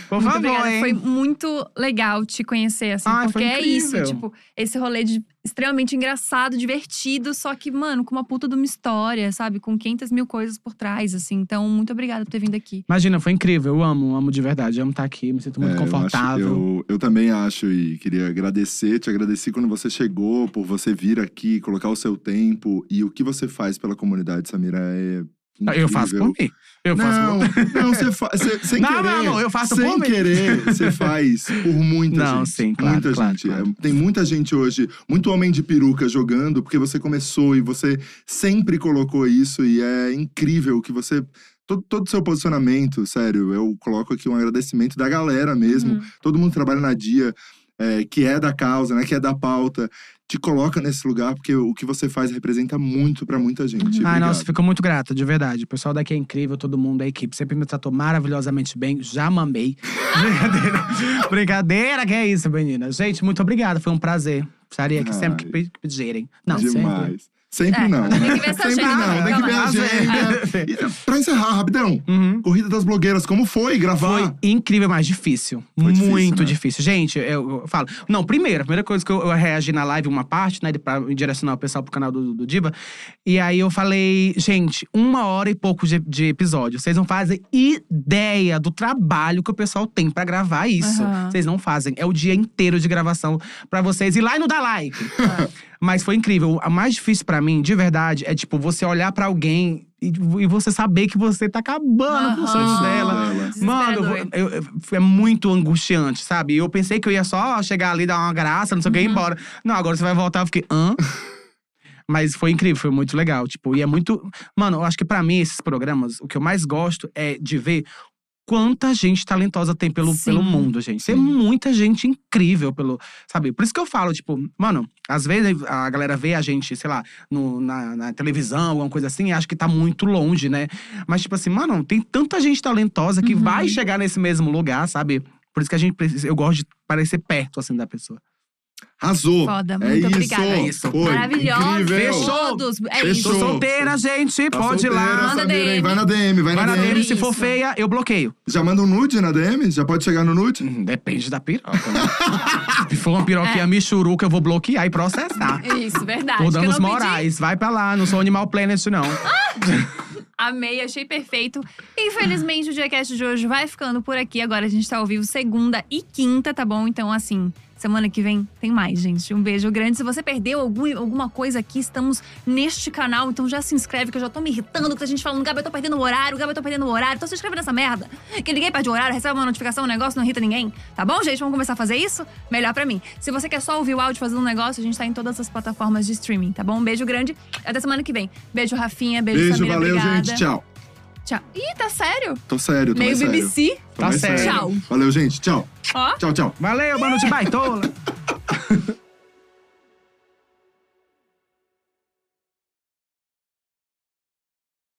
Por Muito favor, obrigada. hein? Foi muito legal te conhecer, assim. Ai, porque foi é isso, tipo, esse rolê de extremamente engraçado, divertido, só que, mano, com uma puta de uma história, sabe? Com 500 mil coisas por trás, assim. Então, muito obrigada por ter vindo aqui. Imagina, foi incrível. Eu amo, amo de verdade. Eu amo estar aqui, me sinto muito É, eu acho- confortável. Eu, eu também acho e queria agradecer, te agradeci quando você chegou, por você vir aqui, colocar o seu tempo e o que você faz pela comunidade, Samira, é incrível. Eu faço por mim. Eu faço Não, por não, você faz. Sem Não, querer. meu amor, eu faço sem por mim. querer, você <laughs> faz por muita Não, gente. sim, claro, muita claro, gente. claro. É, Tem muita gente hoje, muito homem de peruca jogando, porque você começou e você sempre colocou isso, e é incrível que você. Todo, todo o seu posicionamento, sério, eu coloco aqui um agradecimento da galera mesmo. Uhum. Todo mundo trabalha na Dia, é, que é da causa, né? Que é da pauta, te coloca nesse lugar, porque o que você faz representa muito pra muita gente. Ai, Obrigado. nossa, fico muito grata, de verdade. O pessoal daqui é incrível, todo mundo da equipe sempre me tratou maravilhosamente bem. Já mamei. <laughs> Brincadeira. Brincadeira, que é isso, menina. Gente, muito obrigada, foi um prazer. Estaria aqui sempre que pedirem. Não, sempre. Demais. Sempre É, não, né? tem que ver essa Sempre agenda, não, tem que ver a agenda. E, pra encerrar, rapidão. Uhum. Corrida das blogueiras, como foi gravar? Foi incrível, mas difícil. Foi difícil, Muito né? difícil. Gente, eu, eu falo. Não, primeiro, a primeira coisa que eu, eu reagi na live, uma parte, né, pra direcionar o pessoal pro canal do, do Diva. E aí eu falei, gente, uma hora e pouco de, de episódio. Vocês não fazem ideia do trabalho que o pessoal tem pra gravar isso. Aham. Vocês não fazem. É o dia inteiro de gravação pra vocês ir lá e não dar like. <laughs> Mas foi incrível. O mais difícil pra mim, de verdade, é tipo você olhar pra alguém e, e você saber que você tá acabando com os sonhos Aham. dela. Mano, eu, eu- é muito angustiante, sabe? Eu pensei que eu ia só chegar ali, dar uma graça, não sei o que, e ir Uhum. embora. Não, agora você vai voltar, eu fiquei, hã? <laughs> Mas foi incrível, foi muito legal. Tipo, e é muito. Mano, eu acho que pra mim, esses programas, o que eu mais gosto é de ver quanta gente talentosa tem pelo, Sim. pelo mundo, gente. Tem Sim. muita gente incrível pelo. Sabe? Por isso que eu falo, tipo, mano, às vezes a galera vê a gente, sei lá, no, na, na televisão, alguma coisa assim, e acha que tá muito longe, né? Mas, tipo assim, mano, tem tanta gente talentosa que Uhum. vai chegar nesse mesmo lugar, sabe? Por isso que a gente precisa. Eu gosto de parecer perto, assim, da pessoa. Arrasou. Foda, é muito isso. obrigada. É isso. Foi. Maravilhosa. Fechou. Todos. É Fechou. isso. Tô solteira, gente, Tá pode ir solteira, lá. Manda hein? DM. Vai na DM, vai, Vai na DM. DM, se Isso. for feia, eu bloqueio. Já manda um nude na DM? Já pode chegar no nude? Hum, Depende da piroca, né? <laughs> Se for uma piroquinha É. michuruca, eu vou bloquear e processar. Isso, verdade. Que eu danos não pedi. morais. Vai pra lá, não sou Animal Planet, não. <laughs> Amei, achei perfeito. Infelizmente, o Diacast de hoje vai ficando por aqui. Agora a gente tá ao vivo segunda e quinta, tá bom? Então, assim, semana que vem tem mais, gente. Um beijo grande. Se você perdeu algum, alguma coisa aqui, estamos neste canal. Então já se inscreve, que eu já tô me irritando com a gente falando, Gabi, eu tô perdendo o horário, Gabi, eu tô perdendo o horário. Então se inscreve nessa merda. Que ninguém perde o horário, recebe uma notificação, um negócio, não irrita ninguém. Tá bom, gente? Vamos começar a fazer isso? Melhor pra mim. Se você quer só ouvir o áudio fazendo um negócio, a gente tá em todas as plataformas de streaming, tá bom? Um beijo grande. Até semana que vem. Beijo, Rafinha. Beijo, Beijo, Samira. valeu, obrigada. gente. Tchau. Tchau. Ih, tá sério? Tô sério, tô Meio mais sério. BBC. Tô Tá mais sério. Tchau. Valeu, gente. Tchau. Ó. Tchau, tchau. Valeu, mano de baitola. <laughs>